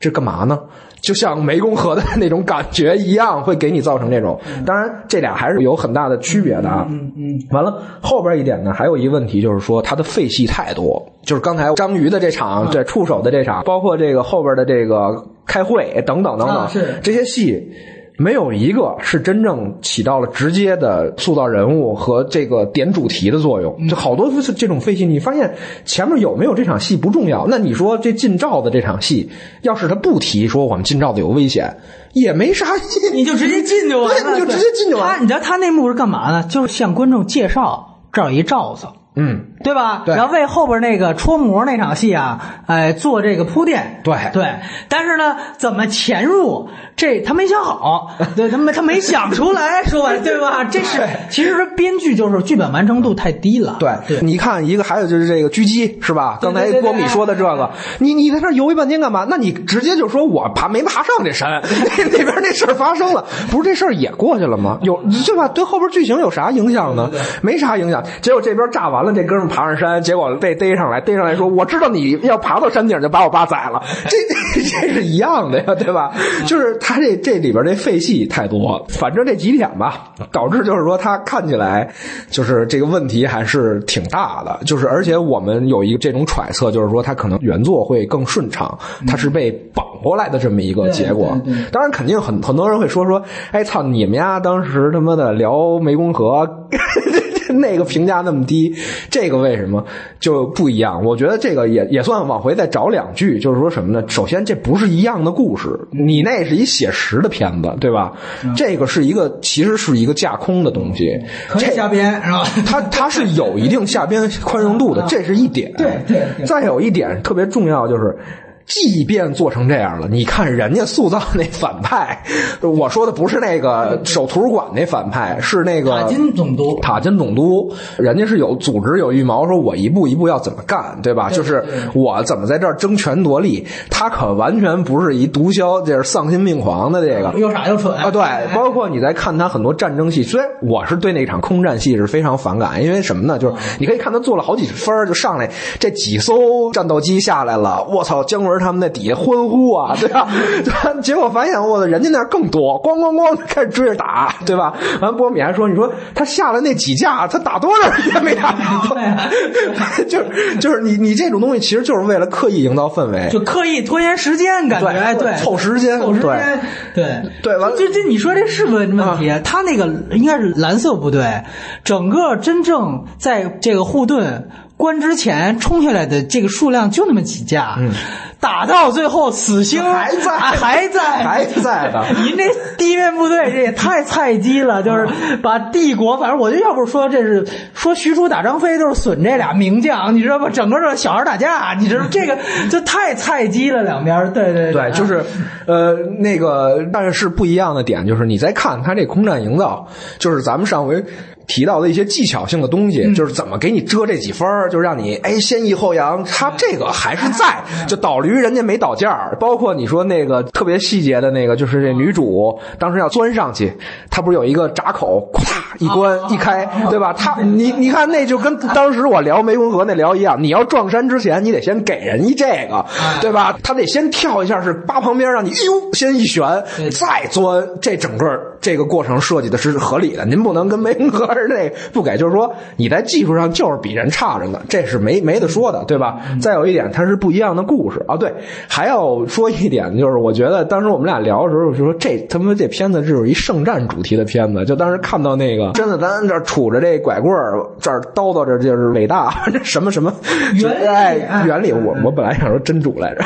这干嘛呢？就像湄公河的那种感觉一样，会给你造成这种。当然，这俩还是有很大的区别的啊。嗯嗯，完了，后边一点呢，还有一个问题就是说，它的废戏太多。就是刚才章鱼的这场，对触手的这场，包括这个后边的这个开会等等等等，这些戏。没有一个是真正起到了直接的塑造人物和这个点主题的作用。就好多这种废戏，你发现前面有没有这场戏不重要。那你说这进罩子这场戏，要是他不提说我们进罩子有危险，也没啥意义。你就直接进就完了，你就直接进就完了 <laughs> 他，你知道他那幕是干嘛呢？就是向观众介绍这儿有一罩子。嗯，对吧？对然后为后边那个戳膜那场戏啊，哎，做这个铺垫。对对，但是呢，怎么潜入，这他没想好，<laughs> 对，他没他没想出来，说白对吧？<laughs> 这是其实编剧就是剧本完成度太低了。对，对，你看一个，还有就是这个狙击是吧？刚才对对波米说的这个，你你在那儿犹豫半天干嘛？那你直接就说我爬没爬上这山，<laughs> 那边那事儿发生了，不是这事儿也过去了吗？有对吧？对后边剧情有啥影响呢？没啥影响。结果这边炸完了，这哥们儿爬上山，结果被逮上来，逮上来说我知道你要爬到山顶就把我爸宰了，<laughs> 这这这是一样的呀，对吧？就是他这这里边这废戏太多，反正这几点吧，导致就是说他看起来就是这个问题还是挺大的，就是而且我们有一个这种揣测，就是说他可能原作会更顺畅，他是被绑过来的这么一个结果。当然，肯定很很多人会说说，哎操，你们呀当时他妈的聊湄公河。<laughs> <laughs> 那个评价那么低，这个为什么就不一样？我觉得这个也也算往回再找两句，就是说什么呢？首先，这不是一样的故事，你那是一写实的片子，对吧？这个是一个其实是一个架空的东西，可以瞎编是吧？它它是有一定下边宽容度的，<laughs> 这是一点。对对对再有一点特别重要就是。即便做成这样了，你看人家塑造那反派，<laughs> 我说的不是那个守图书馆那反派，是那个塔金总督塔金总督，人家是有组织有预谋，说我一步一步要怎么干，对吧？就是我怎么在这儿争权夺利，他可完全不是一毒枭，这是丧心病狂的这个。又傻又蠢啊，对，包括你在看他很多战争戏，虽然我是对那场空战戏是非常反感，因为什么呢？就是你可以看他做了好几分儿就上来，这几艘战斗机下来了，我操，姜文儿他们在底下欢呼啊，<laughs> 对吧？对吧？结果发现我的人家那儿更多，咣咣咣开始追着打，对吧？完波米还说：“你说他下了那几架，他打多少人也没打着。<laughs> ”就是就是你你这种东西其实就是为了刻意营造氛围，就刻意拖延时间，感觉哎对，凑时间，凑时间，对对，完了就这你说这是问问题？他那个应该是蓝色部队，整个真正在这个护盾。关之前冲下来的这个数量就那么几架，打到最后死星还在还在 <laughs> 还在的。您这地面部队这也太菜鸡了，就是把帝国，反正我觉得要不说这是说许褚打张飞都是损这俩名将，你知道吧？整个这小孩打架，你知道这个 <laughs> 就太菜鸡了，两边对对对，就是 <laughs> 呃那个，但是不一样的点就是你再看他这空战营造，就是咱们上回。提到的一些技巧性的东西，就是怎么给你遮这几分就让你哎先抑后扬。他这个还是在，就倒驴人家没倒件包括你说那个特别细节的那个，就是这女主当时要钻上去，她不是有一个闸口，咵一关一开，<laughs> 对吧？她你你看那就跟当时我聊湄公河那聊一样，你要撞山之前，你得先给人一这个，对吧？他得先跳一下，是扒旁边让你呦先一旋，再钻。这整个这个过程设计的是合理的，您不能跟湄公河。是这不给，就是说你在技术上就是比人差着呢，这是没没得说的，对吧？再有一点，它是不一样的故事啊。对，还要说一点，就是我觉得当时我们俩聊的时候，就说这他妈这片子就是一圣战主题的片子。就当时看到那个，真的咱这杵着这拐棍儿，这儿叨叨着就是伟大，<laughs> 这什么什么原理，原理。我我本来想说真主来着，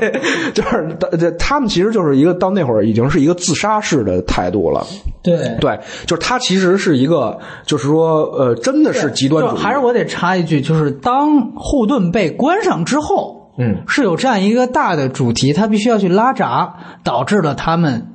<laughs> 就是这他们其实就是一个到那会儿已经是一个自杀式的态度了。对对，就是他其实是一个。就是说，呃，真的是极端主义。还是我得插一句，就是当护盾被关上之后，嗯，是有这样一个大的主题，他必须要去拉闸，导致了他们。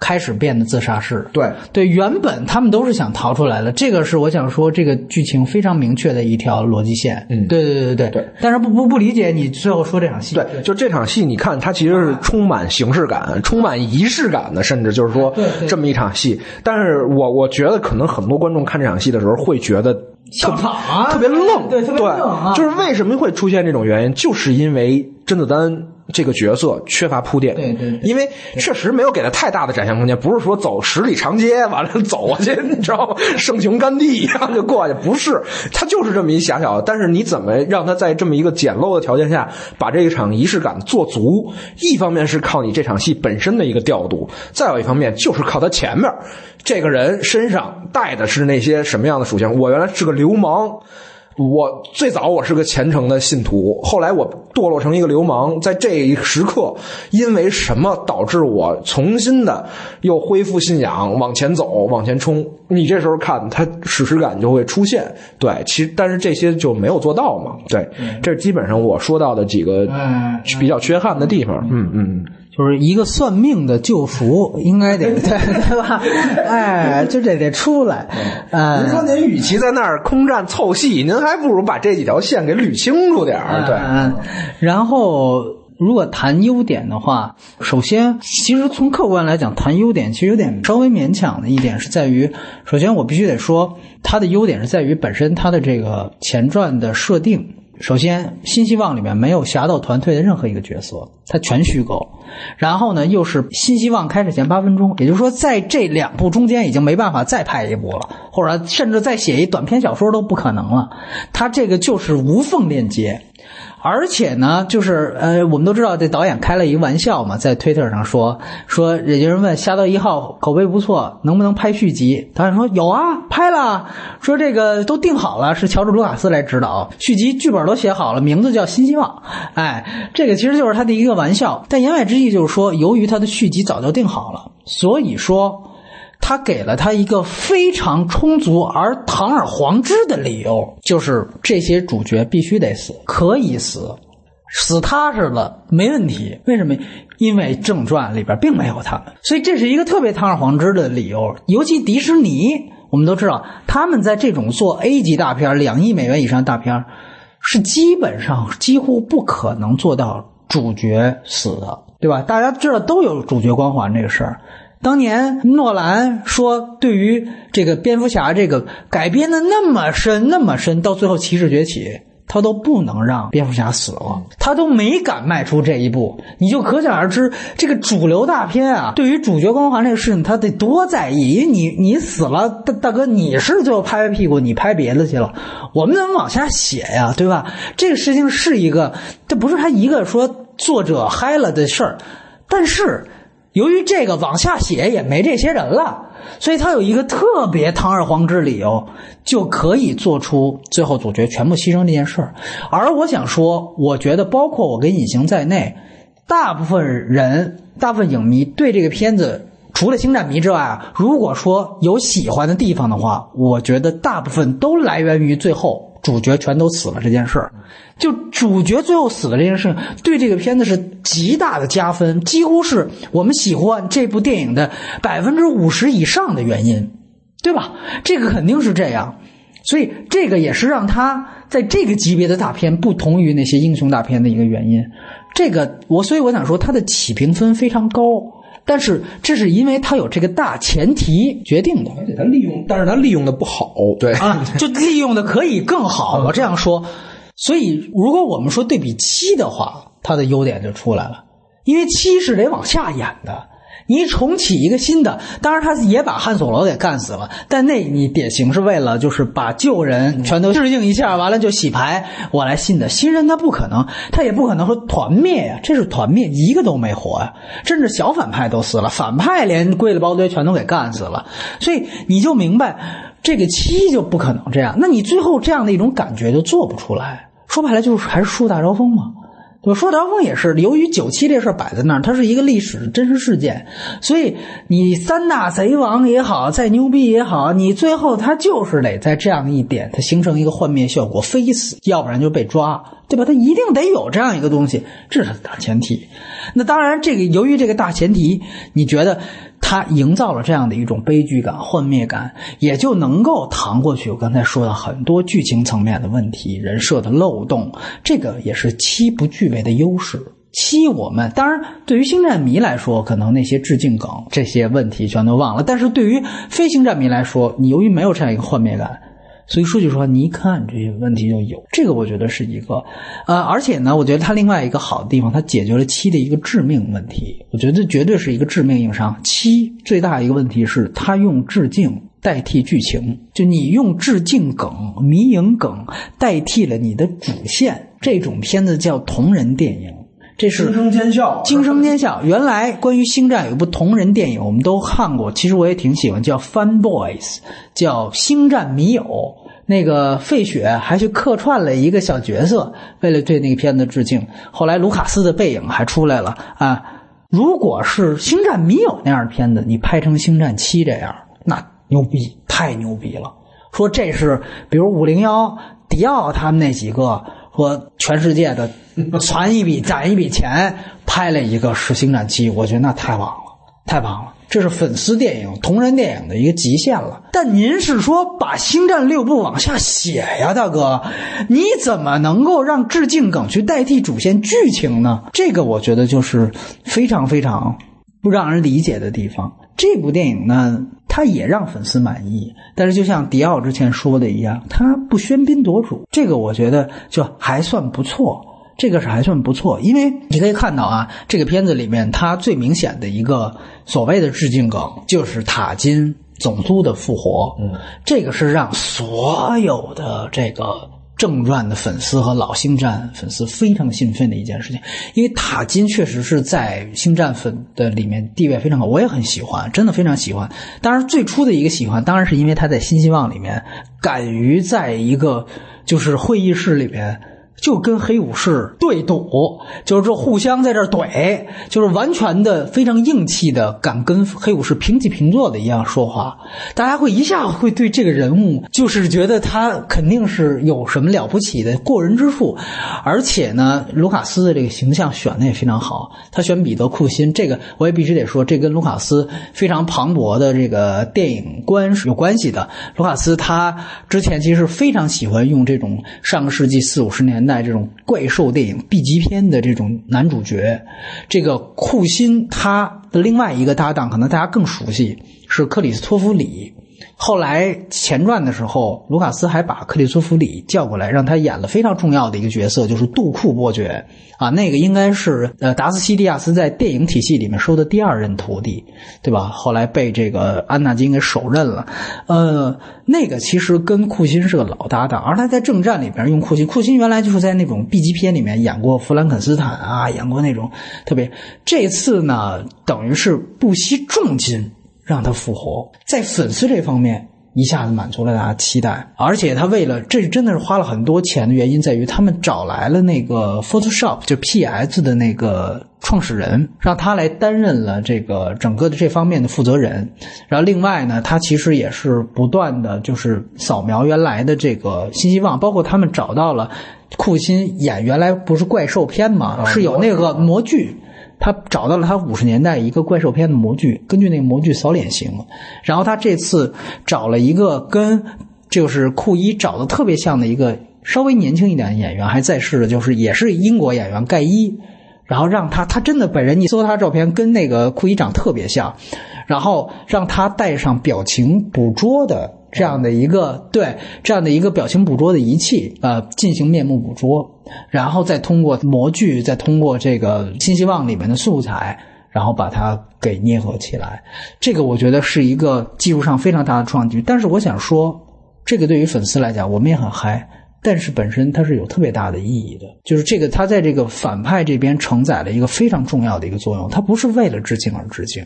开始变得自杀式，对对，原本他们都是想逃出来的，这个是我想说，这个剧情非常明确的一条逻辑线。嗯，对对对对对。但是不不不理解你最后说这场戏。对，就这场戏，你看它其实是充满形式感、充满仪式感的，甚至就是说这么一场戏。但是我我觉得可能很多观众看这场戏的时候会觉得笑场啊，特别愣，对，特别愣啊。就是为什么会出现这种原因，就是因为甄子丹。这个角色缺乏铺垫，对对，因为确实没有给他太大的展现空间。不是说走十里长街完了走过去，<laughs> 你知道吗？圣雄甘地一样就过去，不是，他就是这么一狭小。但是你怎么让他在这么一个简陋的条件下把这一场仪式感做足？一方面是靠你这场戏本身的一个调度，再有一方面就是靠他前面这个人身上带的是那些什么样的属性。我原来是个流氓。我最早我是个虔诚的信徒，后来我堕落成一个流氓，在这一时刻，因为什么导致我重新的又恢复信仰，往前走，往前冲？你这时候看，他史诗感就会出现。对，其实但是这些就没有做到嘛。对，这是基本上我说到的几个比较缺憾的地方。嗯嗯。就是一个算命的救赎，应该得对 <laughs> 对吧？哎，就这得出来。您说您与其在那儿空战凑戏，您还不如把这几条线给捋清楚点儿。对。然后，如果谈优点的话，首先，其实从客观来讲，谈优点其实有点稍微勉强的一点是在于，首先我必须得说，它的优点是在于本身它的这个前传的设定。首先，新希望里面没有侠盗团队的任何一个角色，它全虚构。然后呢，又是新希望开始前八分钟，也就是说，在这两部中间已经没办法再拍一部了，或者甚至再写一短篇小说都不可能了。它这个就是无缝链接。而且呢，就是呃，我们都知道这导演开了一个玩笑嘛，在推特上说说，有人问《侠盗一号》口碑不错，能不能拍续集？导演说有啊，拍了，说这个都定好了，是乔治·卢卡斯来指导，续集剧本都写好了，名字叫《新希望》。哎，这个其实就是他的一个玩笑，但言外之意就是说，由于他的续集早就定好了，所以说。他给了他一个非常充足而堂而皇之的理由，就是这些主角必须得死，可以死，死踏实了没问题。为什么？因为正传里边并没有他们，所以这是一个特别堂而皇之的理由。尤其迪士尼，我们都知道，他们在这种做 A 级大片、两亿美元以上大片，是基本上几乎不可能做到主角死的，对吧？大家知道都有主角光环这个事儿。当年诺兰说，对于这个蝙蝠侠这个改编的那么深那么深，到最后骑士崛起，他都不能让蝙蝠侠死了，他都没敢迈出这一步，你就可想而知，这个主流大片啊，对于主角光环这个事情，他得多在意。因为你你死了，大大哥，你是最后拍拍屁股，你拍别的去了，我们怎么往下写呀，对吧？这个事情是一个，这不是他一个说作者嗨了的事儿，但是由于这个往下写也没这些人了。所以他有一个特别堂而皇之理由，就可以做出最后主角全部牺牲这件事儿。而我想说，我觉得包括我跟隐形在内，大部分人、大部分影迷对这个片子，除了星战迷之外啊，如果说有喜欢的地方的话，我觉得大部分都来源于最后主角全都死了这件事儿。就主角最后死了这件事，对这个片子是极大的加分，几乎是我们喜欢这部电影的百分之五十以上的原因，对吧？这个肯定是这样，所以这个也是让他在这个级别的大片不同于那些英雄大片的一个原因。这个我所以我想说，它的起评分非常高，但是这是因为它有这个大前提决定的，而且它利用，但是它利用的不好，对啊，就利用的可以更好。我这样说。所以，如果我们说对比七的话，它的优点就出来了，因为七是得往下演的，你重启一个新的，当然他也把汉索罗给干死了，但那你典型是为了就是把旧人全都致敬一下，完了就洗牌，我来新的，新人他不可能，他也不可能说团灭呀，这是团灭，一个都没活呀，甚至小反派都死了，反派连跪了包堆全都给干死了，所以你就明白这个七就不可能这样，那你最后这样的一种感觉就做不出来。说白了就是还是树大招风嘛，就说刀锋也是由于九七这事摆在那儿，它是一个历史真实事件，所以你三大贼王也好，再牛逼也好，你最后他就是得在这样一点，它形成一个幻灭效果，非死，要不然就被抓，对吧？他一定得有这样一个东西，这是大前提。那当然，这个由于这个大前提，你觉得？他营造了这样的一种悲剧感、幻灭感，也就能够扛过去。我刚才说的很多剧情层面的问题、人设的漏洞，这个也是七不具备的优势。七，我们当然对于星战迷来说，可能那些致敬梗这些问题全都忘了；但是对于非星战迷来说，你由于没有这样一个幻灭感。所以说句实话，你一看这些问题就有，这个我觉得是一个，呃，而且呢，我觉得它另外一个好的地方，它解决了七的一个致命问题。我觉得这绝对是一个致命硬伤。七最大一个问题是，它用致敬代替剧情，就你用致敬梗、迷影梗代替了你的主线。这种片子叫同人电影，这是惊声尖笑，惊声尖笑。原来关于星战有一部同人电影，我们都看过，其实我也挺喜欢，叫《Fun Boys》，叫《星战迷友》。那个费雪还去客串了一个小角色，为了对那个片子致敬。后来卢卡斯的背影还出来了啊！如果是《星战迷友》那样的片子，你拍成《星战七》这样，那牛逼，太牛逼了！说这是比如五零幺、迪奥他们那几个，说全世界的攒一笔攒一笔钱拍了一个是《星战七》，我觉得那太棒了，太棒了。这是粉丝电影、同人电影的一个极限了。但您是说把《星战六部》往下写呀，大哥？你怎么能够让致敬梗去代替主线剧情呢？这个我觉得就是非常非常不让人理解的地方。这部电影呢，它也让粉丝满意，但是就像迪奥之前说的一样，它不喧宾夺主。这个我觉得就还算不错。这个是还算不错，因为你可以看到啊，这个片子里面它最明显的一个所谓的致敬梗，就是塔金总督的复活。嗯，这个是让所有的这个正传的粉丝和老星战粉丝非常兴奋的一件事情，因为塔金确实是在星战粉的里面地位非常高，我也很喜欢，真的非常喜欢。当然，最初的一个喜欢，当然是因为他在新希望里面敢于在一个就是会议室里面。就跟黑武士对赌，就是说互相在这怼，就是完全的非常硬气的，敢跟黑武士平起平坐的一样说话。大家会一下会对这个人物，就是觉得他肯定是有什么了不起的过人之处。而且呢，卢卡斯的这个形象选的也非常好，他选彼得库辛，这个我也必须得说，这跟卢卡斯非常磅礴的这个电影观是有关系的。卢卡斯他之前其实非常喜欢用这种上个世纪四五十年。在这种怪兽电影 B 级片的这种男主角，这个库辛他的另外一个搭档，可能大家更熟悉是克里斯托弗里。后来前传的时候，卢卡斯还把克里斯弗里叫过来，让他演了非常重要的一个角色，就是杜库伯爵啊，那个应该是呃达斯西蒂亚斯在电影体系里面收的第二任徒弟，对吧？后来被这个安纳金给手刃了，呃，那个其实跟库欣是个老搭档，而他在正战里边用库欣，库欣原来就是在那种 B 级片里面演过弗兰肯斯坦啊，演过那种特别，这次呢等于是不惜重金。让他复活，在粉丝这方面一下子满足了大家期待，而且他为了这真的是花了很多钱的原因在于，他们找来了那个 Photoshop 就 PS 的那个创始人，让他来担任了这个整个的这方面的负责人。然后另外呢，他其实也是不断的就是扫描原来的这个新希望，包括他们找到了库欣演原来不是怪兽片嘛，是有那个模具。他找到了他五十年代一个怪兽片的模具，根据那个模具扫脸型，然后他这次找了一个跟就是库伊找的特别像的一个稍微年轻一点的演员，还在世的，就是也是英国演员盖伊，然后让他他真的本人你搜他照片跟那个库伊长特别像，然后让他带上表情捕捉的。这样的一个对这样的一个表情捕捉的仪器，呃，进行面目捕捉，然后再通过模具，再通过这个新希望里面的素材，然后把它给捏合起来。这个我觉得是一个技术上非常大的创举。但是我想说，这个对于粉丝来讲，我们也很嗨，但是本身它是有特别大的意义的，就是这个它在这个反派这边承载了一个非常重要的一个作用，它不是为了致敬而致敬。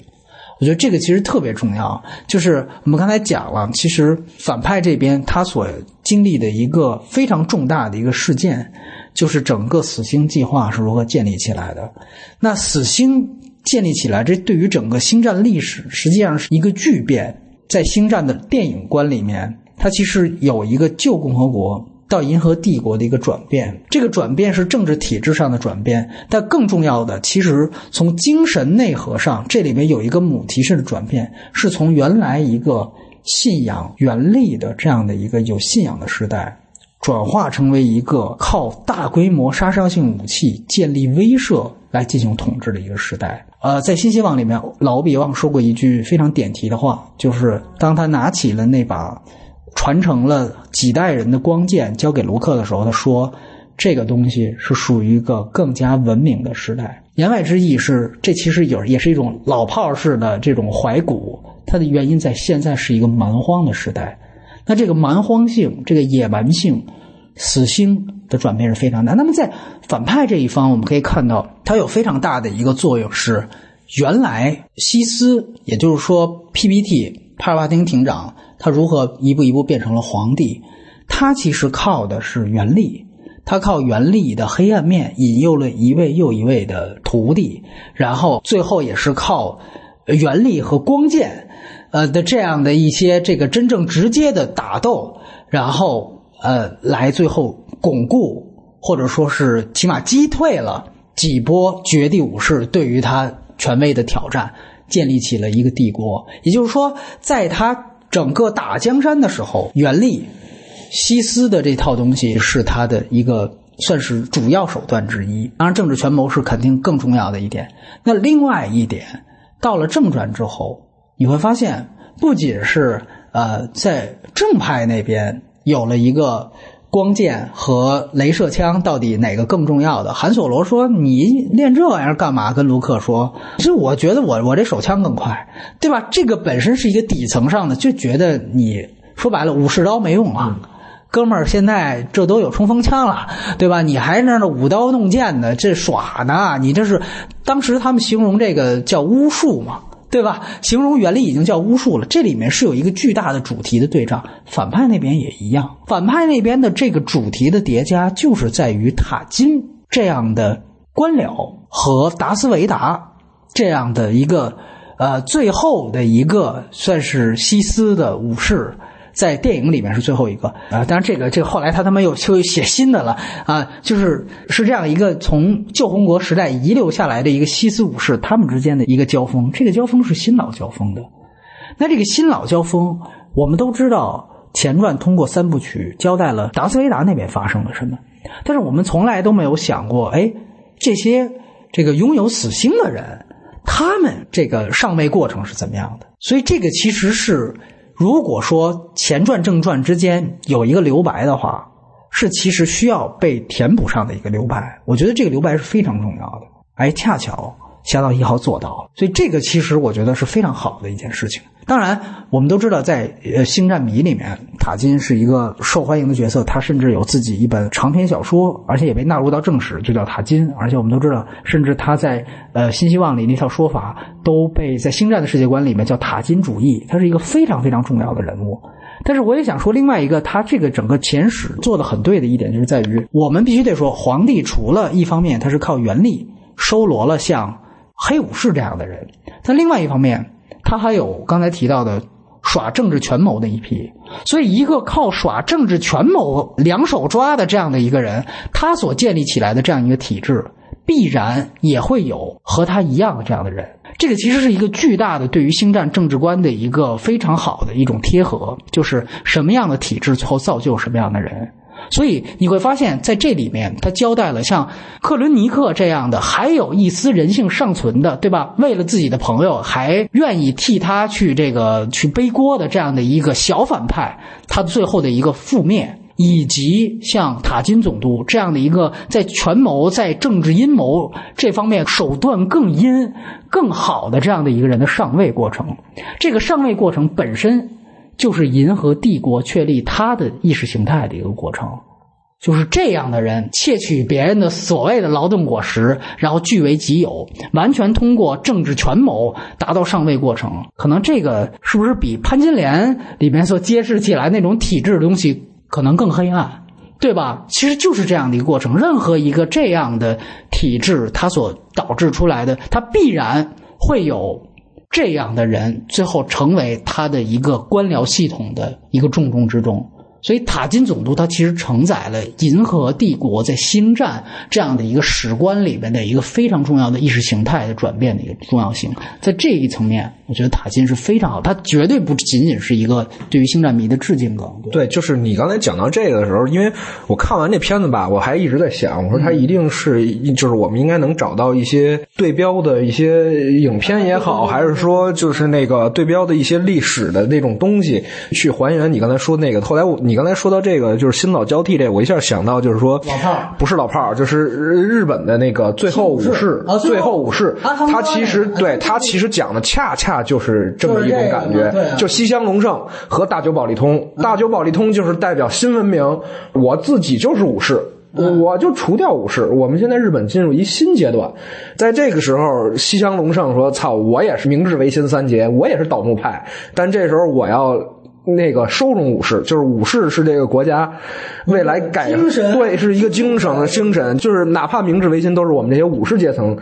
我觉得这个其实特别重要，就是我们刚才讲了，其实反派这边他所经历的一个非常重大的一个事件，就是整个死星计划是如何建立起来的。那死星建立起来，这对于整个星战历史实际上是一个巨变。在星战的电影观里面，它其实有一个旧共和国。到银河帝国的一个转变，这个转变是政治体制上的转变，但更重要的，其实从精神内核上，这里面有一个母题式的转变，是从原来一个信仰原力的这样的一个有信仰的时代，转化成为一个靠大规模杀伤性武器建立威慑来进行统治的一个时代。呃，在新希望里面，老比旺说过一句非常点题的话，就是当他拿起了那把。传承了几代人的光剑交给卢克的时候，他说：“这个东西是属于一个更加文明的时代。”言外之意是，这其实有也是一种老炮式的这种怀古。它的原因在现在是一个蛮荒的时代。那这个蛮荒性、这个野蛮性、死星的转变是非常大。那么在反派这一方，我们可以看到，它有非常大的一个作用是，原来西斯，也就是说 PPT 帕尔巴丁庭长。他如何一步一步变成了皇帝？他其实靠的是原力，他靠原力的黑暗面引诱了一位又一位的徒弟，然后最后也是靠原力和光剑，呃的这样的一些这个真正直接的打斗，然后呃来最后巩固或者说是起码击退了几波绝地武士对于他权威的挑战，建立起了一个帝国。也就是说，在他。整个打江山的时候，袁立、西斯的这套东西是他的一个算是主要手段之一。当然，政治权谋是肯定更重要的一点。那另外一点，到了正传之后，你会发现，不仅是呃在正派那边有了一个。光剑和镭射枪到底哪个更重要的？韩索罗说：“你练这玩意儿干嘛？”跟卢克说：“其实我觉得我我这手枪更快，对吧？这个本身是一个底层上的，就觉得你说白了武士刀没用啊，哥们儿，现在这都有冲锋枪了，对吧？你还那那舞刀弄剑的，这耍呢？你这是当时他们形容这个叫巫术嘛？”对吧？形容原理已经叫巫术了。这里面是有一个巨大的主题的对仗，反派那边也一样。反派那边的这个主题的叠加，就是在于塔金这样的官僚和达斯维达这样的一个呃最后的一个算是西斯的武士。在电影里面是最后一个啊，当然这个这个后来他他妈又又写新的了啊，就是是这样一个从旧红国时代遗留下来的一个西斯武士，他们之间的一个交锋，这个交锋是新老交锋的。那这个新老交锋，我们都知道前传通过三部曲交代了达斯维达那边发生了什么，但是我们从来都没有想过，哎，这些这个拥有死星的人，他们这个上位过程是怎么样的？所以这个其实是。如果说前传正传之间有一个留白的话，是其实需要被填补上的一个留白。我觉得这个留白是非常重要的。哎，恰巧《侠盗一号》做到了，所以这个其实我觉得是非常好的一件事情。当然，我们都知道，在呃《星战迷》里面，塔金是一个受欢迎的角色，他甚至有自己一本长篇小说，而且也被纳入到正史，就叫塔金。而且我们都知道，甚至他在呃《新希望》里那套说法都被在《星战》的世界观里面叫塔金主义，他是一个非常非常重要的人物。但是我也想说，另外一个，他这个整个前史做的很对的一点，就是在于我们必须得说，皇帝除了一方面他是靠原力收罗了像黑武士这样的人，但另外一方面。他还有刚才提到的耍政治权谋的一批，所以一个靠耍政治权谋两手抓的这样的一个人，他所建立起来的这样一个体制，必然也会有和他一样的这样的人。这个其实是一个巨大的对于星战政治观的一个非常好的一种贴合，就是什么样的体制最后造就什么样的人。所以你会发现，在这里面，他交代了像克伦尼克这样的，还有一丝人性尚存的，对吧？为了自己的朋友，还愿意替他去这个去背锅的这样的一个小反派，他最后的一个覆灭，以及像塔金总督这样的一个在权谋、在政治阴谋这方面手段更阴、更好的这样的一个人的上位过程。这个上位过程本身。就是银河帝国确立他的意识形态的一个过程，就是这样的人窃取别人的所谓的劳动果实，然后据为己有，完全通过政治权谋达到上位过程。可能这个是不是比潘金莲里面所揭示起来那种体制的东西可能更黑暗，对吧？其实就是这样的一个过程。任何一个这样的体制，它所导致出来的，它必然会有。这样的人最后成为他的一个官僚系统的一个重中之重。所以塔金总督他其实承载了银河帝国在星战这样的一个史观里面的一个非常重要的意识形态的转变的一个重要性，在这一层面，我觉得塔金是非常好，他绝对不仅仅是一个对于星战迷的致敬梗。对，就是你刚才讲到这个的时候，因为我看完这片子吧，我还一直在想，我说他一定是，就是我们应该能找到一些对标的一些影片也好，还是说就是那个对标的一些历史的那种东西去还原你刚才说那个。后来我你。你刚才说到这个，就是新老交替这，我一下想到就是说，老炮儿不是老炮儿，就是日本的那个最后武士，最后武士，他其实对他其实讲的恰恰就是这么一种感觉，就西乡隆盛和大久保利通，大久保利通就是代表新文明，我自己就是武士，我就除掉武士，我们现在日本进入一新阶段，在这个时候，西乡隆盛说：“操，我也是明治维新三杰，我也是倒幕派，但这时候我要。”那个收容武士，就是武士是这个国家未来改对，是一个精神精神，就是哪怕明治维新都是我们这些武士阶层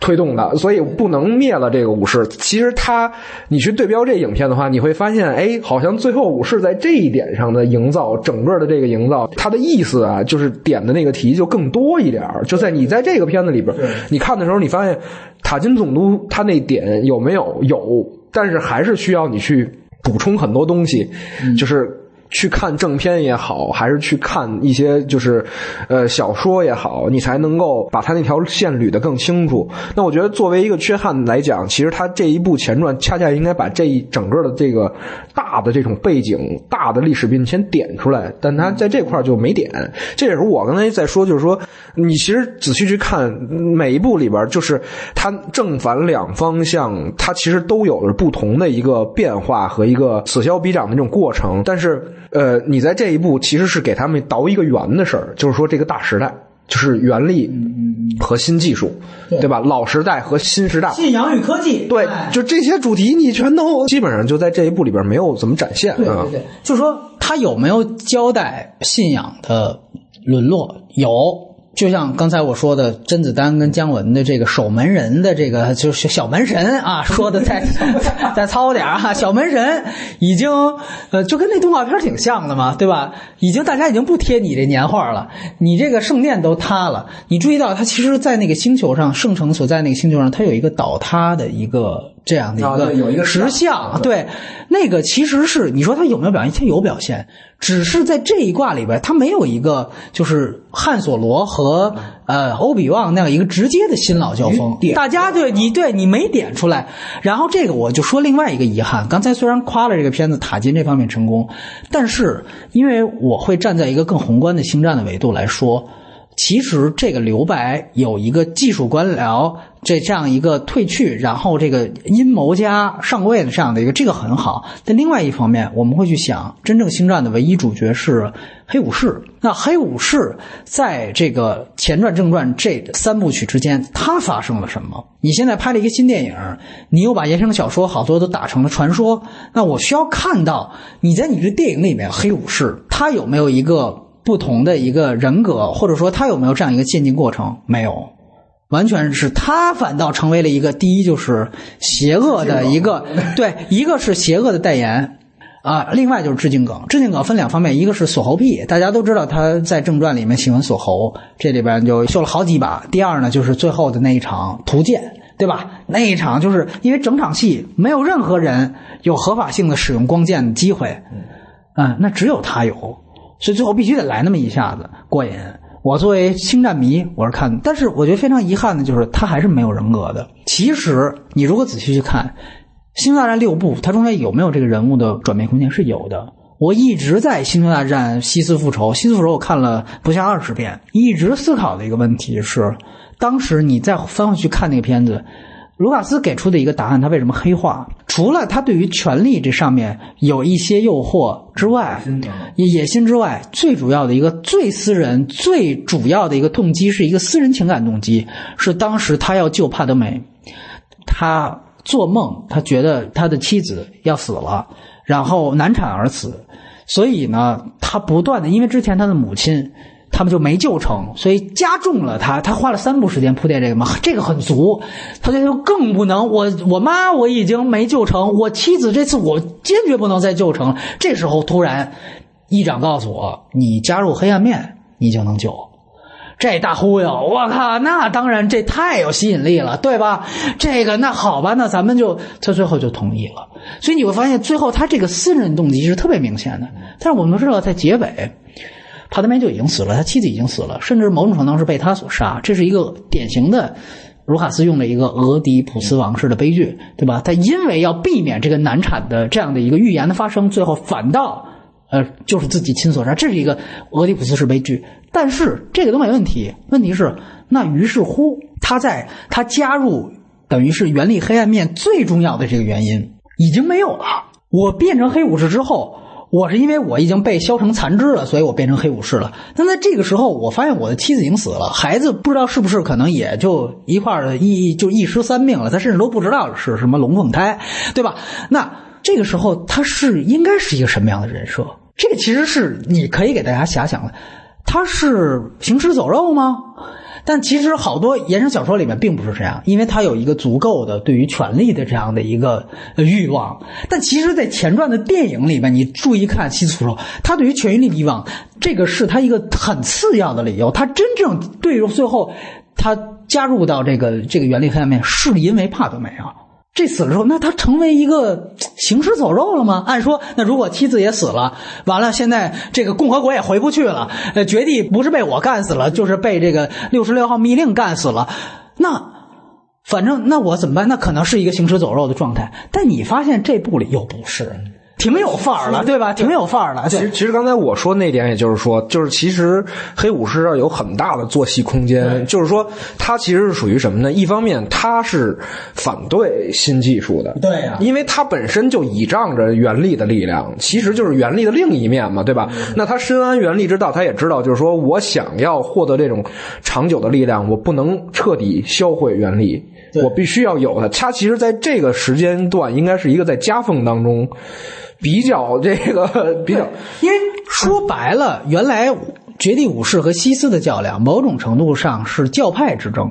推动的，所以不能灭了这个武士。其实他，你去对标这影片的话，你会发现，哎，好像最后武士在这一点上的营造，整个的这个营造，它的意思啊，就是点的那个题就更多一点就在你在这个片子里边，你看的时候，你发现塔金总督他那点有没有有，但是还是需要你去。补充很多东西，就是。去看正片也好，还是去看一些就是，呃，小说也好，你才能够把他那条线捋得更清楚。那我觉得作为一个缺憾来讲，其实他这一部前传恰恰应该把这一整个的这个大的这种背景、大的历史病先点出来，但他在这块就没点。这也是我刚才在说，就是说，你其实仔细去看每一部里边，就是他正反两方向，他其实都有着不同的一个变化和一个此消彼长的这种过程，但是。呃，你在这一步其实是给他们倒一个圆的事儿，就是说这个大时代就是原力和新技术，对吧？老时代和新时代，信仰与科技，对，就这些主题你全都基本上就在这一步里边没有怎么展现。对对对，就是说他有没有交代信仰的沦落？有。就像刚才我说的，甄子丹跟姜文的这个守门人的这个就是小门神啊，说的再再糙点啊，小门神已经呃就跟那动画片挺像的嘛，对吧？已经大家已经不贴你这年画了，你这个圣殿都塌了。你注意到它其实，在那个星球上，圣城所在那个星球上，它有一个倒塌的一个这样的一个有一个实像像，对，那个其实是你说他有没有表现？他有表现，只是在这一卦里边，他没有一个就是汉索罗和呃欧比旺那样一个直接的新老交锋。大家对你对你没点出来，然后这个我就说另外一个遗憾，刚才虽然夸了这个片子塔金这方面成功，但是因为我会站在一个更宏观的星战的维度来说。其实这个留白有一个技术官僚这这样一个退去，然后这个阴谋家上位的这样的一个这个很好。但另外一方面，我们会去想，真正星战的唯一主角是黑武士。那黑武士在这个前传、正传这三部曲之间，他发生了什么？你现在拍了一个新电影，你又把原声小说好多都打成了传说，那我需要看到你在你这电影里面黑武士他有没有一个。不同的一个人格，或者说他有没有这样一个渐进过程？没有，完全是他反倒成为了一个第一就是邪恶的一个，<laughs> 对，一个是邪恶的代言啊，另外就是致敬梗。致敬梗分两方面，一个是锁喉癖，大家都知道他在正传里面喜欢锁喉，这里边就秀了好几把。第二呢，就是最后的那一场屠剑，对吧？那一场就是因为整场戏没有任何人有合法性的使用光剑的机会，嗯，那只有他有。所以最后必须得来那么一下子过瘾。我作为星战迷，我是看，但是我觉得非常遗憾的就是他还是没有人格的。其实你如果仔细去看《星球大战》六部，它中间有没有这个人物的转变空间是有的。我一直在《星球大战：西斯复仇》，西斯复仇我看了不下二十遍，一直思考的一个问题是，当时你再翻回去看那个片子。卢卡斯给出的一个答案，他为什么黑化？除了他对于权力这上面有一些诱惑之外，野心之外，最主要的一个最私人、最主要的一个动机是一个私人情感动机，是当时他要救帕德梅，他做梦，他觉得他的妻子要死了，然后难产而死，所以呢，他不断的因为之前他的母亲。他们就没救成，所以加重了他。他花了三步时间铺垫这个嘛，这个很足。他就更不能，我我妈我已经没救成，我妻子这次我坚决不能再救成。这时候突然，议长告诉我，你加入黑暗面，你就能救。这大忽悠，我靠，那当然这太有吸引力了，对吧？这个那好吧，那咱们就他最后就同意了。所以你会发现，最后他这个私人动机是特别明显的。但是我们都知道，在结尾。帕德梅就已经死了，他妻子已经死了，甚至某种程度是被他所杀。这是一个典型的卢卡斯用的一个俄狄浦斯王式的悲剧，对吧？他因为要避免这个难产的这样的一个预言的发生，最后反倒呃就是自己亲所杀，这是一个俄狄浦斯式悲剧。但是这个都没问题，问题是那于是乎他在他加入等于是原力黑暗面最重要的这个原因已经没有了。我变成黑武士之后。我是因为我已经被削成残肢了，所以我变成黑武士了。但在这个时候，我发现我的妻子已经死了，孩子不知道是不是可能也就一块儿一就一尸三命了。他甚至都不知道是什么龙凤胎，对吧？那这个时候他是应该是一个什么样的人设？这个其实是你可以给大家遐想的，他是行尸走肉吗？但其实好多延伸小说里面并不是这样，因为他有一个足够的对于权力的这样的一个欲望。但其实，在前传的电影里面，你注意看西斯福说，他对于权力的欲望，这个是他一个很次要的理由。他真正对于最后他加入到这个这个原力黑暗面，是因为帕德梅啊。这死了之后，那他成为一个 <tsk> 行尸走肉了吗？按说，那如果妻子也死了，完了，现在这个共和国也回不去了。呃，绝地不是被我干死了，就是被这个六十六号密令干死了。那反正那我怎么办？那可能是一个行尸走肉的状态。但你发现这部里又不是。挺有范儿了，对吧？挺有范儿了。其实，其实刚才我说那点，也就是说，就是其实黑武士有很大的做戏空间。就是说，他其实是属于什么呢？一方面，他是反对新技术的，对呀，因为他本身就倚仗着原力的力量，其实就是原力的另一面嘛，对吧？那他深谙原力之道，他也知道，就是说我想要获得这种长久的力量，我不能彻底销毁原力，我必须要有它。他其实在这个时间段，应该是一个在夹缝当中。比较这个 <laughs> 比较，因为说白了，原来绝地武士和西斯的较量，某种程度上是教派之争，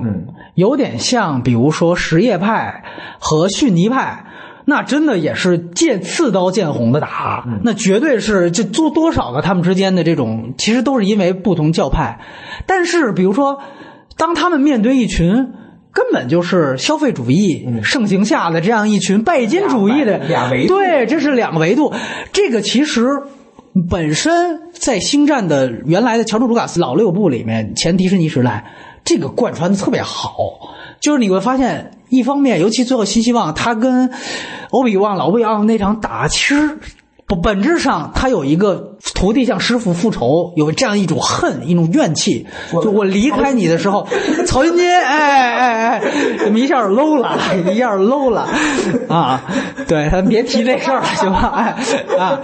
有点像，比如说什叶派和逊尼派，那真的也是见刺刀见红的打，那绝对是就多多少个他们之间的这种，其实都是因为不同教派。但是，比如说，当他们面对一群根本就是消费主义盛行下的这样一群拜金主义的俩维度对，这是两个维度。这个其实本身在星战的原来的乔治·卢卡斯老六部里面，前迪士尼时代，这个贯穿的特别好。就是你会发现，一方面，尤其最后新希望他跟欧比旺老欧比旺那场打，其实不本质上他有一个徒弟向师傅复仇，有这样一种恨，一种怨气。就我离开你的时候，曹云金，哎哎哎，怎么一下 low 了，一下 low 了啊！对咱别提这事儿了，行吧？<laughs> 哎啊，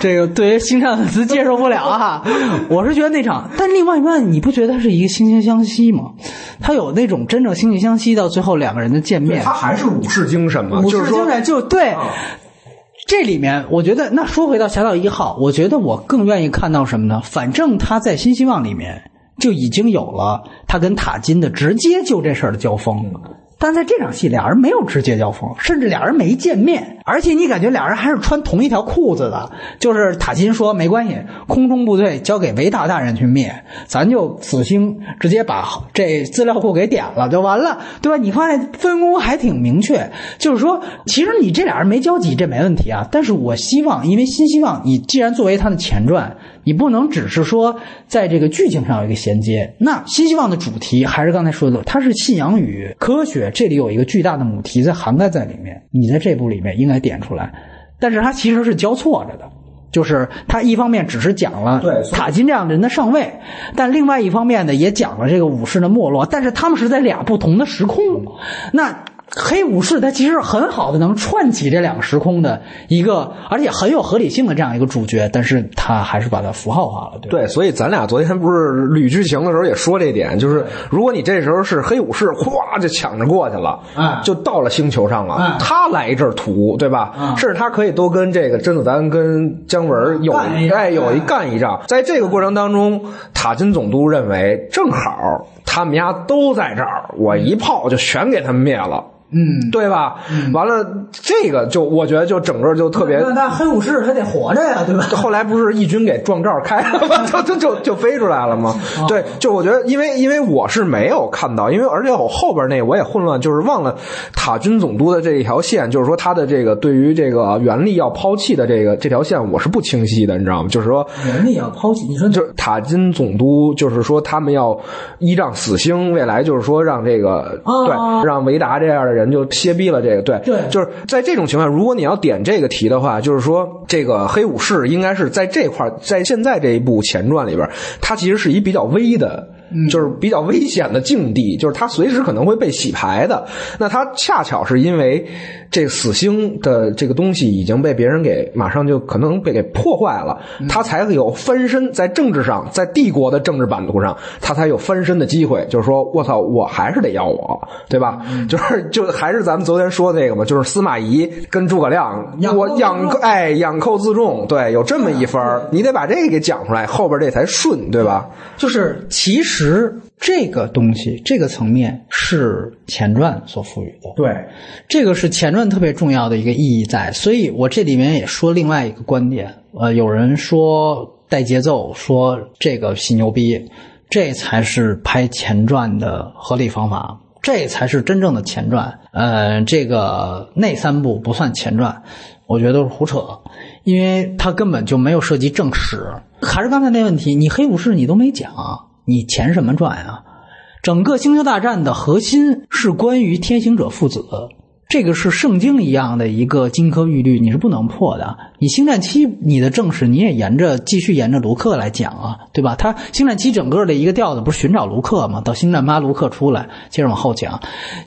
这个对于星战粉丝接受不了啊！我是觉得那场，但另外一半你不觉得它是一个惺惺相惜吗？他有那种真正惺惺相惜到最后两个人的见面，他还是武士精神嘛，武士精神就对。这里面，我觉得那说回到《侠盗一号》，我觉得我更愿意看到什么呢？反正他在《新希望》里面就已经有了他跟塔金的直接就这事儿的交锋，但在这场戏俩人没有直接交锋，甚至俩人没见面，而且你感觉俩人还是穿同一条裤子的。就是塔金说没关系，空中部队交给维达大人去灭，咱就死星直接把这资料库给点了就完了，对吧？你发现分工还挺明确，就是说，其实你这俩人没交集，这没问题啊。但是我希望，因为新希望，你既然作为他的前传，你不能只是说在这个剧情上有一个衔接。那新希望的主题还是刚才说的，它是信仰与科学，这里有一个巨大的母题在涵盖在里面。你在这部里面应该点出来，但是它其实是交错着的。就是他一方面只是讲了对塔金这样的人的上位，但另外一方面呢，也讲了这个武士的没落。但是他们是在俩不同的时空。那黑武士他其实很好的能串起这两个时空的一个，而且很有合理性的这样一个主角，但是他还是把它符号化了，对？对，所以咱俩昨天不是捋剧情的时候也说这点，就是如果你这时候是黑武士，哗就抢着过去了，哎就到了星球上了，哎他来一阵儿屠，对吧？嗯甚至他可以都跟这个甄子丹跟姜文有哎有一干一仗，在这个过程当中，塔金总督认为正好他们家都在这儿，我一炮就全给他们灭了。嗯，对吧？完了，这个就我觉得就整个就特别那那黑武士他得活着呀，对吧？<laughs> 后来不是义军给撞罩开了吗？<laughs> 就就就就飞出来了吗？对，就我觉得，因为因为我是没有看到，因为而且我后边那我也混乱，就是忘了塔军总督的这一条线，就是说他的这个对于这个原力要抛弃的这个 <laughs> 这条线，我是不清晰的，你知道吗？就是说。原力要抛弃，你说就是塔军总督，就是说他们要依仗死星，未来就是说让这个、哦对，让维达这样的人就歇逼了。这个对，对就是在这种情况下，如果你要点这个题的话，就是说这个黑武士应该是在这块，在现在这一部前传里边，他其实是一比较微的。就是比较危险的境地，就是他随时可能会被洗牌的。那他恰巧是因为这死星的这个东西已经被别人给马上就可能被给破坏了，他才有翻身在政治上，在帝国的政治版图上，他才有翻身的机会。就是说我操，我还是得要我，对吧？就是就还是咱们昨天说的那个嘛，就是司马懿跟诸葛亮，我养寇哎养寇自重，对，有这么一分儿你得把这个给讲出来，后边这才顺，对吧？就是其实这个东西，这个层面是前传所赋予的。对，这个是前传特别重要的一个意义在，所以我这里面也说另外一个观点。呃，有人说带节奏，说这个戏牛逼，这才是拍前传的合理方法，这才是真正的前传。呃，这个那三部不算前传，我觉得都是胡扯，因为它根本就没有涉及正史。还是刚才那问题，你黑武士你都没讲，你钱什么赚啊？整个星球大战的核心是关于天行者父子，这个是圣经一样的一个金科玉律，你是不能破的。你星战七你的正史你也沿着继续沿着卢克来讲啊，对吧？他星战七整个的一个调子不是寻找卢克吗？到星战八卢克出来，接着往后讲，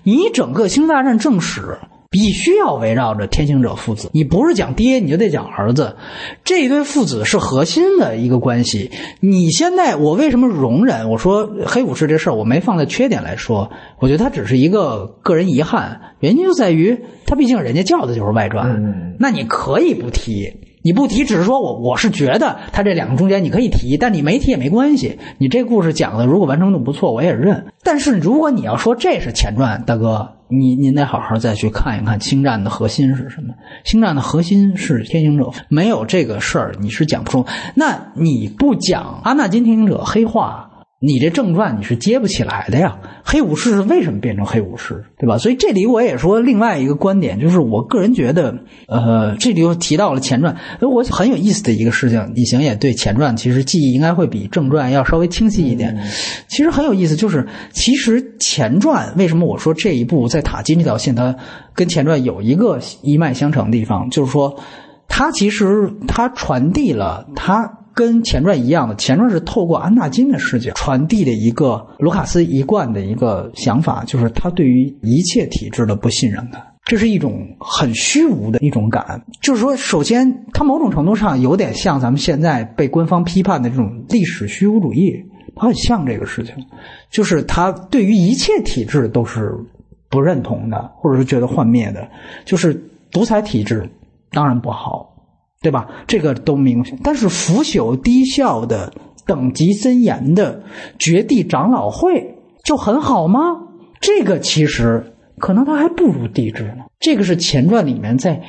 你整个星球大战正史。必须要围绕着天行者父子，你不是讲爹，你就得讲儿子，这一对父子是核心的一个关系。你现在我为什么容忍？我说黑武士这事儿我没放在缺点来说，我觉得他只是一个个人遗憾，原因就在于他毕竟人家叫的就是外传，那你可以不提。你不提，只是说我我是觉得他这两个中间你可以提，但你没提也没关系。你这故事讲的如果完成度不错，我也认。但是如果你要说这是前传，大哥，你您得好好再去看一看《星战》的核心是什么。《星战》的核心是天行者，没有这个事儿你是讲不出。那你不讲阿纳金天行者黑化，你这正传你是接不起来的呀。黑武士是为什么变成黑武士，对吧？所以这里我也说另外一个观点，就是我个人觉得，呃，这里又提到了前传，我很有意思的一个事情。李行也对前传其实记忆应该会比正传要稍微清晰一点。其实很有意思，就是其实前传为什么我说这一部在塔金这条线，它跟前传有一个一脉相承的地方，就是说它其实它传递了它。跟前传一样的，前传是透过安纳金的视角传递的一个卢卡斯一贯的一个想法，就是他对于一切体制的不信任感，这是一种很虚无的一种感。就是说，首先，他某种程度上有点像咱们现在被官方批判的这种历史虚无主义，他很像这个事情，就是他对于一切体制都是不认同的，或者是觉得幻灭的，就是独裁体制当然不好。对吧？这个都明显，但是腐朽低效的、等级森严的绝地长老会就很好吗？这个其实可能它还不如帝制呢。这个是前传里面在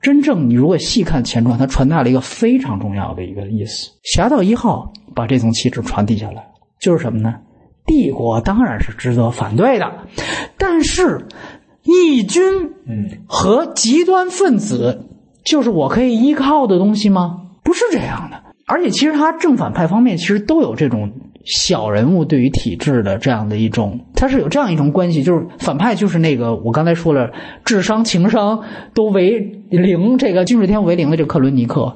真正你如果细看前传，它传达了一个非常重要的一个意思。侠盗一号把这种气质传递下来，就是什么呢？帝国当然是值得反对的，但是义军和极端分子。就是我可以依靠的东西吗？不是这样的。而且，其实他正反派方面其实都有这种小人物对于体制的这样的一种，他是有这样一种关系。就是反派就是那个我刚才说了，智商、情商都为零，这个金水天为零的这个克伦尼克。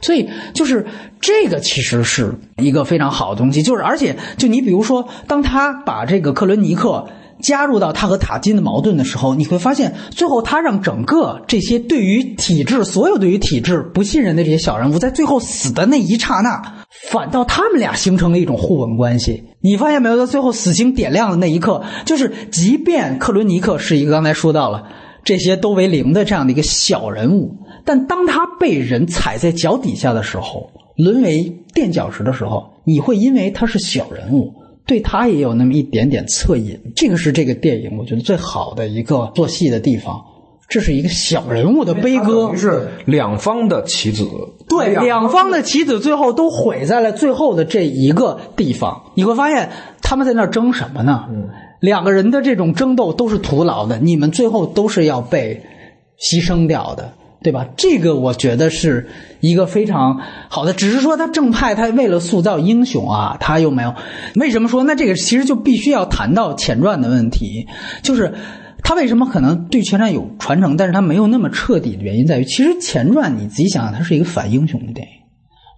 所以，就是这个其实是一个非常好的东西。就是而且，就你比如说，当他把这个克伦尼克。加入到他和塔金的矛盾的时候，你会发现，最后他让整个这些对于体制、所有对于体制不信任的这些小人物，在最后死的那一刹那，反倒他们俩形成了一种互文关系。你发现没有？在最后死星点亮的那一刻，就是即便克伦尼克是一个刚才说到了这些都为零的这样的一个小人物，但当他被人踩在脚底下的时候，沦为垫脚石的时候，你会因为他是小人物。对他也有那么一点点恻隐，这个是这个电影我觉得最好的一个做戏的地方。这是一个小人物的悲歌，是两方的棋子。对，两方的棋子最后都毁在了最后的这一个地方。你会发现他们在那儿争什么呢？嗯两个人的这种争斗都是徒劳的，你们最后都是要被牺牲掉的。对吧？这个我觉得是一个非常好的，只是说他正派，他为了塑造英雄啊，他又没有。为什么说那这个其实就必须要谈到前传的问题，就是他为什么可能对前传有传承，但是他没有那么彻底的原因在于，其实前传你仔细想想，它是一个反英雄的电影。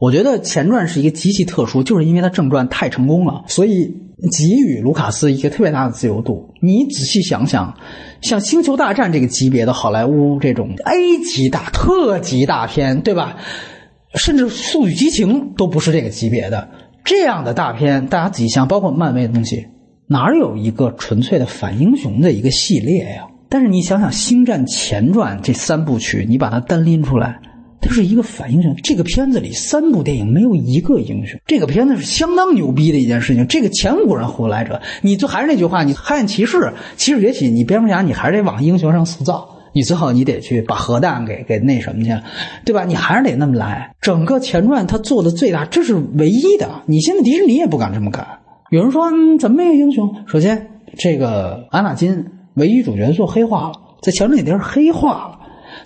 我觉得前传是一个极其特殊，就是因为它正传太成功了，所以给予卢卡斯一个特别大的自由度。你仔细想想。像《星球大战》这个级别的好莱坞这种 A 级大特级大片，对吧？甚至《速度与激情》都不是这个级别的这样的大片。大家仔细想，包括漫威的东西，哪有一个纯粹的反英雄的一个系列呀？但是你想想，《星战前传》这三部曲，你把它单拎出来。它是一个反英雄。这个片子里三部电影没有一个英雄，这个片子是相当牛逼的一件事情。这个前古人后来者，你就还是那句话，你黑暗骑士、骑士崛起，你蝙蝠侠，你还是得往英雄上塑造。你最后你得去把核弹给给那什么去，对吧？你还是得那么来。整个前传他做的最大，这是唯一的。你现在迪士尼也不敢这么干。有人说怎么没有英雄？首先，这个安纳金唯一主角做黑化了，在前传里边黑化了。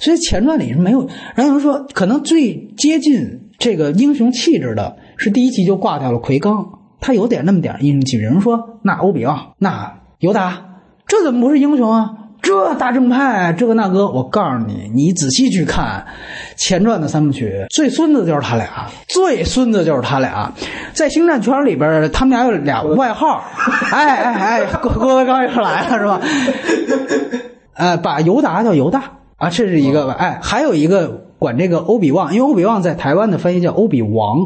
所以前传里是没有，然后有人说可能最接近这个英雄气质的是第一集就挂掉了奎刚，他有点那么点英雄气质。有人说那欧比旺，那尤达，这怎么不是英雄啊？这大正派，这个那个，我告诉你，你仔细去看前传的三部曲，最孙子就是他俩，最孙子就是他俩，在星战圈里边，他们俩有俩外号，哎哎哎，郭郭德纲又来了是吧？<laughs> 呃，把尤达叫尤大。啊，这是一个吧？哎，还有一个管这个欧比旺，因为欧比旺在台湾的翻译叫欧比王，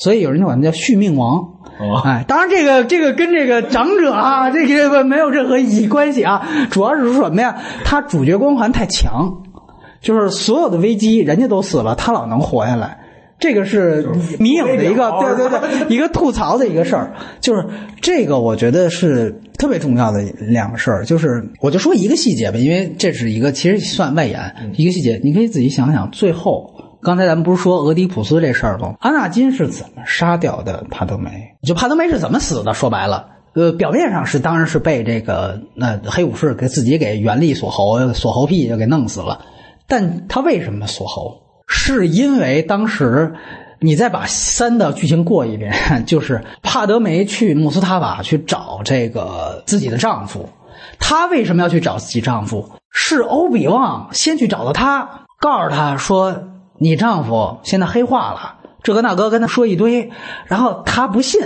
所以有人就管他叫续命王。哎，当然这个这个跟这个长者啊，这个没有任何意义关系啊，主要是说什么呀？他主角光环太强，就是所有的危机人家都死了，他老能活下来。这个是迷影的一个，对对对，<laughs> 一个吐槽的一个事儿，就是这个我觉得是特别重要的两个事儿，就是我就说一个细节吧，因为这是一个其实算外延，一个细节，你可以仔细想想，最后刚才咱们不是说俄狄浦斯这事儿吗？阿纳金是怎么杀掉的帕德梅？就帕德梅是怎么死的？说白了，呃，表面上是当然是被这个那黑武士给自己给原力锁喉，锁喉屁就给弄死了。但他为什么锁喉？是因为当时。你再把三的剧情过一遍，<laughs> 就是帕德梅去穆斯塔法去找这个自己的丈夫，她为什么要去找自己丈夫？是欧比旺先去找的她，告诉她说你丈夫现在黑化了，这个那个跟他说一堆，然后他不信，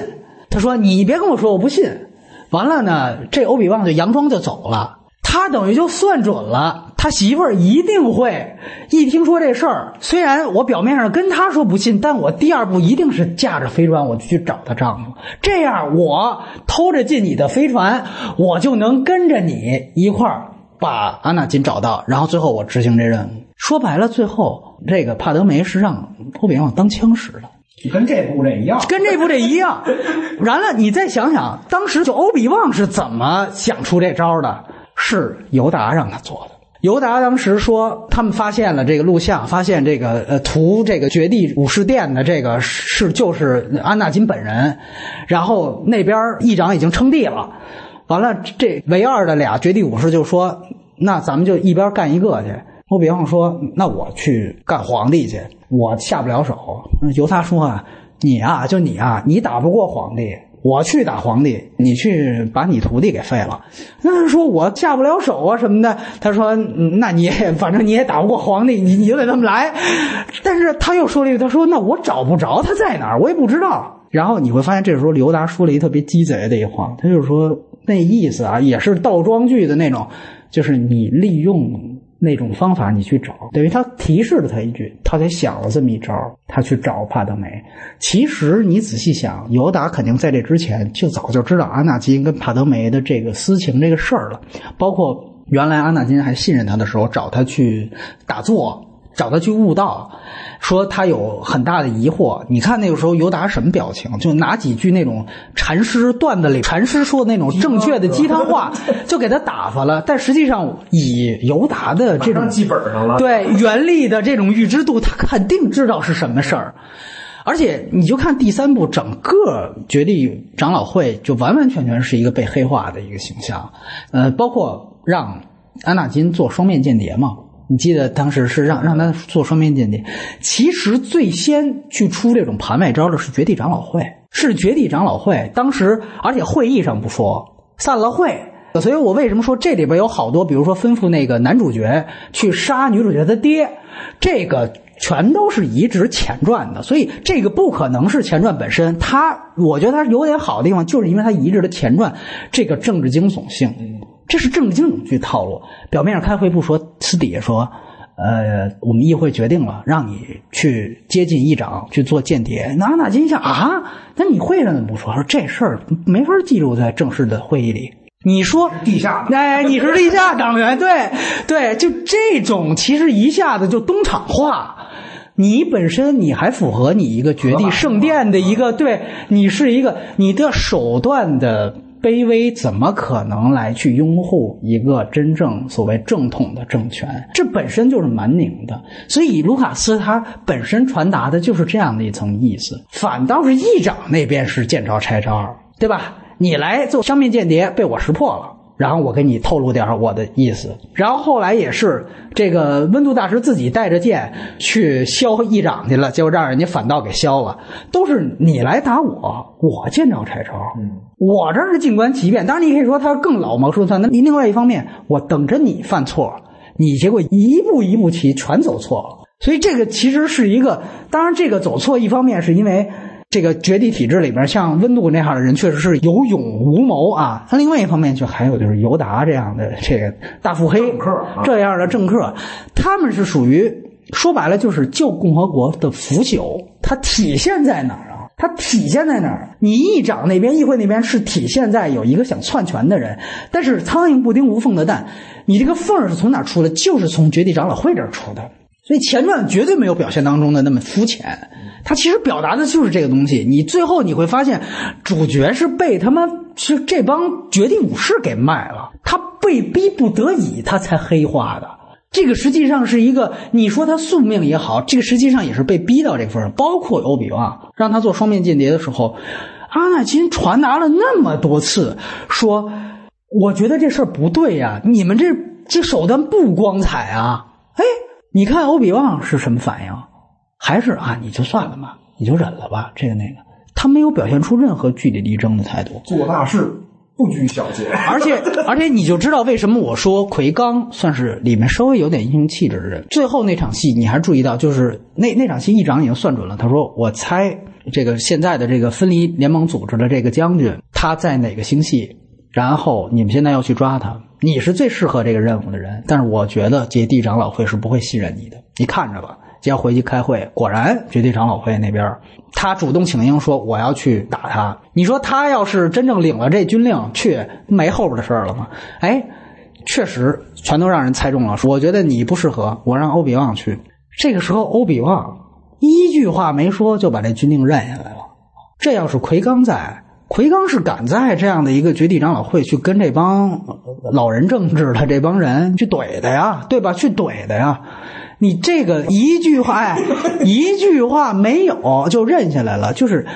他说你别跟我说我不信，完了呢，这欧比旺就佯装就走了。他等于就算准了，他媳妇儿一定会一听说这事儿。虽然我表面上跟他说不信，但我第二步一定是驾着飞船我去找她丈夫。这样我偷着进你的飞船，我就能跟着你一块儿把安纳金找到，然后最后我执行这任务。说白了，最后这个帕德梅是让欧比旺当枪使的，就跟这部这一样，跟这部这一样。完了，你再想想，当时就欧比旺是怎么想出这招的？是尤达让他做的。尤达当时说，他们发现了这个录像，发现这个呃图这个绝地武士殿的这个是就是安纳金本人。然后那边议长已经称帝了，完了这唯二的俩绝地武士就说：“那咱们就一边干一个去。”我比方说：“那我去干皇帝去，我下不了手。”尤达说：“啊，你啊，就你啊，你打不过皇帝。”我去打皇帝，你去把你徒弟给废了。那说我下不了手啊什么的。他说：“那你也反正你也打不过皇帝，你你就得这么来。”但是他又说了一句：“他说那我找不着他在哪儿，我也不知道。”然后你会发现，这时候刘达说了一特别鸡贼的一话，他就是说那意思啊，也是倒装句的那种，就是你利用。那种方法你去找，等于他提示了他一句，他才想了这么一招，他去找帕德梅。其实你仔细想，尤达肯定在这之前就早就知道阿纳金跟帕德梅的这个私情这个事儿了，包括原来阿纳金还信任他的时候，找他去打坐。找他去悟道，说他有很大的疑惑。你看那个时候尤达什么表情？就拿几句那种禅师段子里禅师说的那种正确的鸡汤话，<laughs> 就给他打发了。但实际上，以尤达的这种记本上了，对原力的这种预知度，他肯定知道是什么事儿。而且你就看第三部，整个绝地长老会就完完全全是一个被黑化的一个形象。呃，包括让安纳金做双面间谍嘛。你记得当时是让让他做双面间谍，其实最先去出这种盘外招的是绝地长老会，是绝地长老会。当时而且会议上不说，散了会，所以我为什么说这里边有好多，比如说吩咐那个男主角去杀女主角的爹，这个全都是移植前传的，所以这个不可能是前传本身。他我觉得他有点好的地方，就是因为他移植的前传这个政治惊悚性。这是政治惊悚剧套路。表面上开会不说，私底下说，呃，我们议会决定了，让你去接近议长去做间谍。那纳金想啊，那你会上怎么不说？说这事儿没法记录在正式的会议里。你说地下，哎，你是地下党员，对对，就这种其实一下子就东厂化。你本身你还符合你一个绝地圣殿的一个，对你是一个你的手段的。卑微怎么可能来去拥护一个真正所谓正统的政权？这本身就是蛮拧的。所以卢卡斯他本身传达的就是这样的一层意思。反倒是议长那边是见招拆招，对吧？你来做双面间谍，被我识破了。然后我给你透露点我的意思，然后后来也是这个温度大师自己带着剑去削议长去了，结果让人家反倒给削了。都是你来打我，我见招拆招。嗯，我这是静观其变。当然，你可以说他更老谋深算。那你另外一方面，我等着你犯错，你结果一步一步棋全走错了。所以这个其实是一个，当然这个走错一方面是因为。这个绝地体制里边，像温度那样的人确实是有勇无谋啊。他另外一方面，就还有就是尤达这样的这个大腹黑这样的政客，他们是属于说白了就是旧共和国的腐朽。它体现在哪儿啊？它体现在哪儿？你议长那边、议会那边是体现在有一个想篡权的人，但是苍蝇不叮无缝的蛋，你这个缝是从哪出的？就是从绝地长老会这儿出的。所以前传绝对没有表现当中的那么肤浅。他其实表达的就是这个东西，你最后你会发现，主角是被他妈是这帮绝地武士给卖了，他被逼不得已他才黑化的。这个实际上是一个，你说他宿命也好，这个实际上也是被逼到这份上。包括欧比旺让他做双面间谍的时候，阿纳金传达了那么多次，说我觉得这事儿不对呀，你们这这手段不光彩啊。哎，你看欧比旺是什么反应？还是啊，你就算了吧，你就忍了吧，这个那个，他没有表现出任何据理力争的态度。做大事不拘小节。而且 <laughs> 而且你就知道为什么我说奎刚算是里面稍微有点英雄气质的人。最后那场戏你还注意到，就是那那场戏议长已经算准了，他说我猜这个现在的这个分离联盟组织的这个将军他在哪个星系，然后你们现在要去抓他，你是最适合这个任务的人，但是我觉得杰地长老会是不会信任你的，你看着吧。接回去开会，果然绝地长老会那边，他主动请缨说我要去打他。你说他要是真正领了这军令去，没后边的事了吗？哎，确实全都让人猜中了。我觉得你不适合，我让欧比旺去。这个时候欧比旺一句话没说就把这军令认下来了。这要是奎刚在，奎刚是敢在这样的一个绝地长老会去跟这帮老人政治的这帮人去怼的呀，对吧？去怼的呀。你这个一句话，哎，<laughs> 一句话没有就认下来了。就是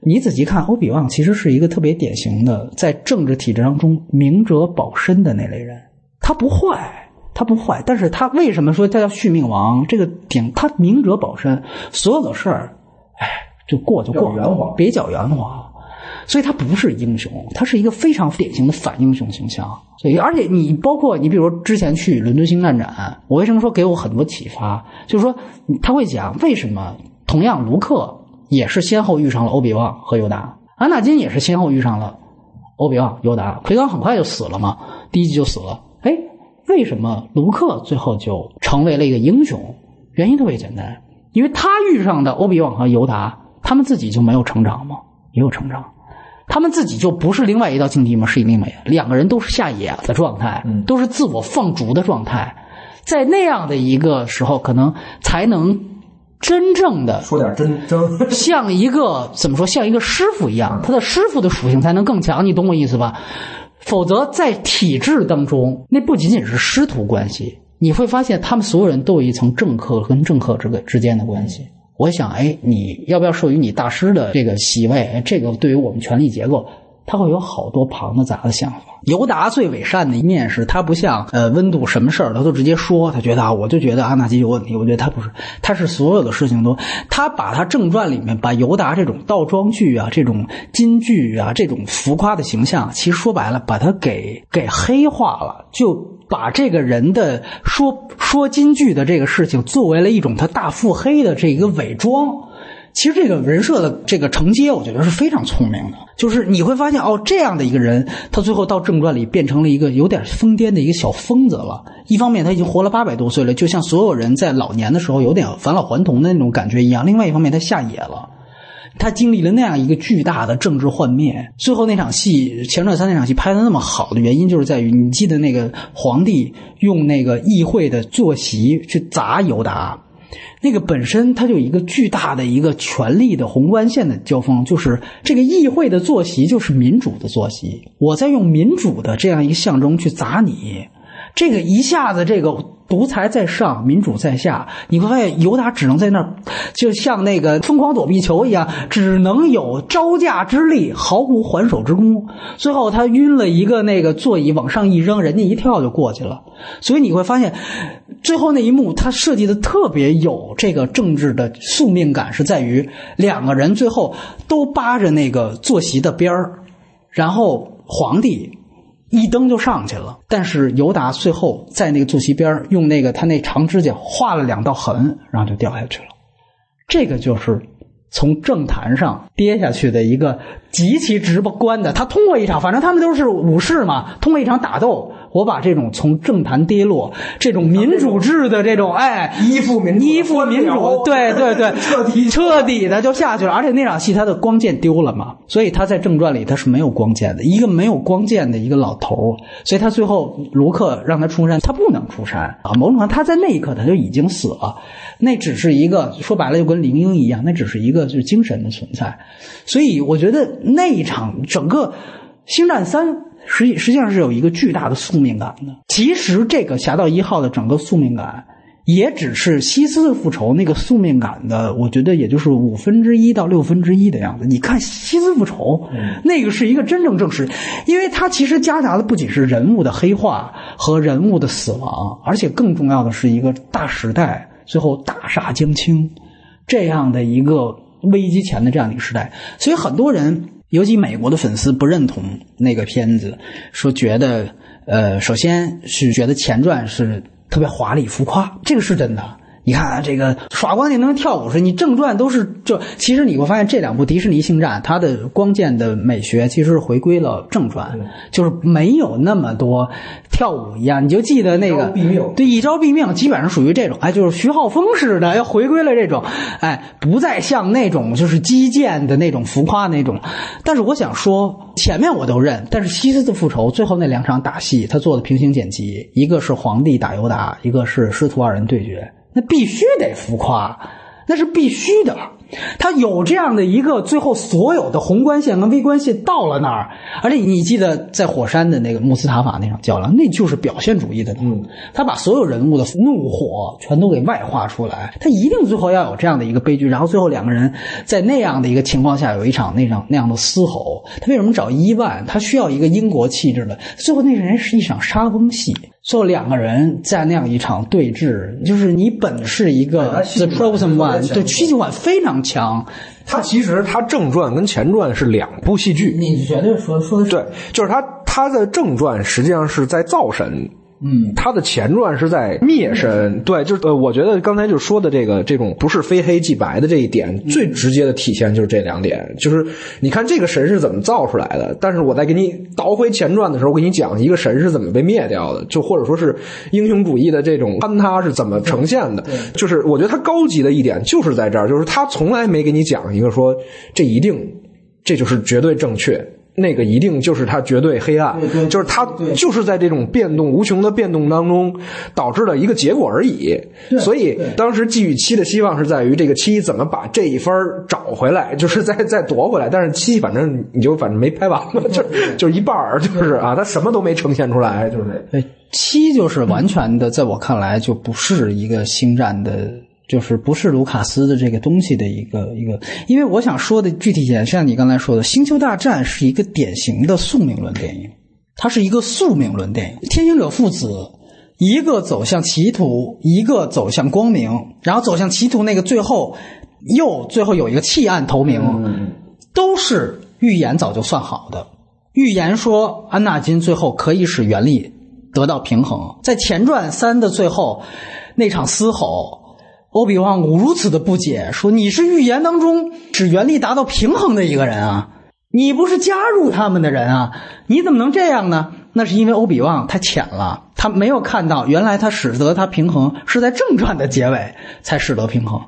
你仔细看，欧比旺其实是一个特别典型的在政治体制当中明哲保身的那类人。他不坏，他不坏，但是他为什么说他叫续命王？这个点他明哲保身，所有的事儿，哎，就过就过，圆滑别搅圆滑。所以他不是英雄，他是一个非常典型的反英雄形象。所以，而且你包括你，比如之前去伦敦星战展，我为什么说给我很多启发？就是说他会讲为什么同样卢克也是先后遇上了欧比旺和尤达，安纳金也是先后遇上了欧比旺、尤达，奎刚很快就死了嘛，第一集就死了。哎，为什么卢克最后就成为了一个英雄？原因特别简单，因为他遇上的欧比旺和尤达，他们自己就没有成长吗？也有成长。他们自己就不是另外一道境地吗？是另外两个人都是下野的状态，都是自我放逐的状态，在那样的一个时候，可能才能真正的说点真真，<laughs> <laughs> 像一个怎么说，像一个师傅一样，他的师傅的属性才能更强，你懂我意思吧？否则在体制当中，那不仅仅是师徒关系，你会发现他们所有人都有一层政客跟政客这个之间的关系。我想，哎，你要不要授予你大师的这个席位？这个对于我们权力结构，他会有好多庞的杂的想法。尤达最伪善的一面是他不像呃温度什么事儿他都直接说，他觉得啊，我就觉得阿纳基有问题。我觉得他不是，他是所有的事情都，他把他正传里面把尤达这种倒装句啊、这种金句啊、这种浮夸的形象，其实说白了，把他给给黑化了，就。把这个人的说说金句的这个事情作为了一种他大腹黑的这一个伪装，其实这个人设的这个承接，我觉得是非常聪明的。就是你会发现，哦，这样的一个人，他最后到正传里变成了一个有点疯癫的一个小疯子了。一方面他已经活了八百多岁了，就像所有人在老年的时候有点返老还童的那种感觉一样；另外一方面，他下野了。他经历了那样一个巨大的政治幻灭，最后那场戏前传三那场戏拍的那么好的原因，就是在于你记得那个皇帝用那个议会的坐席去砸尤达，那个本身它就有一个巨大的一个权力的宏观线的交锋，就是这个议会的坐席就是民主的坐席，我在用民主的这样一个象征去砸你，这个一下子这个。独裁在上，民主在下。你会发现，犹达只能在那儿，就像那个疯狂躲避球一样，只能有招架之力，毫无还手之功。最后他晕了一个那个座椅，往上一扔，人家一跳就过去了。所以你会发现，最后那一幕他设计的特别有这个政治的宿命感，是在于两个人最后都扒着那个坐席的边儿，然后皇帝。一蹬就上去了，但是尤达最后在那个坐席边用那个他那长指甲划了两道痕，然后就掉下去了。这个就是从政坛上跌下去的一个极其直观的。他通过一场，反正他们都是武士嘛，通过一场打斗。我把这种从政坛跌落、这种民主制的这种哎依附民依附民主，<laughs> 对对对，彻底彻底的就下去了。而且那场戏他的光剑丢了嘛，所以他在正传里他是没有光剑的，一个没有光剑的一个老头所以他最后卢克让他出山，他不能出山啊。某种程度他在那一刻他就已经死了，那只是一个说白了就跟灵婴一样，那只是一个就是精神的存在。所以我觉得那一场整个。星战三》实际实际上是有一个巨大的宿命感的。其实这个《侠盗一号》的整个宿命感。也只是西斯的复仇那个宿命感的，我觉得也就是五分之一到六分之一的样子。你看西斯复仇，那个是一个真正正史，因为它其实夹杂的不仅是人物的黑化和人物的死亡，而且更重要的是一个大时代最后大厦将倾这样的一个危机前的这样的一个时代。所以很多人，尤其美国的粉丝不认同那个片子，说觉得呃，首先是觉得前传是。特别华丽浮夸，这个是真的。你看啊，这个耍光剑能跳舞是，你正传都是就其实你会发现这两部迪士尼星战，它的光剑的美学其实是回归了正传，就是没有那么多跳舞一样。你就记得那个对一招毙命，基本上属于这种，哎，就是徐浩峰似的，要回归了这种，哎，不再像那种就是击剑的那种浮夸那种。但是我想说，前面我都认，但是西斯的复仇最后那两场打戏，他做的平行剪辑，一个是皇帝打尤达，一个是师徒二人对决。那必须得浮夸，那是必须的。他有这样的一个，最后所有的宏观线跟微观线到了那儿，而且你记得在火山的那个穆斯塔法那场较量，那就是表现主义的。嗯，他把所有人物的怒火全都给外化出来，他一定最后要有这样的一个悲剧，然后最后两个人在那样的一个情况下有一场那场那样的嘶吼。他为什么找伊万？他需要一个英国气质的。最后那人是一场沙翁戏，最后两个人在那样一场对峙，就是你本是一个 The Chosen One，对，戏剧感非常。强，他其实他正传跟前传是两部戏剧。你绝对说说的对，就是他他的正传实际上是在造神。嗯，他的前传是在灭神，对，就是呃，我觉得刚才就说的这个这种不是非黑即白的这一点，最直接的体现就是这两点，就是你看这个神是怎么造出来的，但是我在给你倒回前传的时候，我给你讲一个神是怎么被灭掉的，就或者说是英雄主义的这种坍塌是怎么呈现的，就是我觉得他高级的一点就是在这儿，就是他从来没给你讲一个说这一定这就是绝对正确。那个一定就是它绝对黑暗，就是它就是在这种变动无穷的变动当中导致的一个结果而已。所以当时寄予七的希望是在于这个七怎么把这一分找回来，<laughs> 就是再再夺回来。但是七反正你就反正没拍完嘛，就就一半儿，就是啊，他什么都没呈现出来，就是七就是完全的，在我看来就不是一个星战的。就是不是卢卡斯的这个东西的一个一个，因为我想说的具体点，像你刚才说的，《星球大战》是一个典型的宿命论电影，它是一个宿命论电影。天行者父子一个走向歧途，一个走向光明，然后走向歧途那个最后又最后有一个弃暗投明，都是预言早就算好的。预言说安纳金最后可以使原力得到平衡，在前传三的最后那场嘶吼。欧比旺如此的不解，说：“你是预言当中使原力达到平衡的一个人啊，你不是加入他们的人啊，你怎么能这样呢？”那是因为欧比旺太浅了，他没有看到原来他使得他平衡是在正传的结尾才使得平衡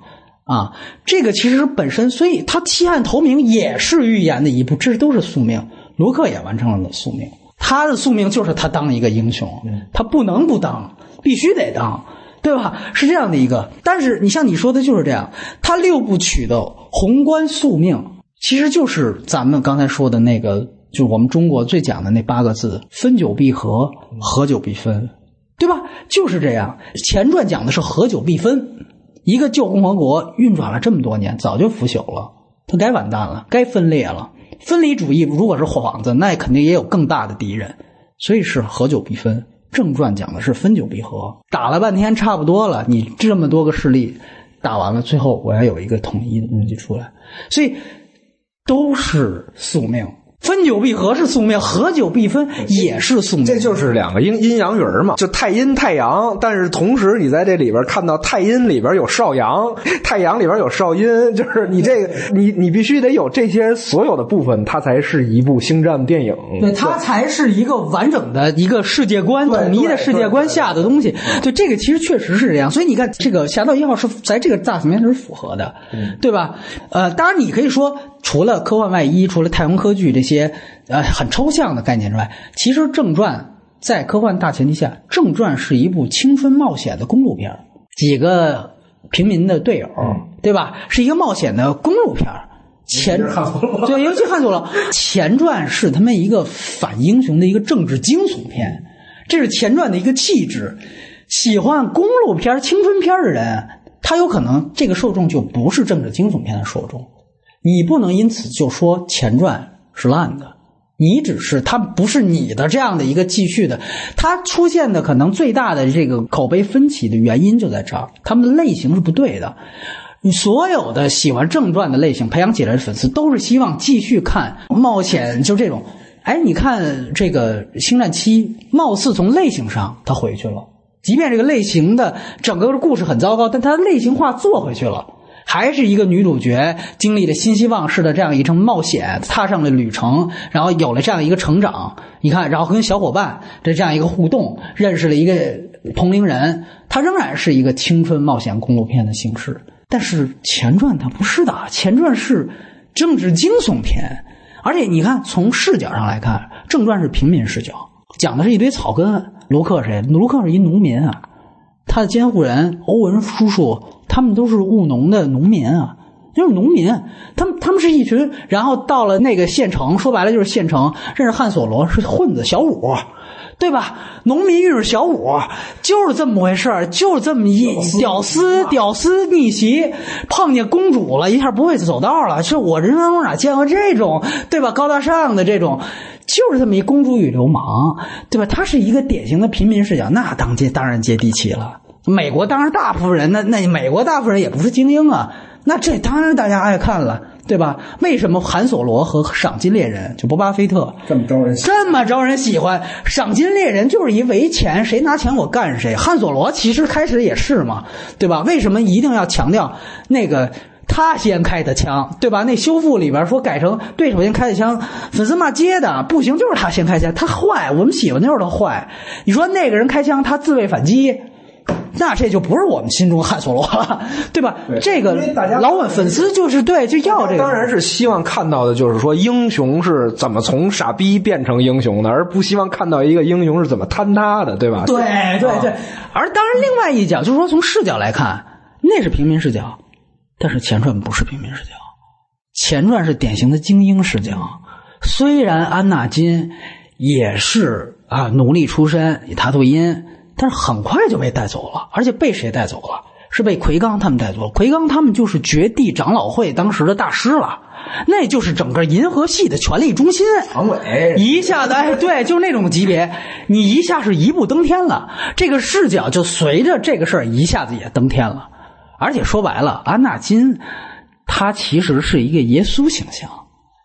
啊。这个其实本身，所以他弃暗投明也是预言的一步，这都是宿命。卢克也完成了宿命，他的宿命就是他当一个英雄，他不能不当，必须得当。对吧？是这样的一个，但是你像你说的，就是这样。他六部曲的宏观宿命，其实就是咱们刚才说的那个，就是我们中国最讲的那八个字：分久必合，合久必分，对吧？就是这样。前传讲的是合久必分，一个旧共和国运转了这么多年，早就腐朽了，它该完蛋了，该分裂了。分离主义如果是幌子，那肯定也有更大的敌人，所以是合久必分。正传讲的是分久必合，打了半天差不多了，你这么多个势力打完了，最后我要有一个统一的东西出来，所以都是宿命。分久必合是宿命，合久必分也是宿命。这就是两个阴阴阳鱼儿嘛，就太阴太阳。但是同时，你在这里边看到太阴里边有少阳，<laughs> 太阳里边有少阴，就是你这个你你必须得有这些所有的部分，它才是一部星战电影。对，它才是一个完整的一个世界观，统一的世界观下的东西。对，这个其实确实是这样。所以你看，这个《侠盗一号》是在这个大层面是符合的，对吧？呃，当然你可以说。除了科幻外衣，除了太空科技这些呃很抽象的概念之外，其实正传在科幻大前提下，正传是一部青春冒险的公路片几个平民的队友，对吧？是一个冒险的公路片前对，尤其看错了 <laughs> 前传是他们一个反英雄的一个政治惊悚片，这是前传的一个气质。喜欢公路片、青春片的人，他有可能这个受众就不是政治惊悚片的受众。你不能因此就说前传是烂的，你只是它不是你的这样的一个继续的，它出现的可能最大的这个口碑分歧的原因就在这儿，他们的类型是不对的。你所有的喜欢正传的类型培养起来的粉丝，都是希望继续看冒险，就这种。哎，你看这个《星战七》，貌似从类型上他回去了，即便这个类型的整个的故事很糟糕，但它类型化做回去了。还是一个女主角经历了新希望式的这样一场冒险，踏上了旅程，然后有了这样一个成长。你看，然后跟小伙伴的这样一个互动，认识了一个同龄人，它仍然是一个青春冒险公路片的形式。但是前传它不是的，前传是政治惊悚片，而且你看从视角上来看，正传是平民视角，讲的是一堆草根。卢克谁？卢克是一农民啊，他的监护人欧文叔叔。他们都是务农的农民啊，就是农民。他们他们是一群，然后到了那个县城，说白了就是县城，认识汉索罗是混子小五，对吧？农民遇着小五，就是这么回事就是这么一屌丝屌丝逆袭，碰见公主了一下不会走道了。是我人生中哪见过这种，对吧？高大上的这种，就是这么一公主与流氓，对吧？他是一个典型的平民视角，那当接当然接地气了。美国当然大部分人，那那美国大部分人也不是精英啊，那这当然大家爱看了，对吧？为什么韩索罗和赏金猎人就波巴菲特这么招人这么招人喜欢？赏金猎人就是一为钱，谁拿钱我干谁。汉索罗其实开始也是嘛，对吧？为什么一定要强调那个他先开的枪，对吧？那修复里边说改成对手先开的枪，粉丝骂街的不行，就是他先开枪，他坏，我们喜欢就是他坏。你说那个人开枪，他自卫反击。那这就不是我们心中汉索罗了，对吧？这个老粉粉丝就是对，就要这个。当然是希望看到的，就是说英雄是怎么从傻逼变成英雄的，而不希望看到一个英雄是怎么坍塌的，对吧？对对对。而当然，另外一角就是说，从视角来看，那是平民视角，但是前传不是平民视角，前传是典型的精英视角。虽然安纳金也是啊，奴隶出身，塔图因。但是很快就被带走了，而且被谁带走了？是被奎刚他们带走了。奎刚他们就是绝地长老会当时的大师了，那就是整个银河系的权力中心。常委一下子，哎，对，就是那种级别，你一下是一步登天了。这个视角就随着这个事儿一下子也登天了。而且说白了，安纳金他其实是一个耶稣形象，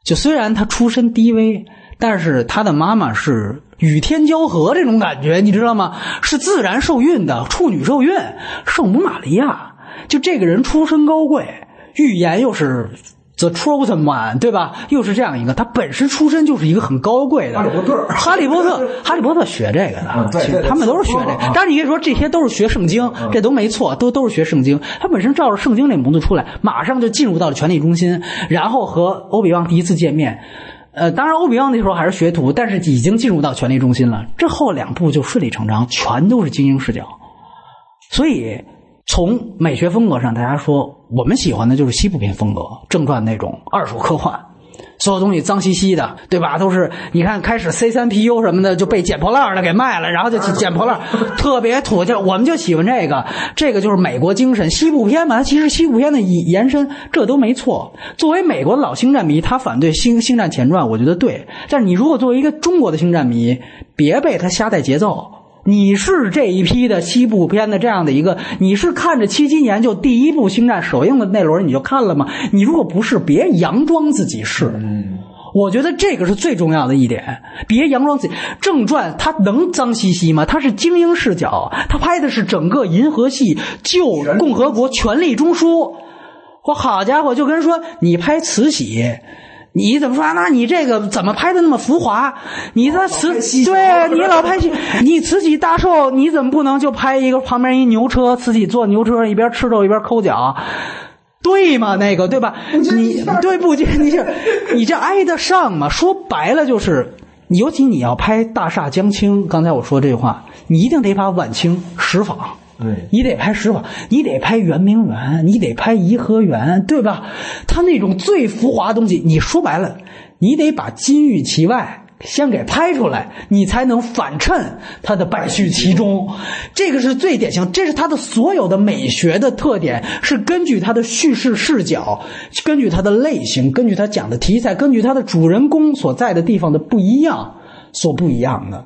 就虽然他出身低微，但是他的妈妈是。与天交合这种感觉，你知道吗？是自然受孕的处女受孕，圣母玛利亚。就这个人出身高贵，预言又是 The Chosen One，对吧？又是这样一个，他本身出身就是一个很高贵的。哈利波特，哈利波特，哈利波特学这个的，对，他们都是学这个。当然，你可以说这些都是学圣经，这都没错，都都是学圣经。他本身照着圣经那模子出来，马上就进入到了权力中心，然后和欧比旺第一次见面。呃，当然，欧比旺那时候还是学徒，但是已经进入到权力中心了。这后两部就顺理成章，全都是精英视角。所以，从美学风格上，大家说我们喜欢的就是西部片风格，正传那种二手科幻。所有东西脏兮兮的，对吧？都是你看，开始 C 三 PU 什么的就被捡破烂的给卖了，然后就捡破烂，特别土。就我们就喜欢这个，这个就是美国精神，西部片嘛。它其实西部片的延伸，这都没错。作为美国的老星战迷，他反对星星战前传，我觉得对。但是你如果作为一个中国的星战迷，别被他瞎带节奏。你是这一批的西部片的这样的一个，你是看着七七年就第一部星战首映的那轮你就看了吗？你如果不是，别佯装自己是。嗯，我觉得这个是最重要的一点，别佯装自己。正传它能脏兮兮吗？它是精英视角，它拍的是整个银河系旧共和国权力中枢。我好家伙，就跟说你拍慈禧。你怎么说？那你这个怎么拍的那么浮华？你这慈对你老拍戏，<laughs> 你慈禧大寿，你怎么不能就拍一个旁边一牛车，慈禧坐牛车一边吃肉一边抠脚，对吗？那个对吧？你对不？你这你这挨得上吗？说白了就是，尤其你要拍大厦将倾，刚才我说这句话，你一定得把晚清实仿。对你得拍石坊，你得拍圆明园，你得拍颐和园，对吧？他那种最浮华的东西，你说白了，你得把金玉其外。先给拍出来，你才能反衬它的败絮其中。这个是最典型，这是它的所有的美学的特点，是根据它的叙事视角，根据它的类型，根据它讲的题材，根据它的主人公所在的地方的不一样所不一样的。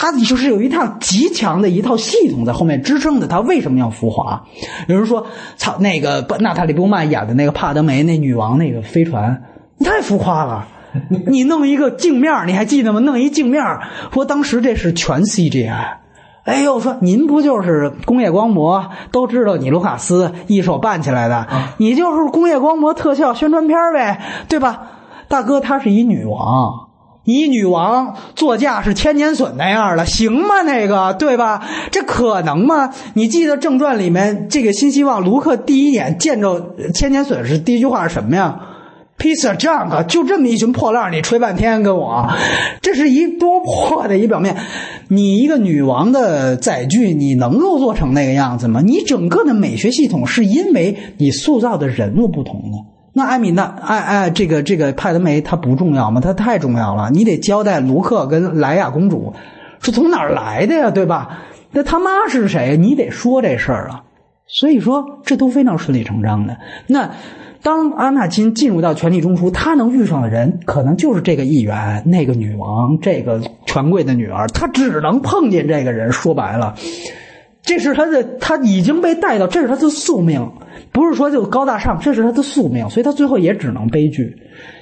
它就是有一套极强的一套系统在后面支撑着他为什么要浮华。有人说：“操，那个娜塔莉波曼演的那个帕德梅那女王那个飞船你太浮夸了。”你你弄一个镜面，你还记得吗？弄一镜面，说当时这是全 CGI。哎呦，说您不就是工业光魔？都知道你卢卡斯一手办起来的，你就是工业光魔特效宣传片呗，对吧？大哥，她是一女王，你女王座驾是千年隼那样的，行吗？那个对吧？这可能吗？你记得正传里面这个新希望，卢克第一眼见着千年隼是第一句话是什么呀？Piece of junk，就这么一群破烂，你吹半天跟我，这是一多破的一表面。你一个女王的载具，你能够做成那个样子吗？你整个的美学系统是因为你塑造的人物不同的。那艾米娜，艾艾，这个这个派德梅，她不重要吗？她太重要了。你得交代卢克跟莱娅公主是从哪儿来的呀，对吧？那他妈是谁？你得说这事儿啊。所以说，这都非常顺理成章的。那。当阿纳金进入到权力中枢，他能遇上的人可能就是这个议员、那个女王、这个权贵的女儿，他只能碰见这个人。说白了，这是他的，他已经被带到，这是他的宿命，不是说就高大上，这是他的宿命，所以他最后也只能悲剧。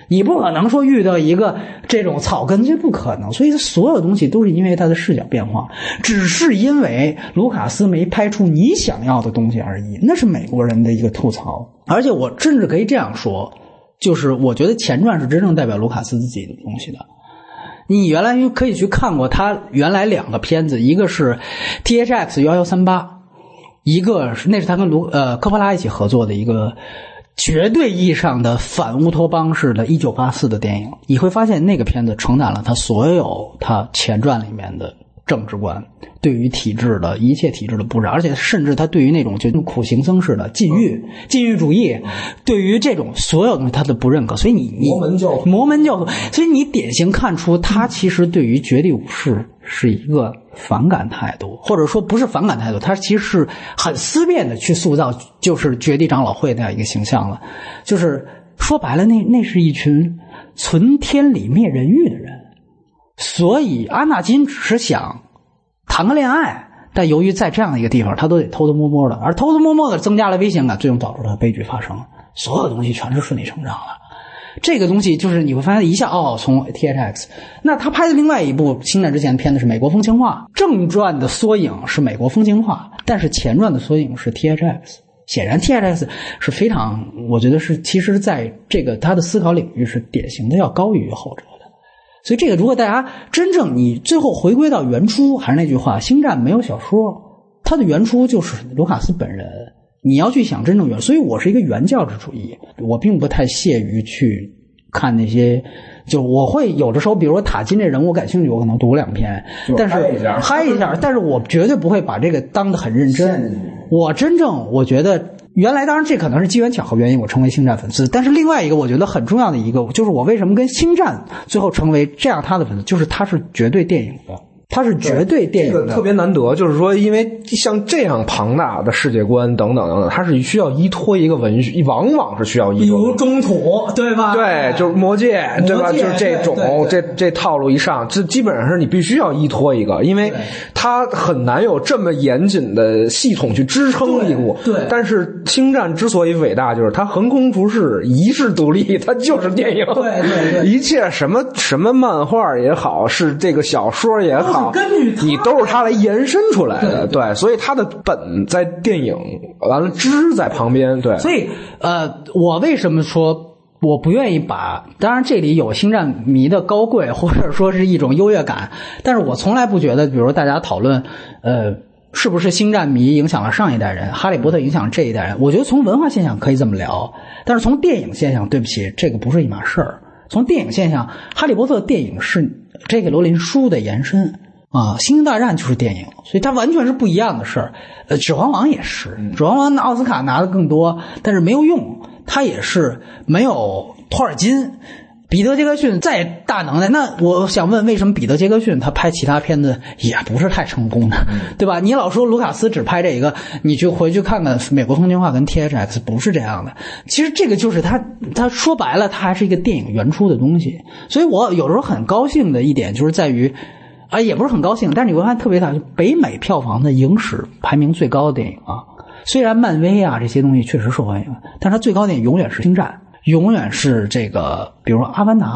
你不可能说遇到一个这种草根，这不可能。所以所有东西都是因为他的视角变化，只是因为卢卡斯没拍出你想要的东西而已。那是美国人的一个吐槽。而且我甚至可以这样说，就是我觉得前传是真正代表卢卡斯自己的东西的。你原来可以去看过他原来两个片子，一个是 T H X 幺幺三八，一个是那是他跟卢呃科波拉一起合作的一个。绝对意义上的反乌托邦式的《一九八四》的电影，你会发现那个片子承载了他所有他前传里面的政治观，对于体制的一切体制的布置，而且甚至他对于那种就苦行僧式的禁欲、禁欲主义，对于这种所有东西他都不认可。所以你你摩门教摩门教徒，所以你典型看出他其实对于绝地武士是一个。反感态度，或者说不是反感态度，他其实是很思辨的去塑造，就是绝地长老会那样一个形象了。就是说白了，那那是一群存天理灭人欲的人。所以阿纳金只是想谈个恋爱，但由于在这样一个地方，他都得偷偷摸摸的，而偷偷摸摸的增加了危险感，最终导致了悲剧发生。所有东西全是顺理成章了。这个东西就是你会发现一下哦，从 T H X，那他拍的另外一部星战之前的片子是《美国风情画》，正传的缩影是《美国风情画》，但是前传的缩影是 T H X。显然 T H X 是非常，我觉得是其实在这个他的思考领域是典型的要高于后者的。所以这个如果大家真正你最后回归到原初，还是那句话，星战没有小说，它的原初就是卢卡斯本人。你要去想真正原，所以我是一个原教旨主义，我并不太屑于去看那些，就我会有的时候，比如说塔金这人我感兴趣，我可能读两篇，但是嗨一下，但是我绝对不会把这个当得很认真。我真正我觉得，原来当然这可能是机缘巧合原因，我成为星战粉丝，但是另外一个我觉得很重要的一个，就是我为什么跟星战最后成为这样他的粉丝，就是他是绝对电影的。它是绝对电影的，特别难得，就是说，因为像这样庞大的世界观等等等等，它是需要依托一个文学，往往是需要依托，比如中土，对吧？对，就是魔戒，对吧？就是这种这这套路一上，这基本上是你必须要依托一个，因为它很难有这么严谨的系统去支撑一部。对，但是星战之所以伟大，就是它横空出世，一世独立，它就是电影。对对对，一切什么什么漫画也好，是这个小说也好。根据你都是他来延伸出来的，对，所以他的本在电影，完了枝在旁边，对。所以，呃，我为什么说我不愿意把？当然，这里有星战迷的高贵，或者说是一种优越感，但是我从来不觉得，比如大家讨论，呃，是不是星战迷影响了上一代人，哈利波特影响这一代人？我觉得从文化现象可以这么聊，但是从电影现象，对不起，这个不是一码事儿。从电影现象，哈利波特电影是。这个罗琳书的延伸，啊，《星球大战》就是电影，所以它完全是不一样的事儿。呃，《指环王》也是，《指环王》奥斯卡拿的更多，但是没有用，它也是没有托尔金。彼得·杰克逊再大能耐，那我想问，为什么彼得·杰克逊他拍其他片子也不是太成功呢？对吧？你老说卢卡斯只拍这一个，你就回去看看《美国风情画》跟 T H X，不是这样的。其实这个就是他，他说白了，他还是一个电影原初的东西。所以我有时候很高兴的一点就是在于，啊，也不是很高兴，但是你会发现特别大，就北美票房的影史排名最高的电影啊，虽然漫威啊这些东西确实受欢迎，但是它最高电影永远是《星战》。永远是这个，比如说《阿凡达》，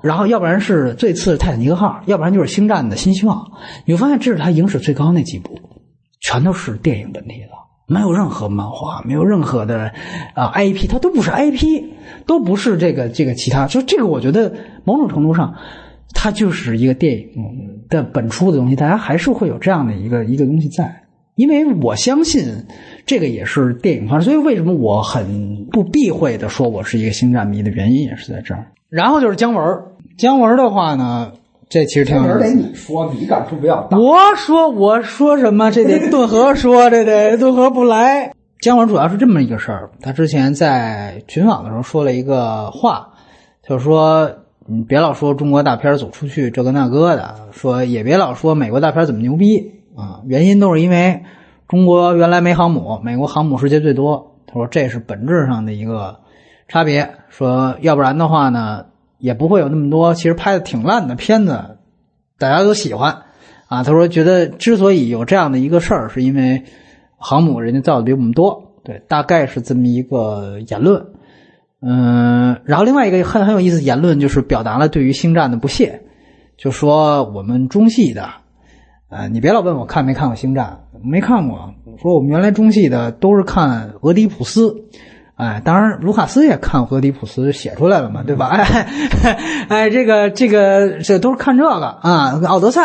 然后要不然是最次《泰坦尼克号》，要不然就是《星战》的新希望。你会发现，这是它影史最高那几部，全都是电影本体的，没有任何漫画，没有任何的啊 IP，它都不是 IP，都不是这个这个其他。就这个，我觉得某种程度上，它就是一个电影的本初的东西，大家还是会有这样的一个一个东西在。因为我相信，这个也是电影方，所以为什么我很不避讳的说我是一个星战迷的原因也是在这儿。然后就是姜文，姜文的话呢，这其实挺有意思。得你说，你感触比较大。我说我说什么？这得顿河说，这得顿河不来。姜文主要是这么一个事儿，他之前在群访的时候说了一个话，就是说你别老说中国大片走出去这个那个的，说也别老说美国大片怎么牛逼。啊，原因都是因为中国原来没航母，美国航母世界最多。他说这是本质上的一个差别。说要不然的话呢，也不会有那么多其实拍的挺烂的片子，大家都喜欢。啊，他说觉得之所以有这样的一个事儿，是因为航母人家造的比我们多。对，大概是这么一个言论。嗯，然后另外一个很很有意思的言论就是表达了对于星战的不屑，就说我们中戏的。呃，你别老问我看没看过《星战》，没看过。说我们原来中戏的都是看《俄狄浦斯》，哎，当然卢卡斯也看《俄狄浦斯》，写出来了嘛，对吧？哎，<laughs> 哎，这个这个这都是看这个啊，《奥德赛》，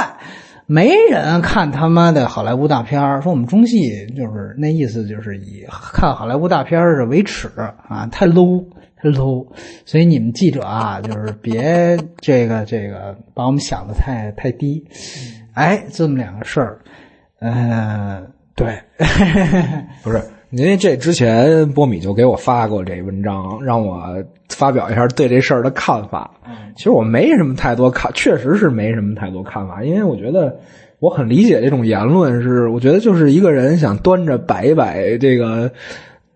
没人看他妈的好莱坞大片说我们中戏就是那意思，就是以看好莱坞大片是为耻啊，太 low，太 low。所以你们记者啊，<laughs> 就是别这个这个把我们想的太太低。哎，这么两个事儿，嗯，对，<laughs> 不是，因为这之前波米就给我发过这文章，让我发表一下对这事儿的看法。其实我没什么太多看，确实是没什么太多看法，因为我觉得我很理解这种言论，是我觉得就是一个人想端着摆一摆这个。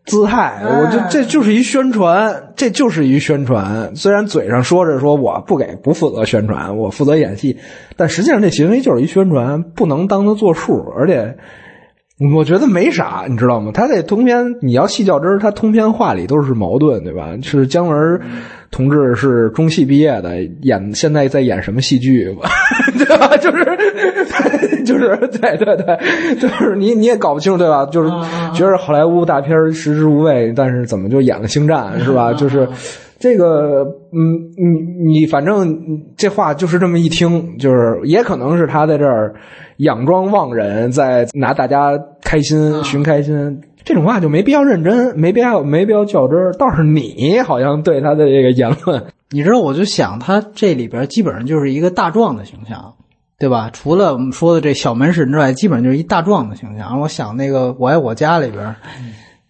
姿态，我就这就是一宣传，这就是一宣传。虽然嘴上说着说我不给不负责宣传，我负责演戏，但实际上这行为就是一宣传，不能当他作数。而且我觉得没啥，你知道吗？他这通篇你要细较真，他通篇话里都是矛盾，对吧？是姜文。同志是中戏毕业的，演现在在演什么戏剧 <laughs> 吧？对吧？就是就是对对对，就是你你也搞不清楚对吧？就是觉得好莱坞大片食之无味，但是怎么就演了星战是吧？就是这个嗯，你你反正这话就是这么一听，就是也可能是他在这儿佯装忘人，在拿大家开心寻开心。这种话就没必要认真，没必要没必要较真儿。倒是你好像对他的这个言论，<laughs> 你知道，我就想他这里边基本上就是一个大壮的形象，对吧？除了我们说的这小门神之外，基本上就是一大壮的形象。我想那个《我爱我家》里边，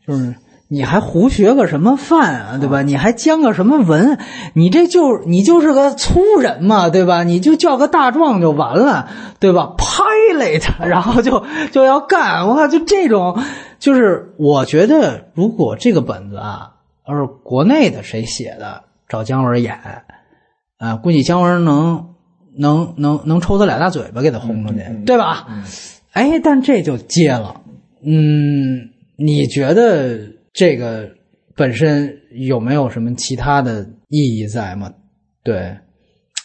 就是你还胡学个什么范啊，对吧？你还将个什么文？你这就你就是个粗人嘛，对吧？你就叫个大壮就完了，对吧？Pilot，<laughs> 然后就就要干，我靠，就这种。就是我觉得，如果这个本子啊，要是国内的谁写的，找姜文演，啊，估计姜文能能能能抽他俩大嘴巴，给他轰出去，对吧？哎，但这就接了。嗯，你觉得这个本身有没有什么其他的意义在吗？对，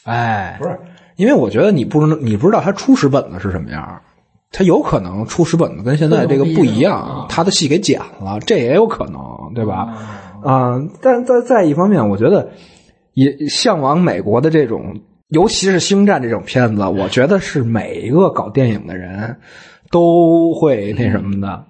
哎，不是，因为我觉得你不知你不知道他初始本子是什么样。他有可能初始本子跟现在这个不一样，他的戏给剪了，这也有可能，对吧？啊，但在在一方面，我觉得也向往美国的这种，尤其是《星战》这种片子，我觉得是每一个搞电影的人都会那什么的。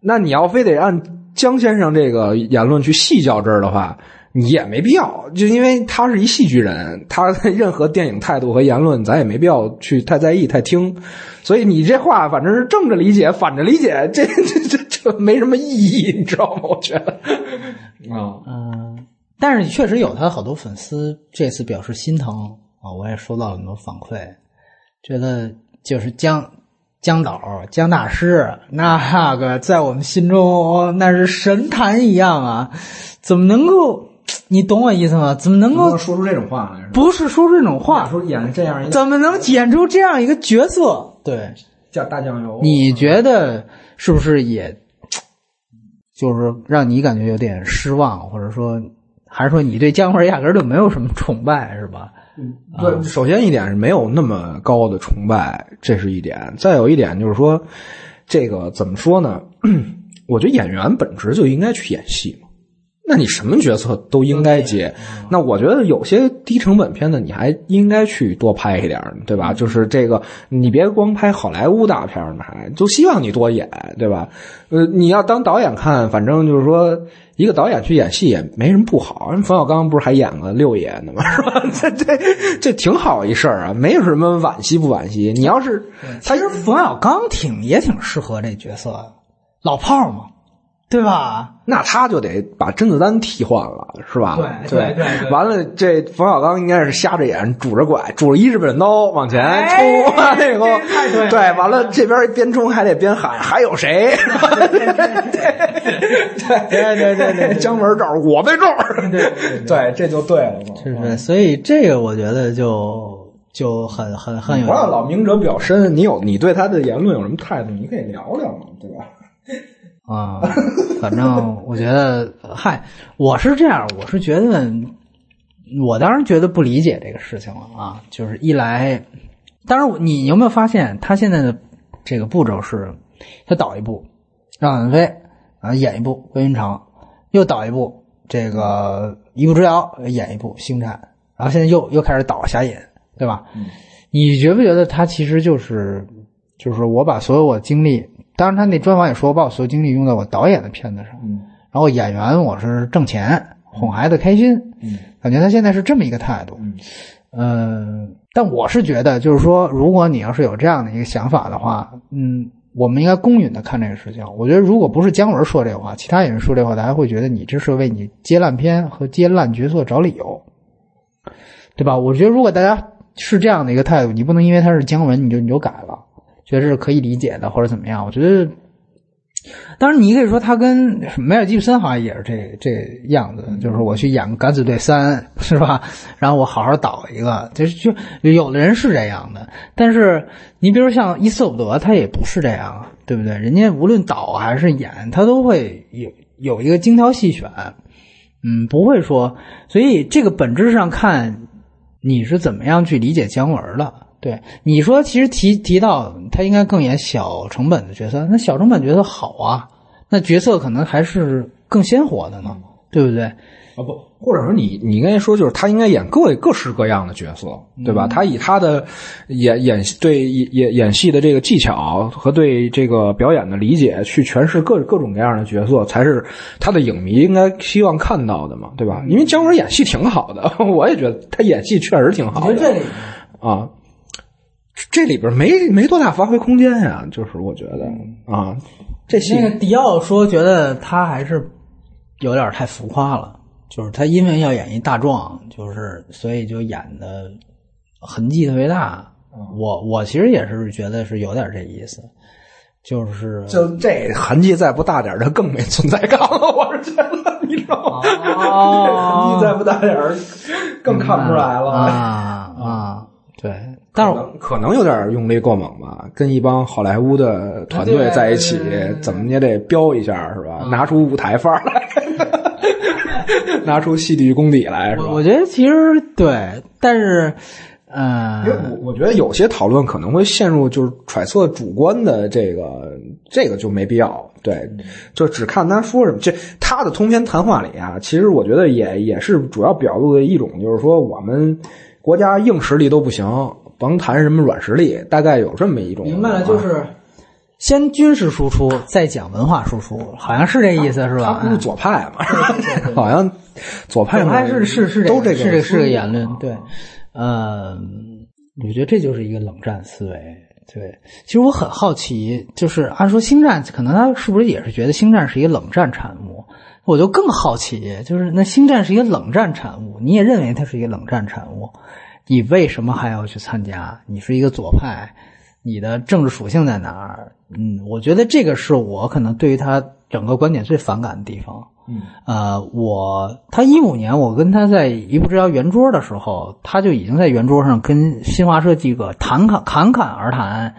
那你要非得按江先生这个言论去细较真儿的话，你也没必要，就因为他是一戏剧人，他任何电影态度和言论，咱也没必要去太在意、太听。所以你这话反正是正着理解，反着理解，这 <laughs> 这这这没什么意义，你知道吗？我觉得啊，嗯，但是确实有他好多粉丝这次表示心疼啊，我也收到了很多反馈，觉得就是姜姜导姜大师那个在我们心中那是神坛一样啊，怎么能够？你懂我意思吗？怎么能够说出这种话来？不是说出这种话，说演这样一怎么能演出这样一个角色？对，叫大酱油。你觉得是不是也，就是让你感觉有点失望，或者说，还是说你对姜文压根儿就没有什么崇拜，是吧？对，首先一点是没有那么高的崇拜，这是一点。再有一点就是说，这个怎么说呢？<clears throat> 我觉得演员本质就应该去演戏。那你什么角色都应该接，那我觉得有些低成本片子你还应该去多拍一点，对吧？就是这个，你别光拍好莱坞大片儿，还就希望你多演，对吧？呃，你要当导演看，反正就是说，一个导演去演戏也没什么不好。人冯小刚不是还演了六爷呢吗？<laughs> 是吧？这这这挺好一事儿啊，没有什么惋惜不惋惜。你要是，其实冯小刚挺也挺适合这角色，老炮儿嘛。对吧？那他就得把甄子丹替换了，是吧？对对对。完了，这冯小刚应该是瞎着眼，拄着拐，拄着一日本刀往前冲。那个对，完了这边边冲还得边喊，还有谁？对对对对对，姜文这儿我在这儿。对对，这就对了嘛。是是？所以这个我觉得就就很很很有。老明哲表深，你有你对他的言论有什么态度？你可以聊聊嘛，对吧？啊，反正我觉得，嗨，我是这样，我是觉得，我当然觉得不理解这个事情了啊。就是一来，当然，你有没有发现他现在的这个步骤是，他导一部让子飞啊，演一部关云长，又导一部这个一步之遥，演一部星战，然后现在又又开始导侠隐，对吧？你觉不觉得他其实就是，就是我把所有我经历。当然，他那专访也说，我把我所有精力用在我导演的片子上，然后演员我是挣钱哄孩子开心，感觉他现在是这么一个态度。嗯，但我是觉得，就是说，如果你要是有这样的一个想法的话，嗯，我们应该公允的看这个事情。我觉得，如果不是姜文说这话，其他演员说这话，大家会觉得你这是为你接烂片和接烂角色找理由，对吧？我觉得，如果大家是这样的一个态度，你不能因为他是姜文，你就你就改了。觉得是可以理解的，或者怎么样？我觉得，当然你可以说他跟梅尔吉布森好像也是这这样子，就是我去演《敢死队三》，是吧？然后我好好导一个，就是就有的人是这样的。但是你比如像伊瑟伍德，他也不是这样，对不对？人家无论导还是演，他都会有有一个精挑细选，嗯，不会说。所以这个本质上看，你是怎么样去理解姜文的？对你说，其实提提到他应该更演小成本的角色，那小成本角色好啊，那角色可能还是更鲜活的呢，对不对？啊不，或者说你你应该说就是他应该演各各式各样的角色，对吧？他以他的演演对演演戏的这个技巧和对这个表演的理解去诠释各各种各样的角色，才是他的影迷应该希望看到的嘛，对吧？因为姜文演戏挺好的，<laughs> 我也觉得他演戏确实挺好的啊。这里边没没多大发挥空间呀，就是我觉得啊，这那个迪奥说觉得他还是有点太浮夸了，就是他因为要演一大壮，就是所以就演的痕迹特别大。我我其实也是觉得是有点这意思，就是就这痕迹再不大点就更没存在感了。我是觉得，你知道吗？<laughs> 痕迹再不大点更看不出来了啊 <laughs> 啊！对。但是可能有点用力过猛吧，跟一帮好莱坞的团队在一起，怎么也得飙一下是吧？拿出舞台范儿来，<laughs> 拿出戏剧功底来是吧？我觉得其实对，但是，呃，我我觉得有些讨论可能会陷入就是揣测主观的这个，这个就没必要。对，就只看他说什么。这他的通篇谈话里啊，其实我觉得也也是主要表露的一种，就是说我们国家硬实力都不行。甭谈什么软实力，大概有这么一种。明白了，就是先军事输出，再讲文化输出，好像是这意思，是吧？他不是左派嘛？<laughs> 好像左派左派是是是都这个是这是个言论，对，嗯，我觉得这就是一个冷战思维。对，其实我很好奇，就是按说星战，可能他是不是也是觉得星战是一个冷战产物？我就更好奇，就是那星战是一个冷战产物，你也认为它是一个冷战产物，你为什么还要去参加？你是一个左派，你的政治属性在哪儿？嗯，我觉得这个是我可能对于他整个观点最反感的地方。嗯，呃，我他一五年我跟他在一步之遥圆桌的时候，他就已经在圆桌上跟新华社记者侃侃侃侃而谈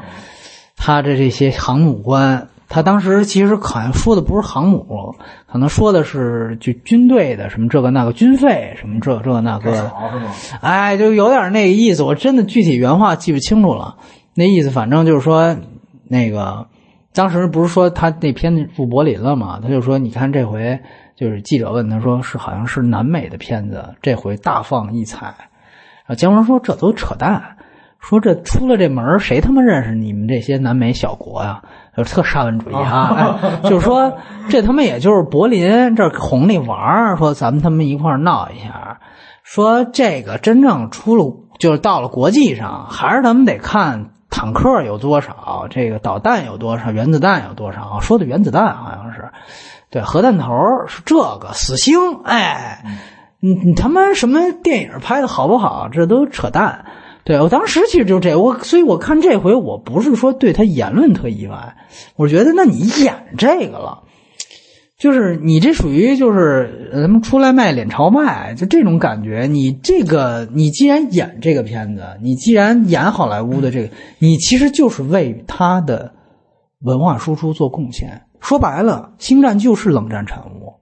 他的这些航母观。他当时其实好像说的不是航母，可能说的是就军队的什么这个那个军费什么这这那个的，哎，就有点那个意思。我真的具体原话记不清楚了，那意思反正就是说那个。当时不是说他那片子入柏林了嘛？他就说：“你看这回就是记者问他说是好像是南美的片子，这回大放异彩。”啊，姜文说：“这都扯淡，说这出了这门谁他妈认识你们这些南美小国呀？就特沙文主义啊！哎、就是说 <laughs> 这他妈也就是柏林这哄你玩儿，说咱们他们一块儿闹一下。说这个真正出了就是到了国际上，还是咱们得看。”坦克有多少？这个导弹有多少？原子弹有多少？说的原子弹好像是，对，核弹头是这个死星。哎，你你他妈什么电影拍的好不好？这都扯淡。对我当时其实就这，我所以我看这回我不是说对他言论特意外，我觉得那你演这个了。就是你这属于就是咱们出来卖脸朝卖，就这种感觉。你这个，你既然演这个片子，你既然演好莱坞的这个，你其实就是为他的文化输出做贡献。说白了，《星战》就是冷战产物，《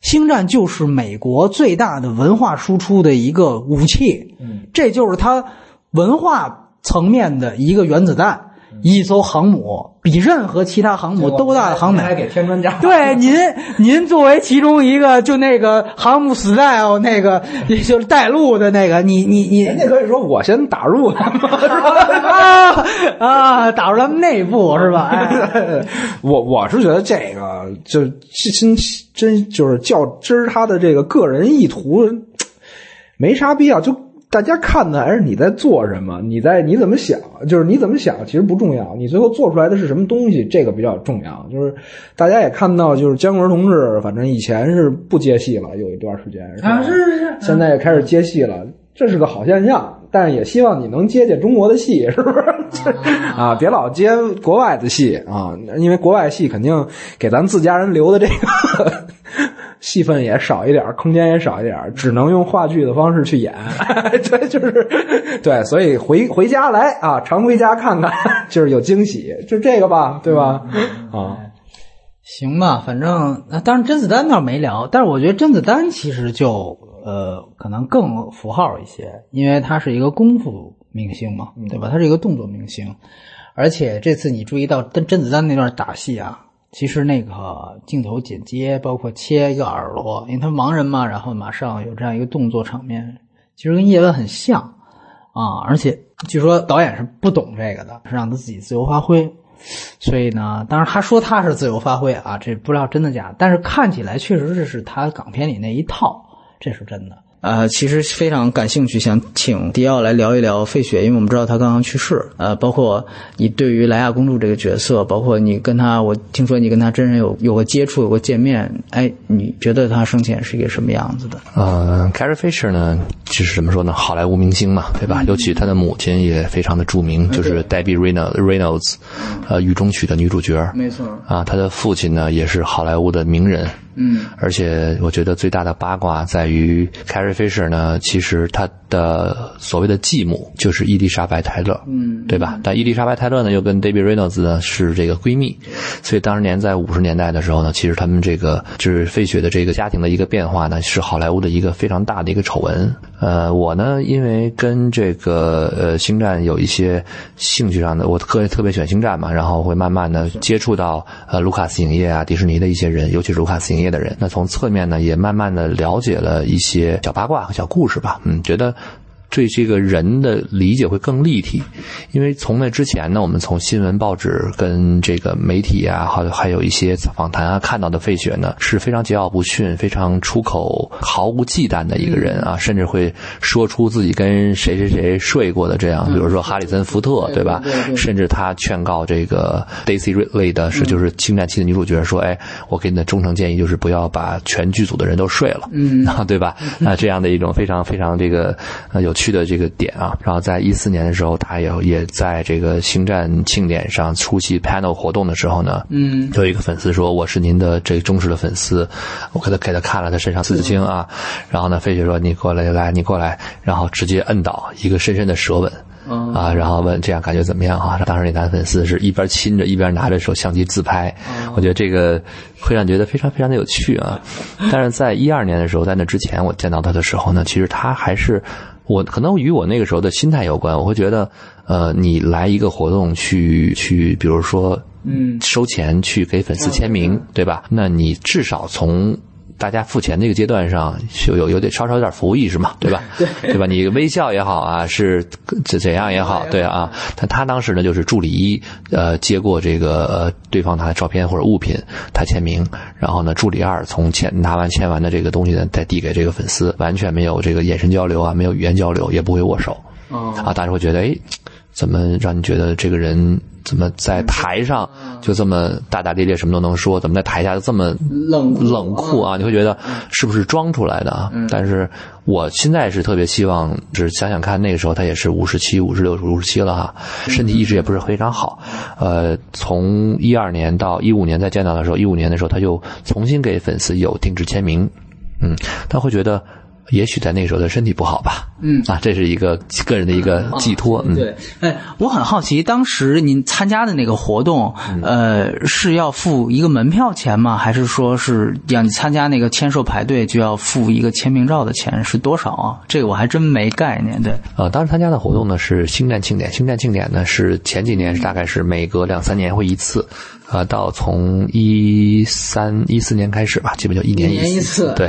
星战》就是美国最大的文化输出的一个武器。嗯，这就是它文化层面的一个原子弹。一艘航母比任何其他航母都大的航母，还给添砖加瓦。对您，<laughs> 您作为其中一个，就那个航母 style 那个，也 <laughs> 就是带路的那个，你你你，人家可以说我先打入他们，<laughs> 啊啊，打入他们内部是吧？哎、我我是觉得这个就真真就是较真他的这个个人意图，没啥必要就。大家看的还是你在做什么，你在你怎么想，就是你怎么想其实不重要，你最后做出来的是什么东西，这个比较重要。就是大家也看到，就是姜文同志，反正以前是不接戏了，有一段时间是啊，是是是，现在也开始接戏了，这是个好现象。但是也希望你能接接中国的戏，是不是？啊，<laughs> 别老接国外的戏啊，因为国外戏肯定给咱自家人留的这个。戏份也少一点，空间也少一点，只能用话剧的方式去演。<laughs> 对，就是对，所以回回家来啊，常回家看看，<laughs> 就是有惊喜，就这个吧，对吧？啊，行吧，反正那当然甄子丹倒没聊，但是我觉得甄子丹其实就呃可能更符号一些，因为他是一个功夫明星嘛，对吧？他是一个动作明星，而且这次你注意到甄甄子丹那段打戏啊。其实那个镜头剪接，包括切一个耳朵，因为他盲人嘛，然后马上有这样一个动作场面，其实跟叶问很像啊。而且据说导演是不懂这个的，是让他自己自由发挥。所以呢，当然他说他是自由发挥啊，这不知道真的假，但是看起来确实是是他港片里那一套，这是真的。呃，其实非常感兴趣，想请迪奥来聊一聊费雪，因为我们知道他刚刚去世。呃，包括你对于莱娅公主这个角色，包括你跟他，我听说你跟他真人有有过接触，有过见面，哎，你觉得他生前是一个什么样子的？呃，Carrie Fisher 呢，就是怎么说呢，好莱坞明星嘛，对吧？尤其他的母亲也非常的著名，就是 Debbie Reynolds 雨中曲的女主角。没错。啊，他的父亲呢，也是好莱坞的名人。嗯，而且我觉得最大的八卦在于 Carrie Fisher 呢，其实她的所谓的继母就是伊丽莎白泰勒，嗯，对吧？但伊丽莎白泰勒呢，又跟 Debbie Reynolds 呢是这个闺蜜，所以当年在五十年代的时候呢，其实他们这个就是费雪的这个家庭的一个变化呢，是好莱坞的一个非常大的一个丑闻。呃，我呢，因为跟这个呃星战有一些兴趣上的，我特特别喜欢星战嘛，然后会慢慢的接触到呃卢卡斯影业啊、迪士尼的一些人，尤其是卢卡斯影业的人。那从侧面呢，也慢慢的了解了一些小八卦和小故事吧。嗯，觉得对这个人的理解会更立体，因为从那之前呢，我们从新闻报纸跟这个媒体啊，还还有一些访谈啊看到的费雪呢，是非常桀骜不驯、非常出口毫无忌惮的一个人啊，甚至会说出自己跟谁谁谁睡过的这样，比如说哈里森福特，对吧？甚至他劝告这个 Daisy Ridley 的是，就是《星战七》的女主角说：“哎，我给你的忠诚建议就是不要把全剧组的人都睡了，嗯，<laughs> 对吧？啊，这样的一种非常非常这个呃有。”去的这个点啊，然后在一四年的时候，他也也在这个星战庆典上出席 panel 活动的时候呢，嗯，有一个粉丝说我是您的这个忠实的粉丝，我给他给他看了他身上刺青啊，然后呢，费雪说你过来来你过来，然后直接摁倒一个深深的舌吻。啊，然后问这样感觉怎么样啊？当时那男粉丝是一边亲着一边拿着手相机自拍，我觉得这个会让觉得非常非常的有趣啊。但是在一二年的时候，在那之前我见到他的时候呢，其实他还是我可能与我那个时候的心态有关。我会觉得，呃，你来一个活动去去，比如说，嗯，收钱去给粉丝签名，对吧？那你至少从大家付钱那个阶段上，有有有点稍稍有点服务意识嘛，对吧？<laughs> 对，对吧？你微笑也好啊，是怎怎样也好，对啊。但他当时呢，就是助理一，呃，接过这个呃对方他的照片或者物品，他签名，然后呢，助理二从签拿完签完的这个东西呢，再递给这个粉丝，完全没有这个眼神交流啊，没有语言交流，也不会握手。啊，大家会觉得，哎，怎么让你觉得这个人？怎么在台上就这么大大咧咧，什么都能说？怎么在台下就这么冷冷酷啊？你会觉得是不是装出来的啊？但是我现在是特别希望，就是想想看，那个时候他也是五十七、五十六、五十七了哈，身体一直也不是非常好。呃，从一二年到一五年再见到的时候，一五年的时候他就重新给粉丝有定制签名，嗯，他会觉得。也许在那个时候他身体不好吧，嗯啊，这是一个个人的一个寄托，嗯，对，哎，我很好奇，当时您参加的那个活动，呃，是要付一个门票钱吗？还是说是让你参加那个签售排队就要付一个签名照的钱？是多少啊？这个我还真没概念。对，呃，当时参加的活动呢是星战庆典，星战庆典呢是前几年是大概是每隔两三年会一次。啊，到从一三一四年开始吧，基本就一年一次。对，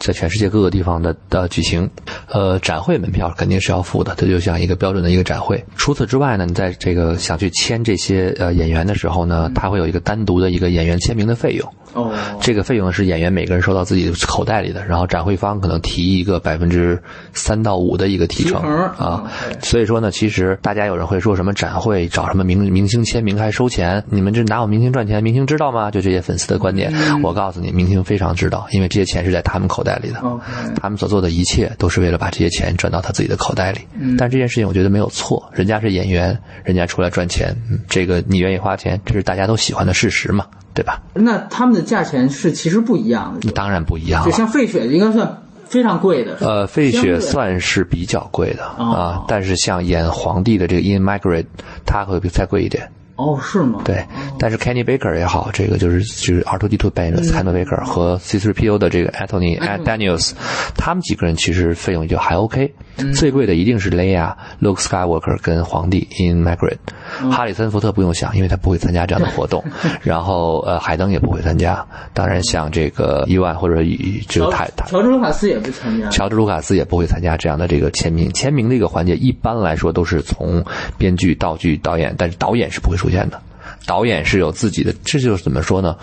在全世界各个地方的的举行，呃，展会门票肯定是要付的，它就像一个标准的一个展会。除此之外呢，你在这个想去签这些呃演员的时候呢，他会有一个单独的一个演员签名的费用。哦，这个费用是演员每个人收到自己的口袋里的，然后展会方可能提一个百分之三到五的一个提成啊。所以说呢，其实大家有人会说什么展会找什么明明星签名还收钱？你们这拿我明星赚钱，明星知道吗？就这些粉丝的观点，我告诉你，明星非常知道，因为这些钱是在他们口袋里的，他们所做的一切都是为了把这些钱转到他自己的口袋里。但这件事情我觉得没有错，人家是演员，人家出来赚钱，这个你愿意花钱，这是大家都喜欢的事实嘛。对吧？那他们的价钱是其实不一样的。当然不一样就像费雪应该算非常贵的。呃，费雪算是比较贵的啊，但是像演皇帝的这个 Ian McGregor，他会再贵一点。哦，是吗？对，但是 Kenny Baker 也好，这个就是就是 R2D2 扮演的 Kenny Baker 和 C3PO 的这个 Anthony Daniels，他们几个人其实费用也就还 OK。最贵的一定是 Leia、Luke Skywalker 跟皇帝 In Margaret。哈里森福特不用想，因为他不会参加这样的活动。<laughs> 然后呃，海登也不会参加。当然像这个伊万或者就他乔治卢卡斯也不参加。乔治卢卡斯也不会参加这样的这个签名。签名的一个环节一般来说都是从编剧、道具、导演，但是导演是不会出现的。导演是有自己的，这就是怎么说呢？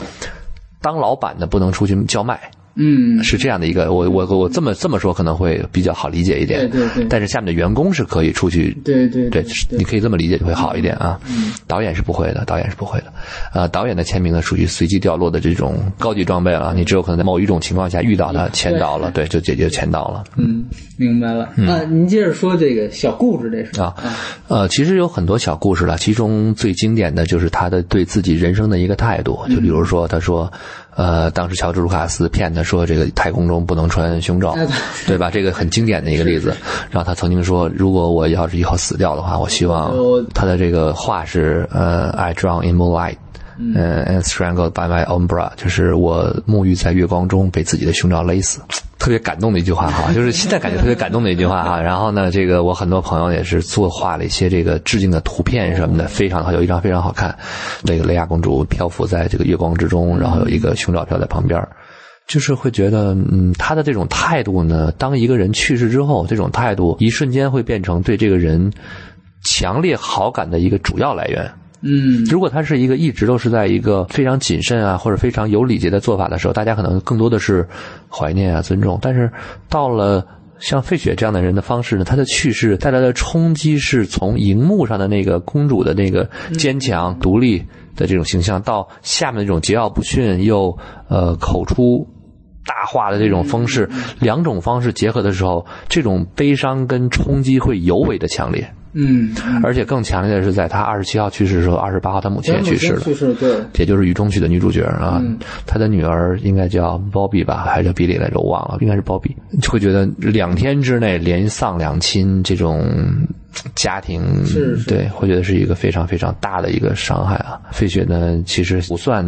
当老板的不能出去叫卖。嗯，是这样的一个，我我我这么这么说可能会比较好理解一点。对对对。但是下面的员工是可以出去。对对对。你可以这么理解就会好一点啊。嗯。导演是不会的，导演是不会的。呃，导演的签名呢属于随机掉落的这种高级装备了，你只有可能在某一种情况下遇到他签到了，对，就解决签到了。嗯，明白了。啊，您接着说这个小故事，这事啊。呃，其实有很多小故事了，其中最经典的就是他的对自己人生的一个态度，就比如说他说。呃，当时乔治卢卡斯骗他说这个太空中不能穿胸罩，对吧？这个很经典的一个例子。然后他曾经说，如果我要是以后死掉的话，我希望他的这个话是呃，I drown in moonlight。嗯，and strangled by my own bra，就是我沐浴在月光中被自己的胸罩勒死，特别感动的一句话哈，就是现在感觉特别感动的一句话哈。然后呢，这个我很多朋友也是作画了一些这个致敬的图片什么的，非常好，有一张非常好看，这个雷亚公主漂浮在这个月光之中，然后有一个胸罩飘在旁边。就是会觉得，嗯，他的这种态度呢，当一个人去世之后，这种态度一瞬间会变成对这个人强烈好感的一个主要来源。嗯如果他是一个一直都是在一个非常谨慎啊，或者非常有礼节的做法的时候，大家可能更多的是怀念啊、尊重。但是到了像费雪这样的人的方式呢，他的去世带来的冲击是从荧幕上的那个公主的那个坚强、独立的这种形象，到下面那种桀骜不驯又呃口出。大话的这种方式，两种方式结合的时候，这种悲伤跟冲击会尤为的强烈。嗯，而且更强烈的是，在他二十七号去世的时候，二十八号他母亲也去世了，去世对，也就是雨中曲的女主角啊。她的女儿应该叫 Bobby 吧，还是叫比利来着？我忘了，应该是 Bobby。就会觉得两天之内连丧两亲，这种家庭对，会觉得是一个非常非常大的一个伤害啊。费雪呢，其实不算。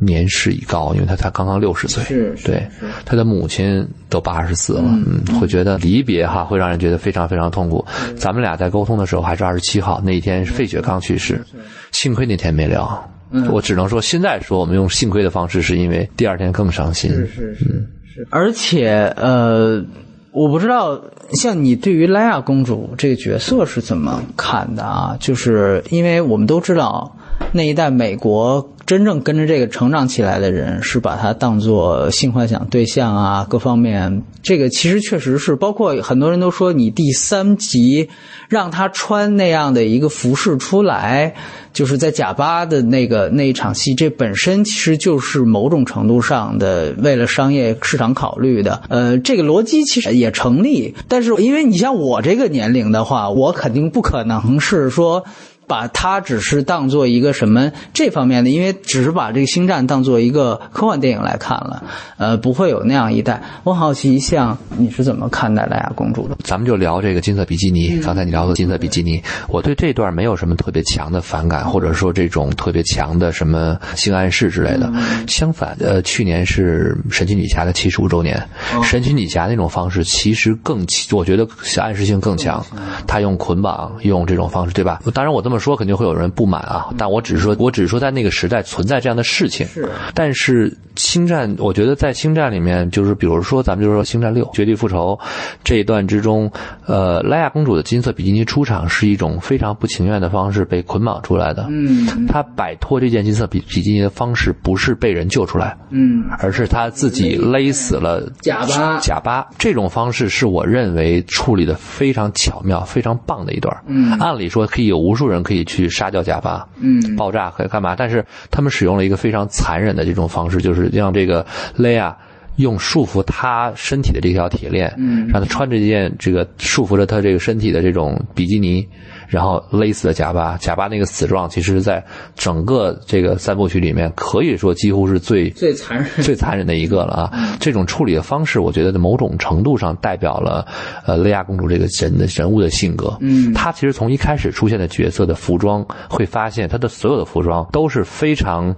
年事已高，因为他才刚刚六十岁，是是对，他的母亲都八十四了，嗯，会觉得离别哈，会让人觉得非常非常痛苦。咱们俩在沟通的时候还是二十七号那一天，费雪刚去世，幸亏那天没聊。我只能说，现在说我们用幸亏的方式，是因为第二天更伤心。是是是是，而且呃，我不知道像你对于莱娅公主这个角色是怎么看的啊？就是因为我们都知道那一代美国。真正跟着这个成长起来的人，是把他当做性幻想对象啊，各方面，这个其实确实是，包括很多人都说，你第三集让他穿那样的一个服饰出来，就是在贾巴的那个那一场戏，这本身其实就是某种程度上的为了商业市场考虑的，呃，这个逻辑其实也成立，但是因为你像我这个年龄的话，我肯定不可能是说。把它只是当做一个什么这方面的，因为只是把这个星战当做一个科幻电影来看了，呃，不会有那样一代。我好奇，像你是怎么看待莱娅公主的？咱们就聊这个金色比基尼。刚才你聊的金色比基尼，我对这段没有什么特别强的反感，或者说这种特别强的什么性暗示之类的。相反，呃，去年是神奇女侠的七十五周年，神奇女侠那种方式其实更，我觉得暗示性更强。他用捆绑，用这种方式，对吧？当然，我这么。说肯定会有人不满啊，但我只是说，我只是说在那个时代存在这样的事情。是，但是星战，我觉得在星战里面，就是比如说咱们就说星战六绝地复仇这一段之中，呃，莱娅公主的金色比基尼出场是一种非常不情愿的方式被捆绑出来的。嗯，她摆脱这件金色比比基尼的方式不是被人救出来，嗯，而是她自己勒死了贾巴。贾巴这种方式是我认为处理的非常巧妙、非常棒的一段。嗯，按理说可以有无数人。可以去杀掉贾巴，嗯，爆炸可以干嘛？但是他们使用了一个非常残忍的这种方式，就是让这个雷亚用束缚他身体的这条铁链，嗯，让他穿着一件这个束缚着他这个身体的这种比基尼。然后勒死了贾巴，贾巴那个死状，其实，在整个这个三部曲里面，可以说几乎是最最残忍、最残忍的一个了啊！这种处理的方式，我觉得在某种程度上代表了呃雷亚公主这个人的人物的性格。嗯，她其实从一开始出现的角色的服装，会发现她的所有的服装都是非常。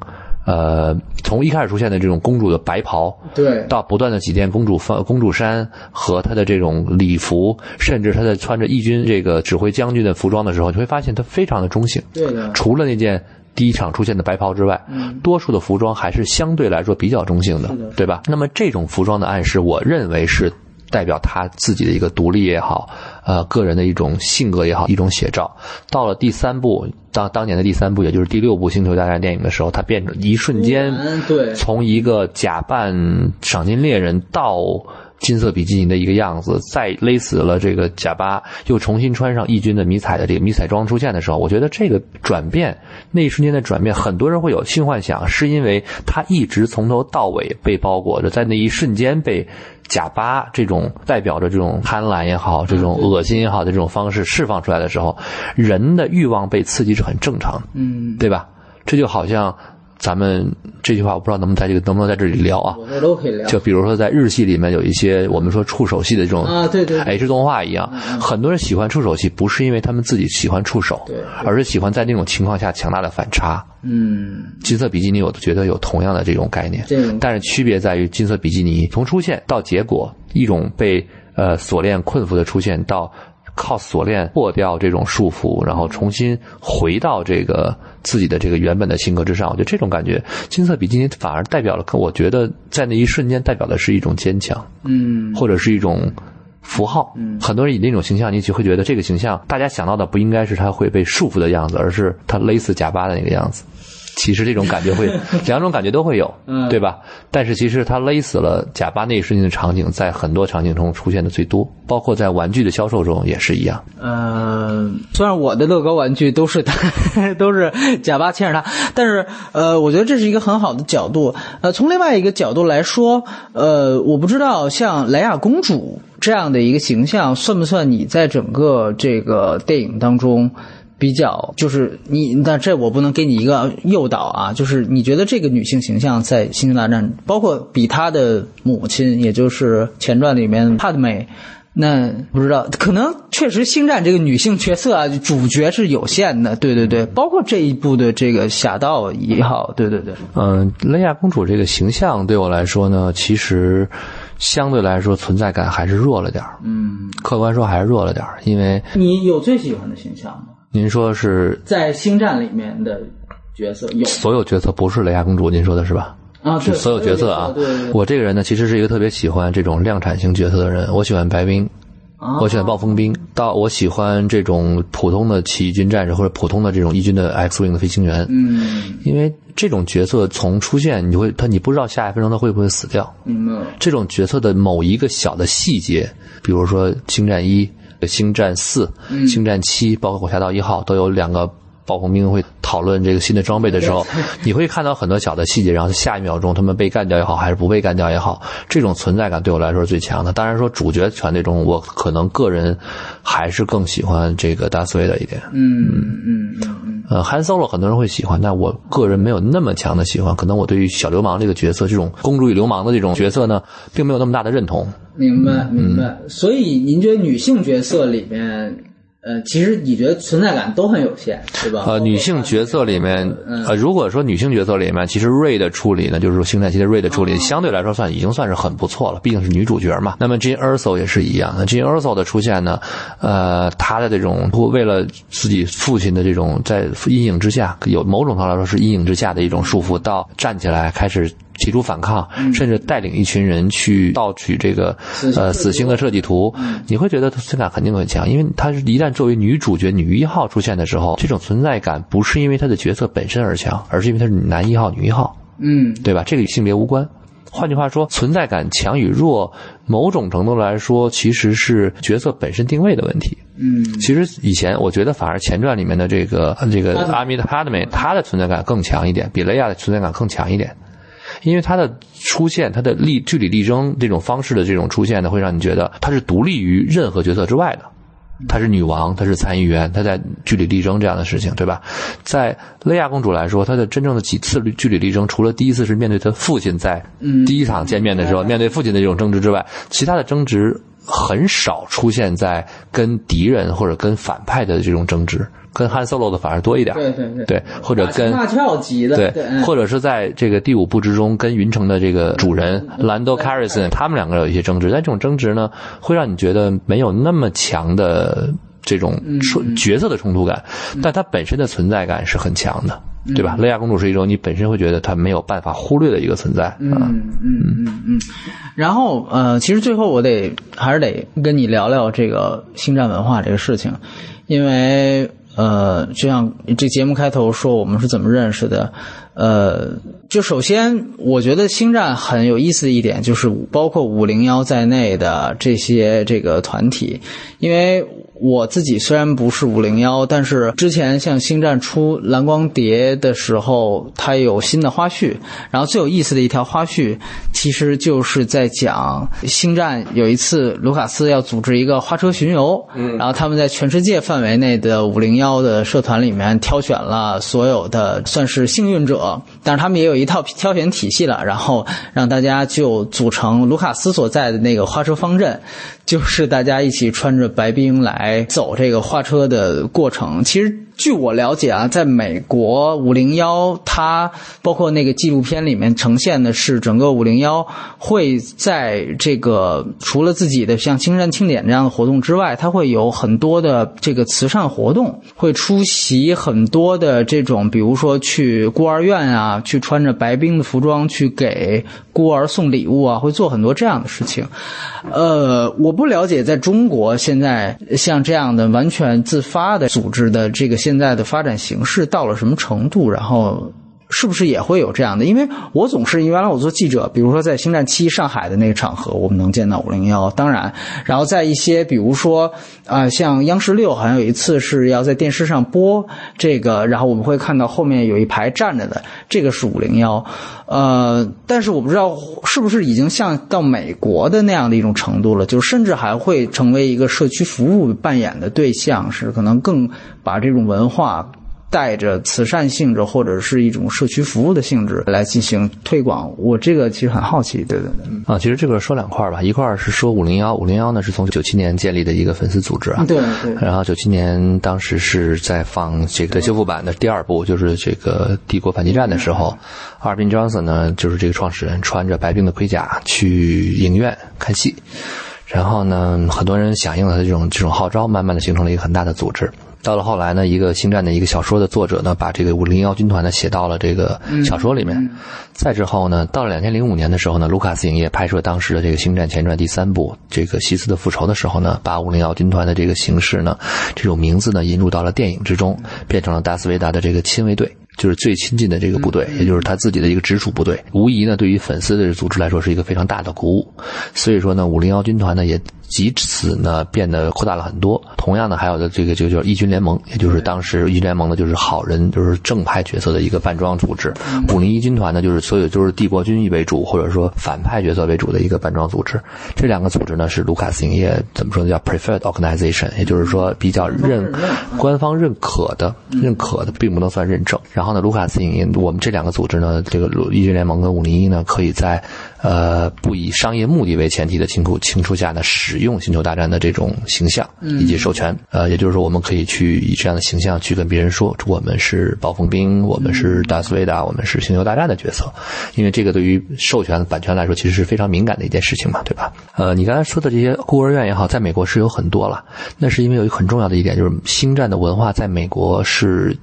呃，从一开始出现的这种公主的白袍，对，到不断的几件公主风公主衫和她的这种礼服，甚至她在穿着义军这个指挥将军的服装的时候，你会发现她非常的中性。对的，除了那件第一场出现的白袍之外，嗯，多数的服装还是相对来说比较中性的，对吧？那么这种服装的暗示，我认为是。代表他自己的一个独立也好，呃，个人的一种性格也好，一种写照。到了第三部，当当年的第三部，也就是第六部《星球大战》电影的时候，他变成一瞬间，对，从一个假扮赏金猎人到金色比基尼的一个样子，再勒死了这个贾巴，又重新穿上义军的迷彩的这个迷彩装出现的时候，我觉得这个转变，那一瞬间的转变，很多人会有性幻想，是因为他一直从头到尾被包裹着，在那一瞬间被。贾巴这种代表着这种贪婪也好，这种恶心也好的这种方式释放出来的时候，人的欲望被刺激是很正常的，嗯，对吧？这就好像咱们这句话，我不知道能不能在这个能不能在这里聊啊？我这都可以聊。就比如说在日系里面有一些我们说触手系的这种啊，对对，H 动画一样，很多人喜欢触手系，不是因为他们自己喜欢触手，对，而是喜欢在那种情况下强大的反差。嗯，金色比基尼，我都觉得有同样的这种概念，但是区别在于金色比基尼从出现到结果，一种被呃锁链困缚的出现到。靠锁链破掉这种束缚，然后重新回到这个自己的这个原本的性格之上。我觉得这种感觉，金色比基尼反而代表了，我觉得在那一瞬间代表的是一种坚强，嗯或者是一种符号。很多人以那种形象，你就会觉得这个形象，大家想到的不应该是他会被束缚的样子，而是他勒死贾巴的那个样子。其实这种感觉会，<laughs> 两种感觉都会有，嗯对吧？但是其实他勒死了贾巴那一瞬间的场景，在很多场景中出现的最多，包括在玩具的销售中也是一样。呃，虽然我的乐高玩具都是他，<laughs> 都是贾巴牵着他，但是呃，我觉得这是一个很好的角度。呃，从另外一个角度来说，呃，我不知道像莱娅公主这样的一个形象，算不算你在整个这个电影当中比较，就是你，那这我不能给你一个诱导啊，就是你觉得这个女性形象在《星球大战》，包括比她的母亲，也就是前传里面帕德梅。那不知道，可能确实《星战》这个女性角色啊，主角是有限的，对对对，包括这一部的这个侠盗也好，对对对，嗯，蕾亚公主这个形象对我来说呢，其实相对来说存在感还是弱了点儿。嗯，客观说还是弱了点儿，因为你有最喜欢的形象吗？您说是在《星战》里面的角色有所有角色不是雷亚公主，您说的是吧？啊，是所有角色啊对对对，我这个人呢，其实是一个特别喜欢这种量产型角色的人。我喜欢白冰，啊我喜欢暴风兵，到我喜欢这种普通的起义军战士或者普通的这种义军的 X Wing 的飞行员。嗯，因为这种角色从出现，你就会他你不知道下一分钟他会不会死掉。明白了。这种角色的某一个小的细节，比如说《星战一》《星战四》《星战七》，包括《侠盗一号》，都有两个暴风兵会讨论这个新的装备的时候，<laughs> 你会看到很多小的细节，然后下一秒钟他们被干掉也好，还是不被干掉也好，这种存在感对我来说是最强的。当然说主角团队中，我可能个人还是更喜欢这个达斯维德一点。嗯嗯嗯嗯，呃，韩 Solo 很多人会喜欢，但我个人没有那么强的喜欢。可能我对于小流氓这个角色，这种公主与流氓的这种角色呢，并没有那么大的认同。明白明白。所以您觉得女性角色里面，呃，其实你觉得存在感都很有限，对吧？呃，女性角色里面，呃，如果说女性角色里面，其实瑞的处理呢，就是说星战期的瑞的处理，相对来说算已经算是很不错了，毕竟是女主角嘛。那么 Jean Erso 也是一样的，Jean Erso 的出现呢，呃，她的这种为了自己父亲的这种在阴影之下，有某种程度来说是阴影之下的一种束缚，到站起来开始。提出反抗，甚至带领一群人去盗取这个呃死星的设计图，你会觉得存在感肯定很强，因为她是一旦作为女主角女一号出现的时候，这种存在感不是因为她的角色本身而强，而是因为她是男一号、女一号，嗯对吧？这个与性别无关。换句话说，存在感强与弱，某种程度来说，其实是角色本身定位的问题。嗯其实以前我觉得反而前传里面的这个这个阿米的哈德梅，他的存在感更强一点，比雷亚的存在感更强一点。因为它的出现，它的力据理力争这种方式的这种出现呢，会让你觉得它是独立于任何角色之外的。她是女王，她是参议员，她在据理力争这样的事情，对吧？在蕾亚公主来说，她的真正的几次据理力争，除了第一次是面对她父亲在第一场见面的时候，面对父亲的这种争执之外，其他的争执很少出现在跟敌人或者跟反派的这种争执，跟汉 Solo 的反而多一点。对对对对，或者跟大跳级的，对或者是在这个第五部之中，跟云城的这个主人兰多·卡瑞森，他们两个有一些争执，但这种争执呢，会让你觉得没有那么强的这种冲角色的冲突感，但它本身的存在感是很强的，对吧？蕾亚公主是一种你本身会觉得她没有办法忽略的一个存在啊。嗯嗯嗯嗯。然后呃，其实最后我得还是得跟你聊聊这个星战文化这个事情，因为呃，就像这节目开头说我们是怎么认识的，呃，就首先我觉得星战很有意思的一点就是包括五零幺在内的这些这个团体，因为。我自己虽然不是五零幺，但是之前像星战出蓝光碟的时候，它有新的花絮。然后最有意思的一条花絮，其实就是在讲星战有一次卢卡斯要组织一个花车巡游，嗯，然后他们在全世界范围内的五零幺的社团里面挑选了所有的算是幸运者，但是他们也有一套挑选体系了，然后让大家就组成卢卡斯所在的那个花车方阵。就是大家一起穿着白冰来走这个花车的过程，其实据我了解啊，在美国五零幺，它包括那个纪录片里面呈现的是整个五零幺会在这个除了自己的像青山庆典这样的活动之外，它会有很多的这个慈善活动，会出席很多的这种，比如说去孤儿院啊，去穿着白冰的服装去给孤儿送礼物啊，会做很多这样的事情。呃，我不了解在中国现在像这样的完全自发的组织的这个现现在的发展形势到了什么程度，然后。是不是也会有这样的？因为我总是原来我做记者，比如说在星战七上海的那个场合，我们能见到五零幺。当然，然后在一些比如说啊，像央视六好像有一次是要在电视上播这个，然后我们会看到后面有一排站着的，这个是五零幺。呃，但是我不知道是不是已经像到美国的那样的一种程度了，就甚至还会成为一个社区服务扮演的对象，是可能更把这种文化。带着慈善性质或者是一种社区服务的性质来进行推广，我这个其实很好奇，对对对。啊，其实这个说两块吧，一块是说五零幺，五零幺呢是从九七年建立的一个粉丝组织啊，对对。然后九七年当时是在放这个修复版的第二部，就是这个帝国反击战的时候，阿尔宾·约森呢就是这个创始人，穿着白冰的盔甲去影院看戏，然后呢很多人响应了他这种这种号召，慢慢的形成了一个很大的组织。到了后来呢，一个星战的一个小说的作者呢，把这个五零幺军团呢写到了这个小说里面。再之后呢，到了两千零五年的时候呢，卢卡斯影业拍摄当时的这个《星战前传》第三部《这个西斯的复仇》的时候呢，把五零幺军团的这个形式呢，这种名字呢引入到了电影之中，变成了达斯维达的这个亲卫队。就是最亲近的这个部队，也就是他自己的一个直属部队，无疑呢，对于粉丝的组织来说是一个非常大的鼓舞。所以说呢，五零幺军团呢也即此呢变得扩大了很多。同样呢，还有的这个就叫义军联盟，也就是当时义军联盟呢就是好人，就是正派角色的一个扮装组织。五零一军团呢就是所有就是帝国军为主，或者说反派角色为主的一个扮装组织。这两个组织呢是卢卡斯影业怎么说呢叫 preferred organization，也就是说比较认官方认可的、认可的，并不能算认证。然后。呢，卢卡斯影业，我们这两个组织呢，这个义军联盟跟五零一呢，可以在呃不以商业目的为前提的情况情况下呢，使用星球大战的这种形象以及授权。呃，也就是说，我们可以去以这样的形象去跟别人说，我们是暴风兵，我们是达斯维达，我们是星球大战的角色。因为这个对于授权版权来说，其实是非常敏感的一件事情嘛，对吧？呃，你刚才说的这些孤儿院也好，在美国是有很多了。那是因为有一个很重要的一点，就是星战的文化在美国是。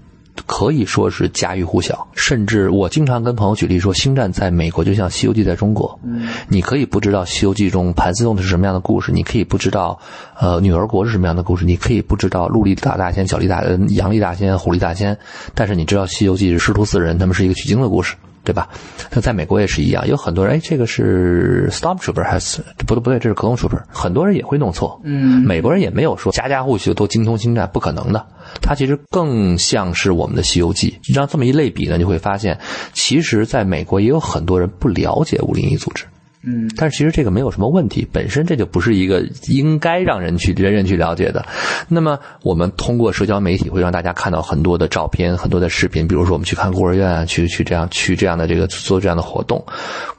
可以说是家喻户晓，甚至我经常跟朋友举例说，《星战》在美国就像《西游记》在中国。嗯，你可以不知道《西游记》中盘丝洞的是什么样的故事，你可以不知道，呃，女儿国是什么样的故事，你可以不知道陆力大大仙、小力大、杨力大仙、虎力大仙，但是你知道《西游记》是师徒四人，他们是一个取经的故事。对吧？那在美国也是一样，有很多人哎，这个是 Stormtrooper 还是不对不对，这是 Clone Trooper，很多人也会弄错。嗯，美国人也没有说家家户户都精通星战，不可能的。它其实更像是我们的《西游记》。让这么一类比呢，你会发现，其实在美国也有很多人不了解五零一组织。嗯，但是其实这个没有什么问题，本身这就不是一个应该让人去人人去了解的。那么我们通过社交媒体会让大家看到很多的照片、很多的视频，比如说我们去看孤儿院啊，去去这样去这样的这个做这样的活动。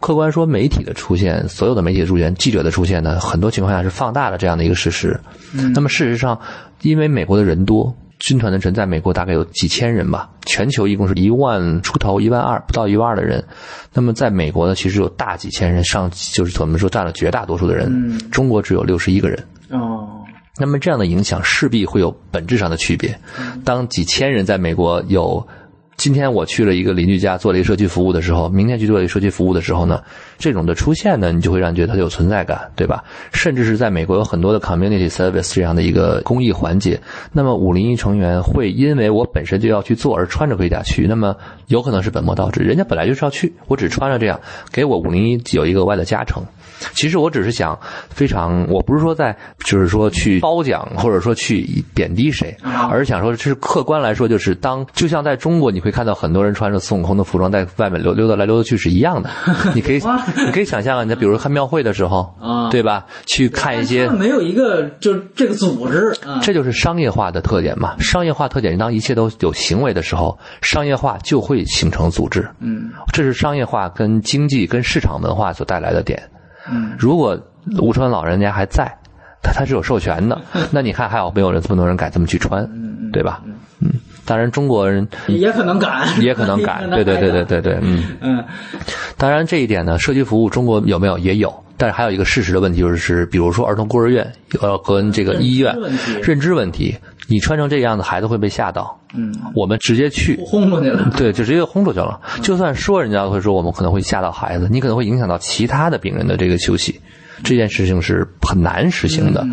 客观说，媒体的出现，所有的媒体的出现，记者的出现呢，很多情况下是放大了这样的一个事实。那么事实上，因为美国的人多。军团的人在美国大概有几千人吧，全球一共是一万出头，一万二不到一万二的人。那么在美国呢，其实有大几千人，上就是我们说占了绝大多数的人。中国只有六十一个人。哦，那么这样的影响势必会有本质上的区别。当几千人在美国有。今天我去了一个邻居家做了一个社区服务的时候，明天去做一个社区服务的时候呢，这种的出现呢，你就会让你觉得它有存在感，对吧？甚至是在美国有很多的 community service 这样的一个公益环节，那么五零一成员会因为我本身就要去做而穿着盔甲去，那么有可能是本末倒置，人家本来就是要去，我只穿着这样，给我五零一有一个额外的加成。其实我只是想非常，我不是说在就是说去褒奖或者说去贬低谁，而是想说，这是客观来说，就是当就像在中国你会。会看到很多人穿着孙悟空的服装在外面溜溜达来溜达去是一样的，<laughs> 你可以你可以想象啊，你比如看庙会的时候，对吧？去看一些没有一个就这个组织，这就是商业化的特点嘛。商业化特点，当一切都有行为的时候，商业化就会形成组织。嗯，这是商业化跟经济跟市场文化所带来的点。嗯，如果吴川老人家还在，他他是有授权的，<laughs> 那你看还有没有人这么多人敢这么去穿，对吧？嗯。当然，中国人也可能敢，<laughs> <laughs> 也可能敢，对对对对对对，嗯嗯。当然，这一点呢，社区服务中国有没有也有，但是还有一个事实的问题就是，比如说儿童孤儿院呃跟这个医院认知问题，你穿成这个样子，孩子会被吓到。嗯，我们直接去轰出去了，<laughs> 对，就直接轰出去了。就算说人家会说我们可能会吓到孩子，你可能会影响到其他的病人的这个休息。这件事情是很难实行的，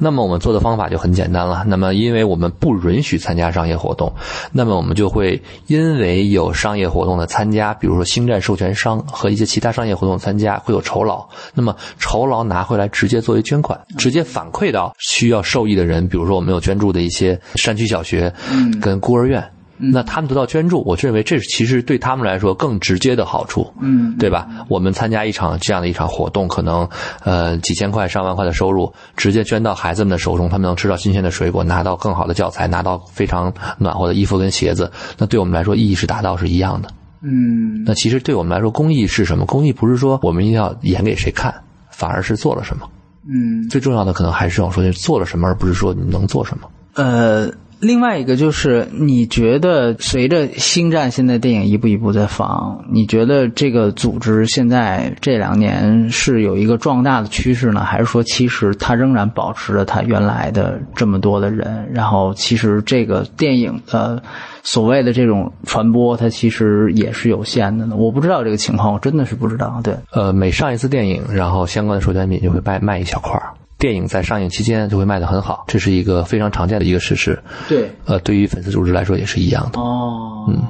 那么我们做的方法就很简单了。那么，因为我们不允许参加商业活动，那么我们就会因为有商业活动的参加，比如说星战授权商和一些其他商业活动参加，会有酬劳。那么酬劳拿回来直接作为捐款，直接反馈到需要受益的人，比如说我们有捐助的一些山区小学，跟孤儿院。那他们得到捐助，我认为这是其实对他们来说更直接的好处，嗯，对吧？我们参加一场这样的一场活动，可能呃几千块、上万块的收入，直接捐到孩子们的手中，他们能吃到新鲜的水果，拿到更好的教材，拿到非常暖和的衣服跟鞋子，那对我们来说意义是达到是一样的。嗯，那其实对我们来说，公益是什么？公益不是说我们一定要演给谁看，反而是做了什么。嗯，最重要的可能还是要说做了什么，而不是说你能做什么。呃。另外一个就是，你觉得随着《星战》现在电影一步一步在放，你觉得这个组织现在这两年是有一个壮大的趋势呢，还是说其实它仍然保持着它原来的这么多的人？然后其实这个电影的所谓的这种传播，它其实也是有限的呢？我不知道这个情况，我真的是不知道。对，呃，每上一次电影，然后相关的授权品就会卖卖一小块儿。电影在上映期间就会卖得很好，这是一个非常常见的一个事实。对，呃，对于粉丝组织来说也是一样的。哦，嗯，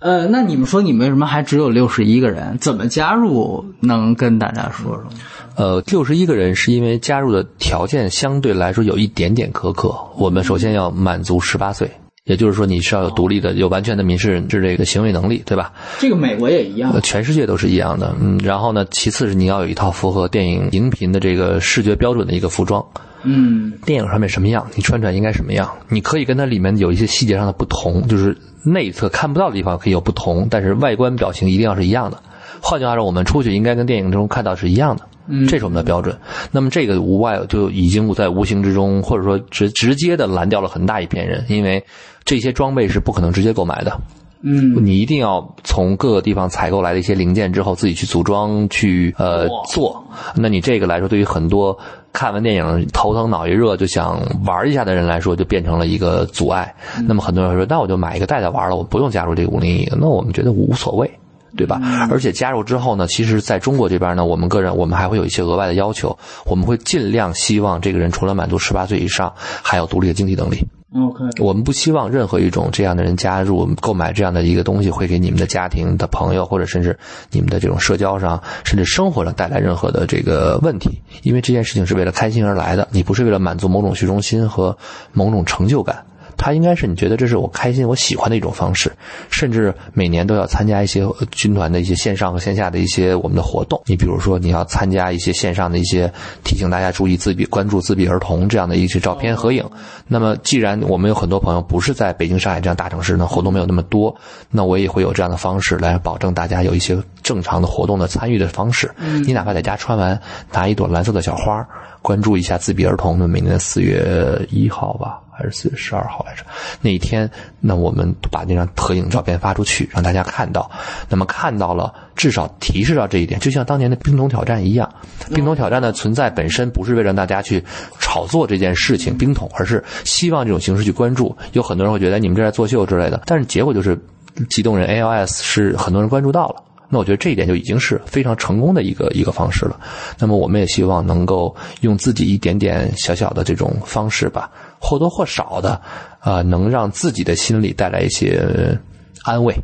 呃，那你们说你们为什么还只有六十一个人？怎么加入？能跟大家说说吗？呃，六十一个人是因为加入的条件相对来说有一点点苛刻。我们首先要满足十八岁。也就是说，你是要有独立的、有完全的民事人质这个行为能力，对吧？这个美国也一样，全世界都是一样的。嗯，然后呢，其次是你要有一套符合电影荧屏的这个视觉标准的一个服装。嗯，电影上面什么样，你穿出来应该什么样？你可以跟它里面有一些细节上的不同，就是内侧看不到的地方可以有不同，但是外观表情一定要是一样的。换句话说，我们出去应该跟电影中看到是一样的。这是我们的标准。那么这个无外就已经在无形之中，或者说直直接的拦掉了很大一片人，因为这些装备是不可能直接购买的。嗯，你一定要从各个地方采购来的一些零件之后，自己去组装去呃做。那你这个来说，对于很多看完电影头疼脑一热就想玩一下的人来说，就变成了一个阻碍。那么很多人说，那我就买一个带带玩了，我不用加入这个五零一。那我们觉得无所谓。对吧？而且加入之后呢，其实在中国这边呢，我们个人我们还会有一些额外的要求，我们会尽量希望这个人除了满足十八岁以上，还有独立的经济能力。OK，我们不希望任何一种这样的人加入购买这样的一个东西，会给你们的家庭的朋友或者甚至你们的这种社交上，甚至生活上带来任何的这个问题。因为这件事情是为了开心而来的，你不是为了满足某种虚荣心和某种成就感。他应该是你觉得这是我开心、我喜欢的一种方式，甚至每年都要参加一些军团的一些线上和线下的一些我们的活动。你比如说，你要参加一些线上的一些提醒大家注意自闭、关注自闭儿童这样的一些照片合影。那么，既然我们有很多朋友不是在北京、上海这样大城市，呢，活动没有那么多，那我也会有这样的方式来保证大家有一些正常的活动的参与的方式。你哪怕在家穿完，拿一朵蓝色的小花。关注一下自闭儿童的每年的四月一号吧，还是四月十二号来着？那一天，那我们把那张合影照片发出去，让大家看到。那么看到了，至少提示到这一点，就像当年的冰桶挑战一样。冰桶挑战的存在本身不是为了让大家去炒作这件事情冰桶，而是希望这种形式去关注。有很多人会觉得你们这在作秀之类的，但是结果就是激动人 ALS 是很多人关注到了。那我觉得这一点就已经是非常成功的一个一个方式了。那么我们也希望能够用自己一点点小小的这种方式吧，或多或少的，啊，能让自己的心里带来一些安慰。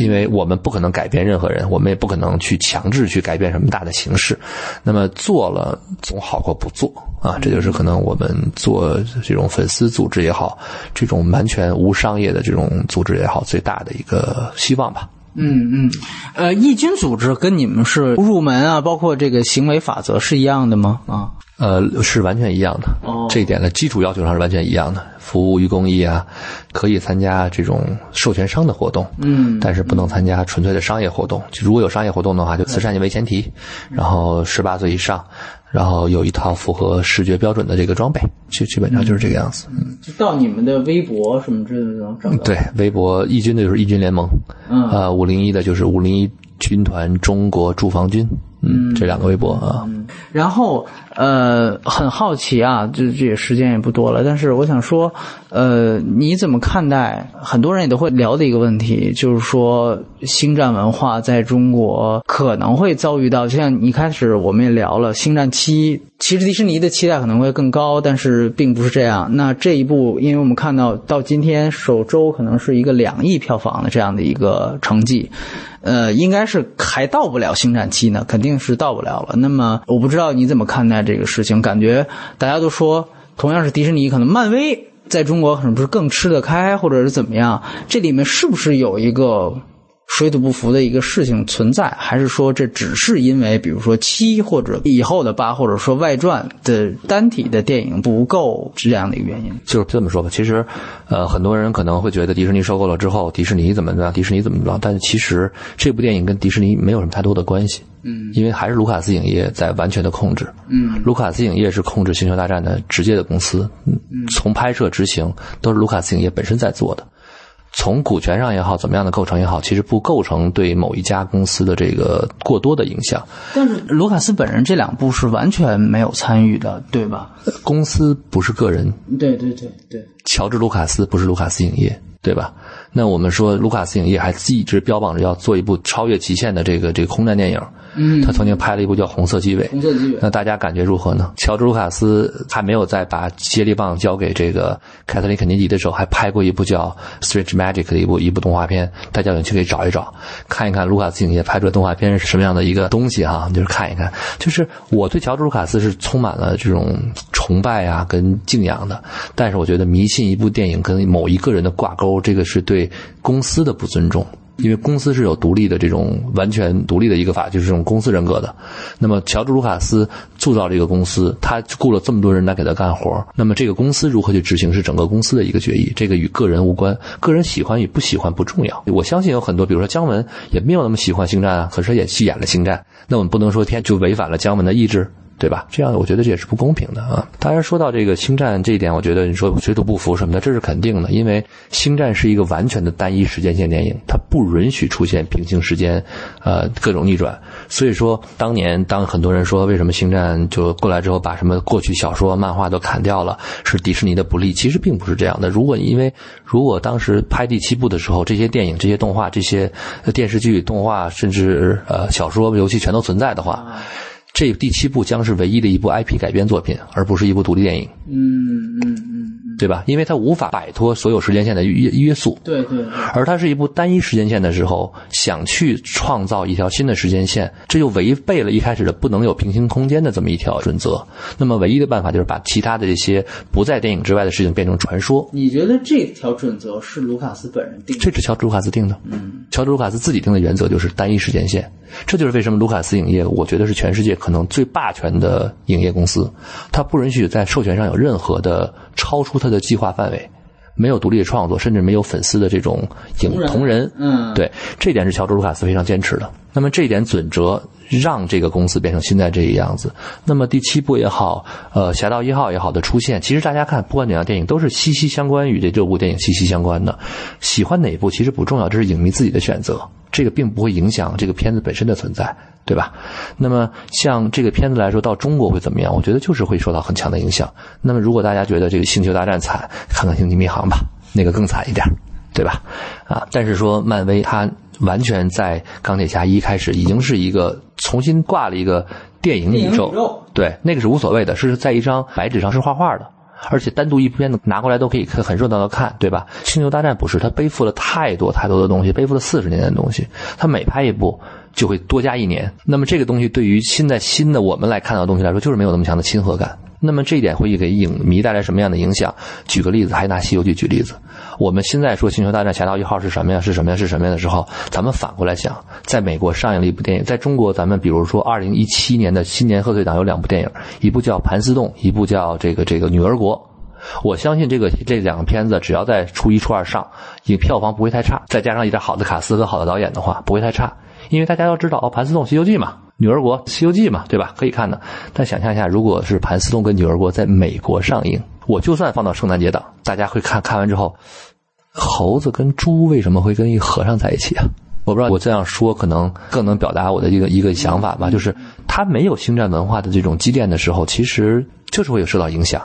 因为我们不可能改变任何人，我们也不可能去强制去改变什么大的形式。那么做了总好过不做啊！这就是可能我们做这种粉丝组织也好，这种完全无商业的这种组织也好，最大的一个希望吧。嗯嗯，呃，义军组织跟你们是入门啊，包括这个行为法则是一样的吗？啊，呃，是完全一样的。哦这一点的基础要求上是完全一样的。服务于公益啊，可以参加这种授权商的活动，嗯但是不能参加纯粹的商业活动。就如果有商业活动的话，就慈善为前提，然后十八岁以上，然后有一套符合视觉标准的这个装备，基基本上就是这个样子。嗯，就到你们的微博什么之类的能找到。对，微博义军的就是义军联盟，嗯呃，五零一的就是五零一军团中国驻防军，嗯，这两个微博啊。嗯然后呃，很好奇啊，这这也时间也不多了，但是我想说，呃，你怎么看待很多人也都会聊的一个问题，就是说星战文化在中国可能会遭遇到，就像一开始我们也聊了，星战七。其实迪士尼的期待可能会更高，但是并不是这样。那这一部，因为我们看到到今天首周可能是一个两亿票房的这样的一个成绩，呃，应该是还到不了《星战七》呢，肯定是到不了了。那么我不知道你怎么看待这个事情？感觉大家都说，同样是迪士尼，可能漫威在中国可能不是更吃得开，或者是怎么样？这里面是不是有一个？水土不服的一个事情存在，还是说这只是因为，比如说七或者以后的八，或者说外传的单体的电影不够这样的一个原因？就是这么说吧，其实，呃，很多人可能会觉得迪士尼收购了之后，迪士尼怎么怎么样，迪士尼怎么怎么样，但是其实这部电影跟迪士尼没有什么太多的关系，嗯，因为还是卢卡斯影业在完全的控制，嗯，卢卡斯影业是控制《星球大战》的直接的公司，嗯，从拍摄执行都是卢卡斯影业本身在做的。从股权上也好，怎么样的构成也好，其实不构成对某一家公司的这个过多的影响。但是卢卡斯本人这两部是完全没有参与的，对吧？公司不是个人，对对对对。乔治·卢卡斯不是卢卡斯影业，对吧？那我们说卢卡斯影业还一直标榜着要做一部超越极限的这个这个空战电影。嗯，他曾经拍了一部叫《红色机尾》，红色机尾。那大家感觉如何呢？乔治·卢卡斯还没有在把接力棒交给这个凯瑟琳·肯尼迪的时候，还拍过一部叫《Strange Magic》的一部一部动画片，大家有兴趣可以找一找，看一看卢卡斯影业拍出的动画片是什么样的一个东西哈，就是看一看。就是我对乔治·卢卡斯是充满了这种崇拜啊跟敬仰的，但是我觉得迷信一部电影跟某一个人的挂钩，这个是对公司的不尊重。因为公司是有独立的这种完全独立的一个法，就是这种公司人格的。那么乔治·卢卡斯铸造这个公司，他雇了这么多人来给他干活。那么这个公司如何去执行，是整个公司的一个决议，这个与个人无关，个人喜欢与不喜欢不重要。我相信有很多，比如说姜文也没有那么喜欢星战啊，可是也去演了星战。那我们不能说天就违反了姜文的意志。对吧？这样我觉得这也是不公平的啊。当然，说到这个星战这一点，我觉得你说水土不服什么的，这是肯定的，因为星战是一个完全的单一时间线电影，它不允许出现平行时间，呃，各种逆转。所以说，当年当很多人说为什么星战就过来之后把什么过去小说、漫画都砍掉了，是迪士尼的不利，其实并不是这样的。如果因为如果当时拍第七部的时候，这些电影、这些动画、这些电视剧、动画，甚至呃小说、游戏全都存在的话。这第七部将是唯一的一部 IP 改编作品，而不是一部独立电影。嗯嗯嗯，对吧？因为它无法摆脱所有时间线的约约束。对对。而它是一部单一时间线的时候，想去创造一条新的时间线，这就违背了一开始的不能有平行空间的这么一条准则。那么唯一的办法就是把其他的这些不在电影之外的事情变成传说。你觉得这条准则是卢卡斯本人定的？这是乔治·卢卡斯定的。嗯，乔治·卢卡斯自己定的原则就是单一时间线。这就是为什么卢卡斯影业，我觉得是全世界可能最霸权的影业公司，它不允许在授权上有任何的超出它的计划范围，没有独立的创作，甚至没有粉丝的这种影同人。嗯，对，这点是乔治·卢卡斯非常坚持的。那么这一点准则让这个公司变成现在这个样子。那么第七部也好，呃，《侠盗一号》也好的出现，其实大家看，不管哪样电影都是息息相关与这这部电影息息相关的。喜欢哪部其实不重要，这是影迷自己的选择。这个并不会影响这个片子本身的存在，对吧？那么像这个片子来说，到中国会怎么样？我觉得就是会受到很强的影响。那么如果大家觉得这个《星球大战》惨，看看《星际迷航》吧，那个更惨一点，对吧？啊，但是说漫威它完全在钢铁侠一开始已经是一个重新挂了一个电影宇宙，对，那个是无所谓的，是在一张白纸上是画画的。而且单独一部片子拿过来都可以很热闹的看，对吧？星球大战不是，它背负了太多太多的东西，背负了四十年的东西，它每拍一部就会多加一年。那么这个东西对于现在新的我们来看到的东西来说，就是没有那么强的亲和感。那么这一点会给影迷带来什么样的影响？举个例子，还拿《西游记》举例子。我们现在说《星球大战：侠盗一号》是什么呀？是什么呀？是什么呀的时候，咱们反过来想，在美国上映了一部电影，在中国咱们比如说二零一七年的新年贺岁档有两部电影，一部叫《盘丝洞》，一部叫这个这个《女儿国》。我相信这个这两个片子只要在初一初二上，影票房不会太差，再加上一点好的卡司和好的导演的话，不会太差。因为大家都知道哦，《盘丝洞》《西游记》嘛，《女儿国》《西游记》嘛，对吧？可以看的。但想象一下，如果是《盘丝洞》跟《女儿国》在美国上映，我就算放到圣诞节档，大家会看看完之后，猴子跟猪为什么会跟一和尚在一起啊？我不知道我这样说可能更能表达我的一个一个想法吧，就是他没有星战文化的这种积淀的时候，其实就是会有受到影响。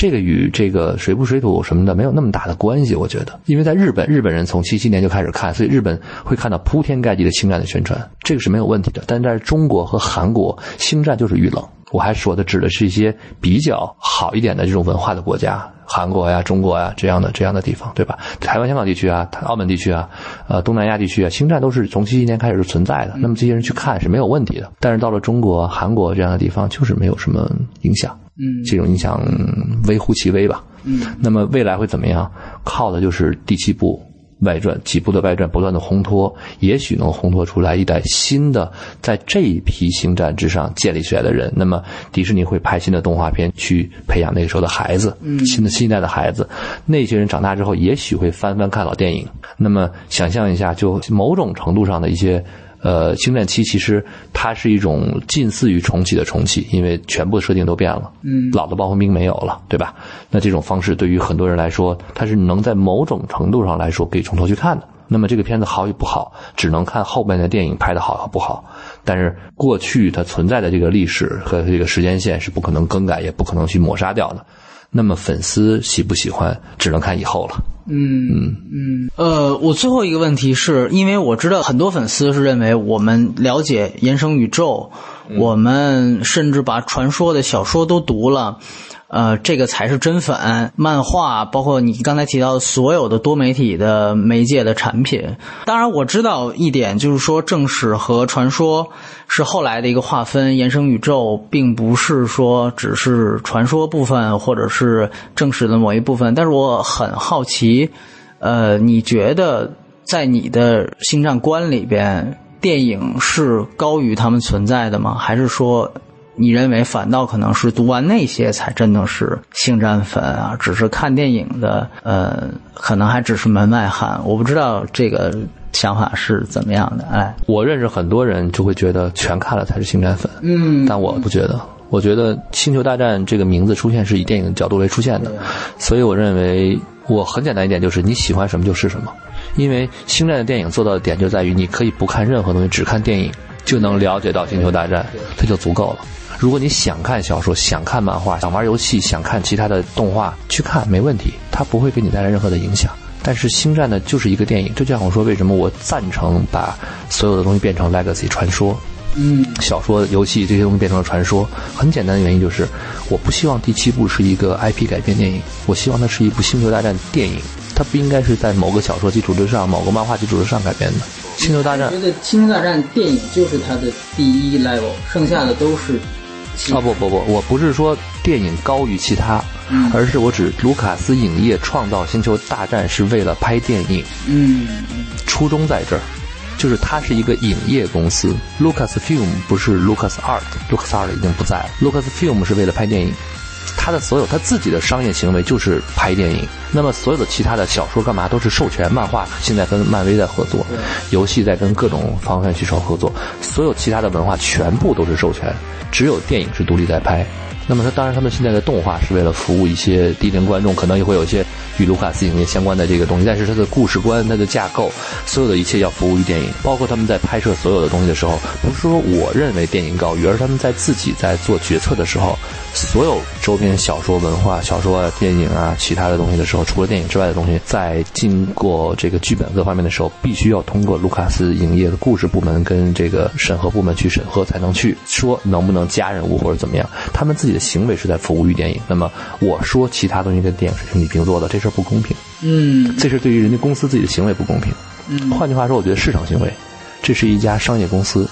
这个与这个水不水土什么的没有那么大的关系，我觉得，因为在日本，日本人从七七年就开始看，所以日本会看到铺天盖地的星战的宣传，这个是没有问题的。但在中国和韩国，星战就是遇冷。我还说的指的是一些比较好一点的这种文化的国家，韩国呀、中国呀这样的这样的地方，对吧？台湾、香港地区啊、澳门地区啊、呃东南亚地区啊，星战都是从七七年开始存在的。那么这些人去看是没有问题的。但是到了中国、韩国这样的地方，就是没有什么影响。嗯，这种影响微乎其微吧。嗯，那么未来会怎么样？靠的就是第七部外传几部的外传不断的烘托，也许能烘托出来一代新的在这一批星战之上建立起来的人。那么迪士尼会拍新的动画片去培养那个时候的孩子，嗯，新的新一代的孩子。那些人长大之后，也许会翻翻看老电影。那么想象一下，就某种程度上的一些。呃，星战七其实它是一种近似于重启的重启，因为全部的设定都变了，嗯，老的暴风兵没有了，对吧？那这种方式对于很多人来说，它是能在某种程度上来说可以从头去看的。那么这个片子好与不好，只能看后面的电影拍的好和不好。但是过去它存在的这个历史和这个时间线是不可能更改，也不可能去抹杀掉的。那么粉丝喜不喜欢，只能看以后了。嗯嗯呃，我最后一个问题是因为我知道很多粉丝是认为我们了解延伸宇宙，我们甚至把传说的小说都读了。呃，这个才是真粉。漫画，包括你刚才提到的所有的多媒体的媒介的产品。当然，我知道一点，就是说正史和传说是后来的一个划分，延伸宇宙并不是说只是传说部分，或者是正史的某一部分。但是我很好奇，呃，你觉得在你的星战观里边，电影是高于他们存在的吗？还是说？你认为反倒可能是读完那些才真的是星战粉啊？只是看电影的，呃，可能还只是门外汉。我不知道这个想法是怎么样的。哎，我认识很多人就会觉得全看了才是星战粉，嗯，但我不觉得。我觉得《星球大战》这个名字出现是以电影角度为出现的，所以我认为我很简单一点就是你喜欢什么就是什么。因为星战的电影做到的点就在于你可以不看任何东西，只看电影就能了解到《星球大战》，它就足够了。如果你想看小说、想看漫画、想玩游戏、想看其他的动画，去看没问题，它不会给你带来任何的影响。但是《星战》呢，就是一个电影，这就像我说，为什么我赞成把所有的东西变成 legacy 传说？嗯，小说、游戏这些东西变成了传说，很简单的原因就是，我不希望第七部是一个 IP 改编电影，我希望它是一部《星球大战》电影，它不应该是在某个小说基础之上、某个漫画基础之上改编的。《星球大战》觉得《星球大战》电影就是它的第一 level，剩下的都是。啊不不不，我不是说电影高于其他，而是我指卢卡斯影业创造《星球大战》是为了拍电影，嗯，初衷在这儿，就是它是一个影业公司，Lucasfilm 不是 Lucas Art，Lucas Art 已经不在了，Lucasfilm 是为了拍电影。他的所有他自己的商业行为就是拍电影，那么所有的其他的小说干嘛都是授权，漫画现在跟漫威在合作，游戏在跟各种方向去找合作，所有其他的文化全部都是授权，只有电影是独立在拍。那么他当然他们现在的动画是为了服务一些低龄观众，可能也会有一些与卢卡斯影业相关的这个东西，但是它的故事观、它的架构，所有的一切要服务于电影，包括他们在拍摄所有的东西的时候，不是说我认为电影高于，而是他们在自己在做决策的时候，所有周边小说文化、小说啊、电影啊、其他的东西的时候，除了电影之外的东西，在经过这个剧本各方面的时候，必须要通过卢卡斯影业的故事部门跟这个审核部门去审核，才能去说能不能加人物或者怎么样，他们自己的。行为是在服务于电影，那么我说其他东西跟电影是平起平坐的，这事儿不公平。嗯，这是对于人家公司自己的行为不公平。嗯，换句话说，我觉得市场行为，这是一家商业公司，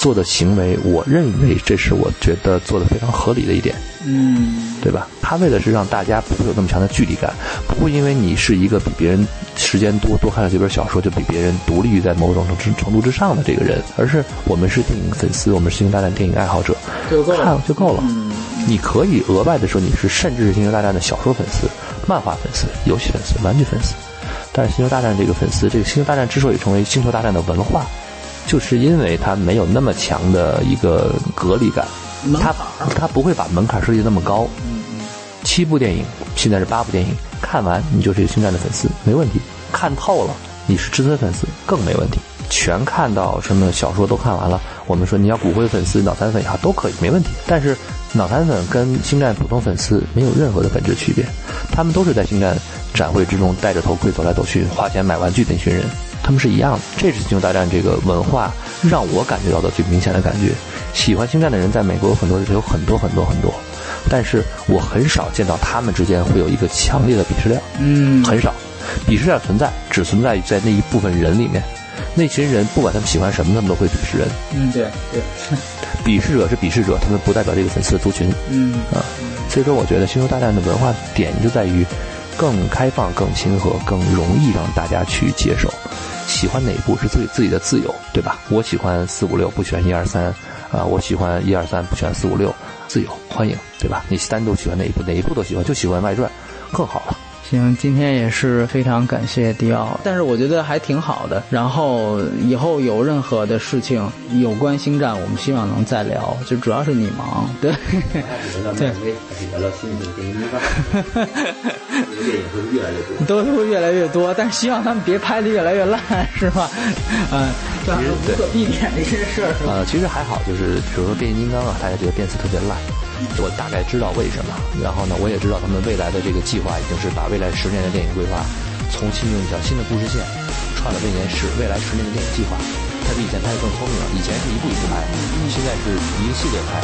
做的行为，我认为这是我觉得做的非常合理的一点，嗯，对吧？他为的是让大家不会有那么强的距离感，不会因为你是一个比别人时间多多看了几本小说，就比别人独立于在某种程程度之上的这个人，而是我们是电影粉丝，我们是《星球大战》电影爱好者，就够了看就够了。你可以额外的说你是甚至是《星球大战》的小说粉丝、漫画粉丝、游戏粉丝、玩具粉丝，但是《星球大战》这个粉丝，这个《星球大战》之所以成为《星球大战》的文化。就是因为它没有那么强的一个隔离感，它它不会把门槛设计那么高。七部电影，现在是八部电影，看完你就是星战的粉丝，没问题。看透了，你是至尊粉丝，更没问题。全看到什么小说都看完了，我们说你要骨灰粉丝、脑残粉也好，都可以，没问题。但是脑残粉跟星战普通粉丝没有任何的本质区别，他们都是在星战展会之中戴着头盔走来走去，花钱买玩具的一群人。他们是一样的，这是《星球大战》这个文化让我感觉到的最明显的感觉。喜欢星战的人在美国有很多，有很多很多很多，但是我很少见到他们之间会有一个强烈的鄙视链。嗯，很少，鄙视链存在，只存在于在那一部分人里面。那群人不管他们喜欢什么，他们都会鄙视人。嗯，对对，鄙视者是鄙视者，他们不代表这个粉丝的族群。嗯啊，所以说我觉得《星球大战》的文化点就在于更开放、更亲和、更容易让大家去接受。喜欢哪一部是自己自己的自由，对吧？我喜欢四五六，不喜欢一二三，啊，我喜欢一二三，不喜欢四五六，自由欢迎，对吧？你单独喜欢哪一部，哪一部都喜欢，就喜欢外传，更好了。行，今天也是非常感谢迪奥，但是我觉得还挺好的。然后以后有任何的事情有关星战，我们希望能再聊。就主要是你忙，对。<laughs> 对。聊聊新的电影吧。这个电影会越来越多。都会越来越多，但是希望他们别拍的越来越烂，是吧？嗯，这是不可避免的一件事，儿？呃，其实还好，就是比如说变形金刚啊，大家觉得变次特别烂。我大概知道为什么，然后呢，我也知道他们未来的这个计划已经是把未来十年的电影规划重新用一条新的故事线串了未年十未来十年的电影计划。它比以前拍的更聪明了，以前是一步一步拍，现在是一个系列拍。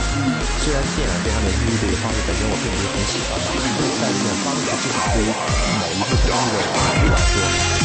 虽然电影变成人机这个方式本身我并不是很喜欢，但是这种方式至少对于每一部分东西的不管是。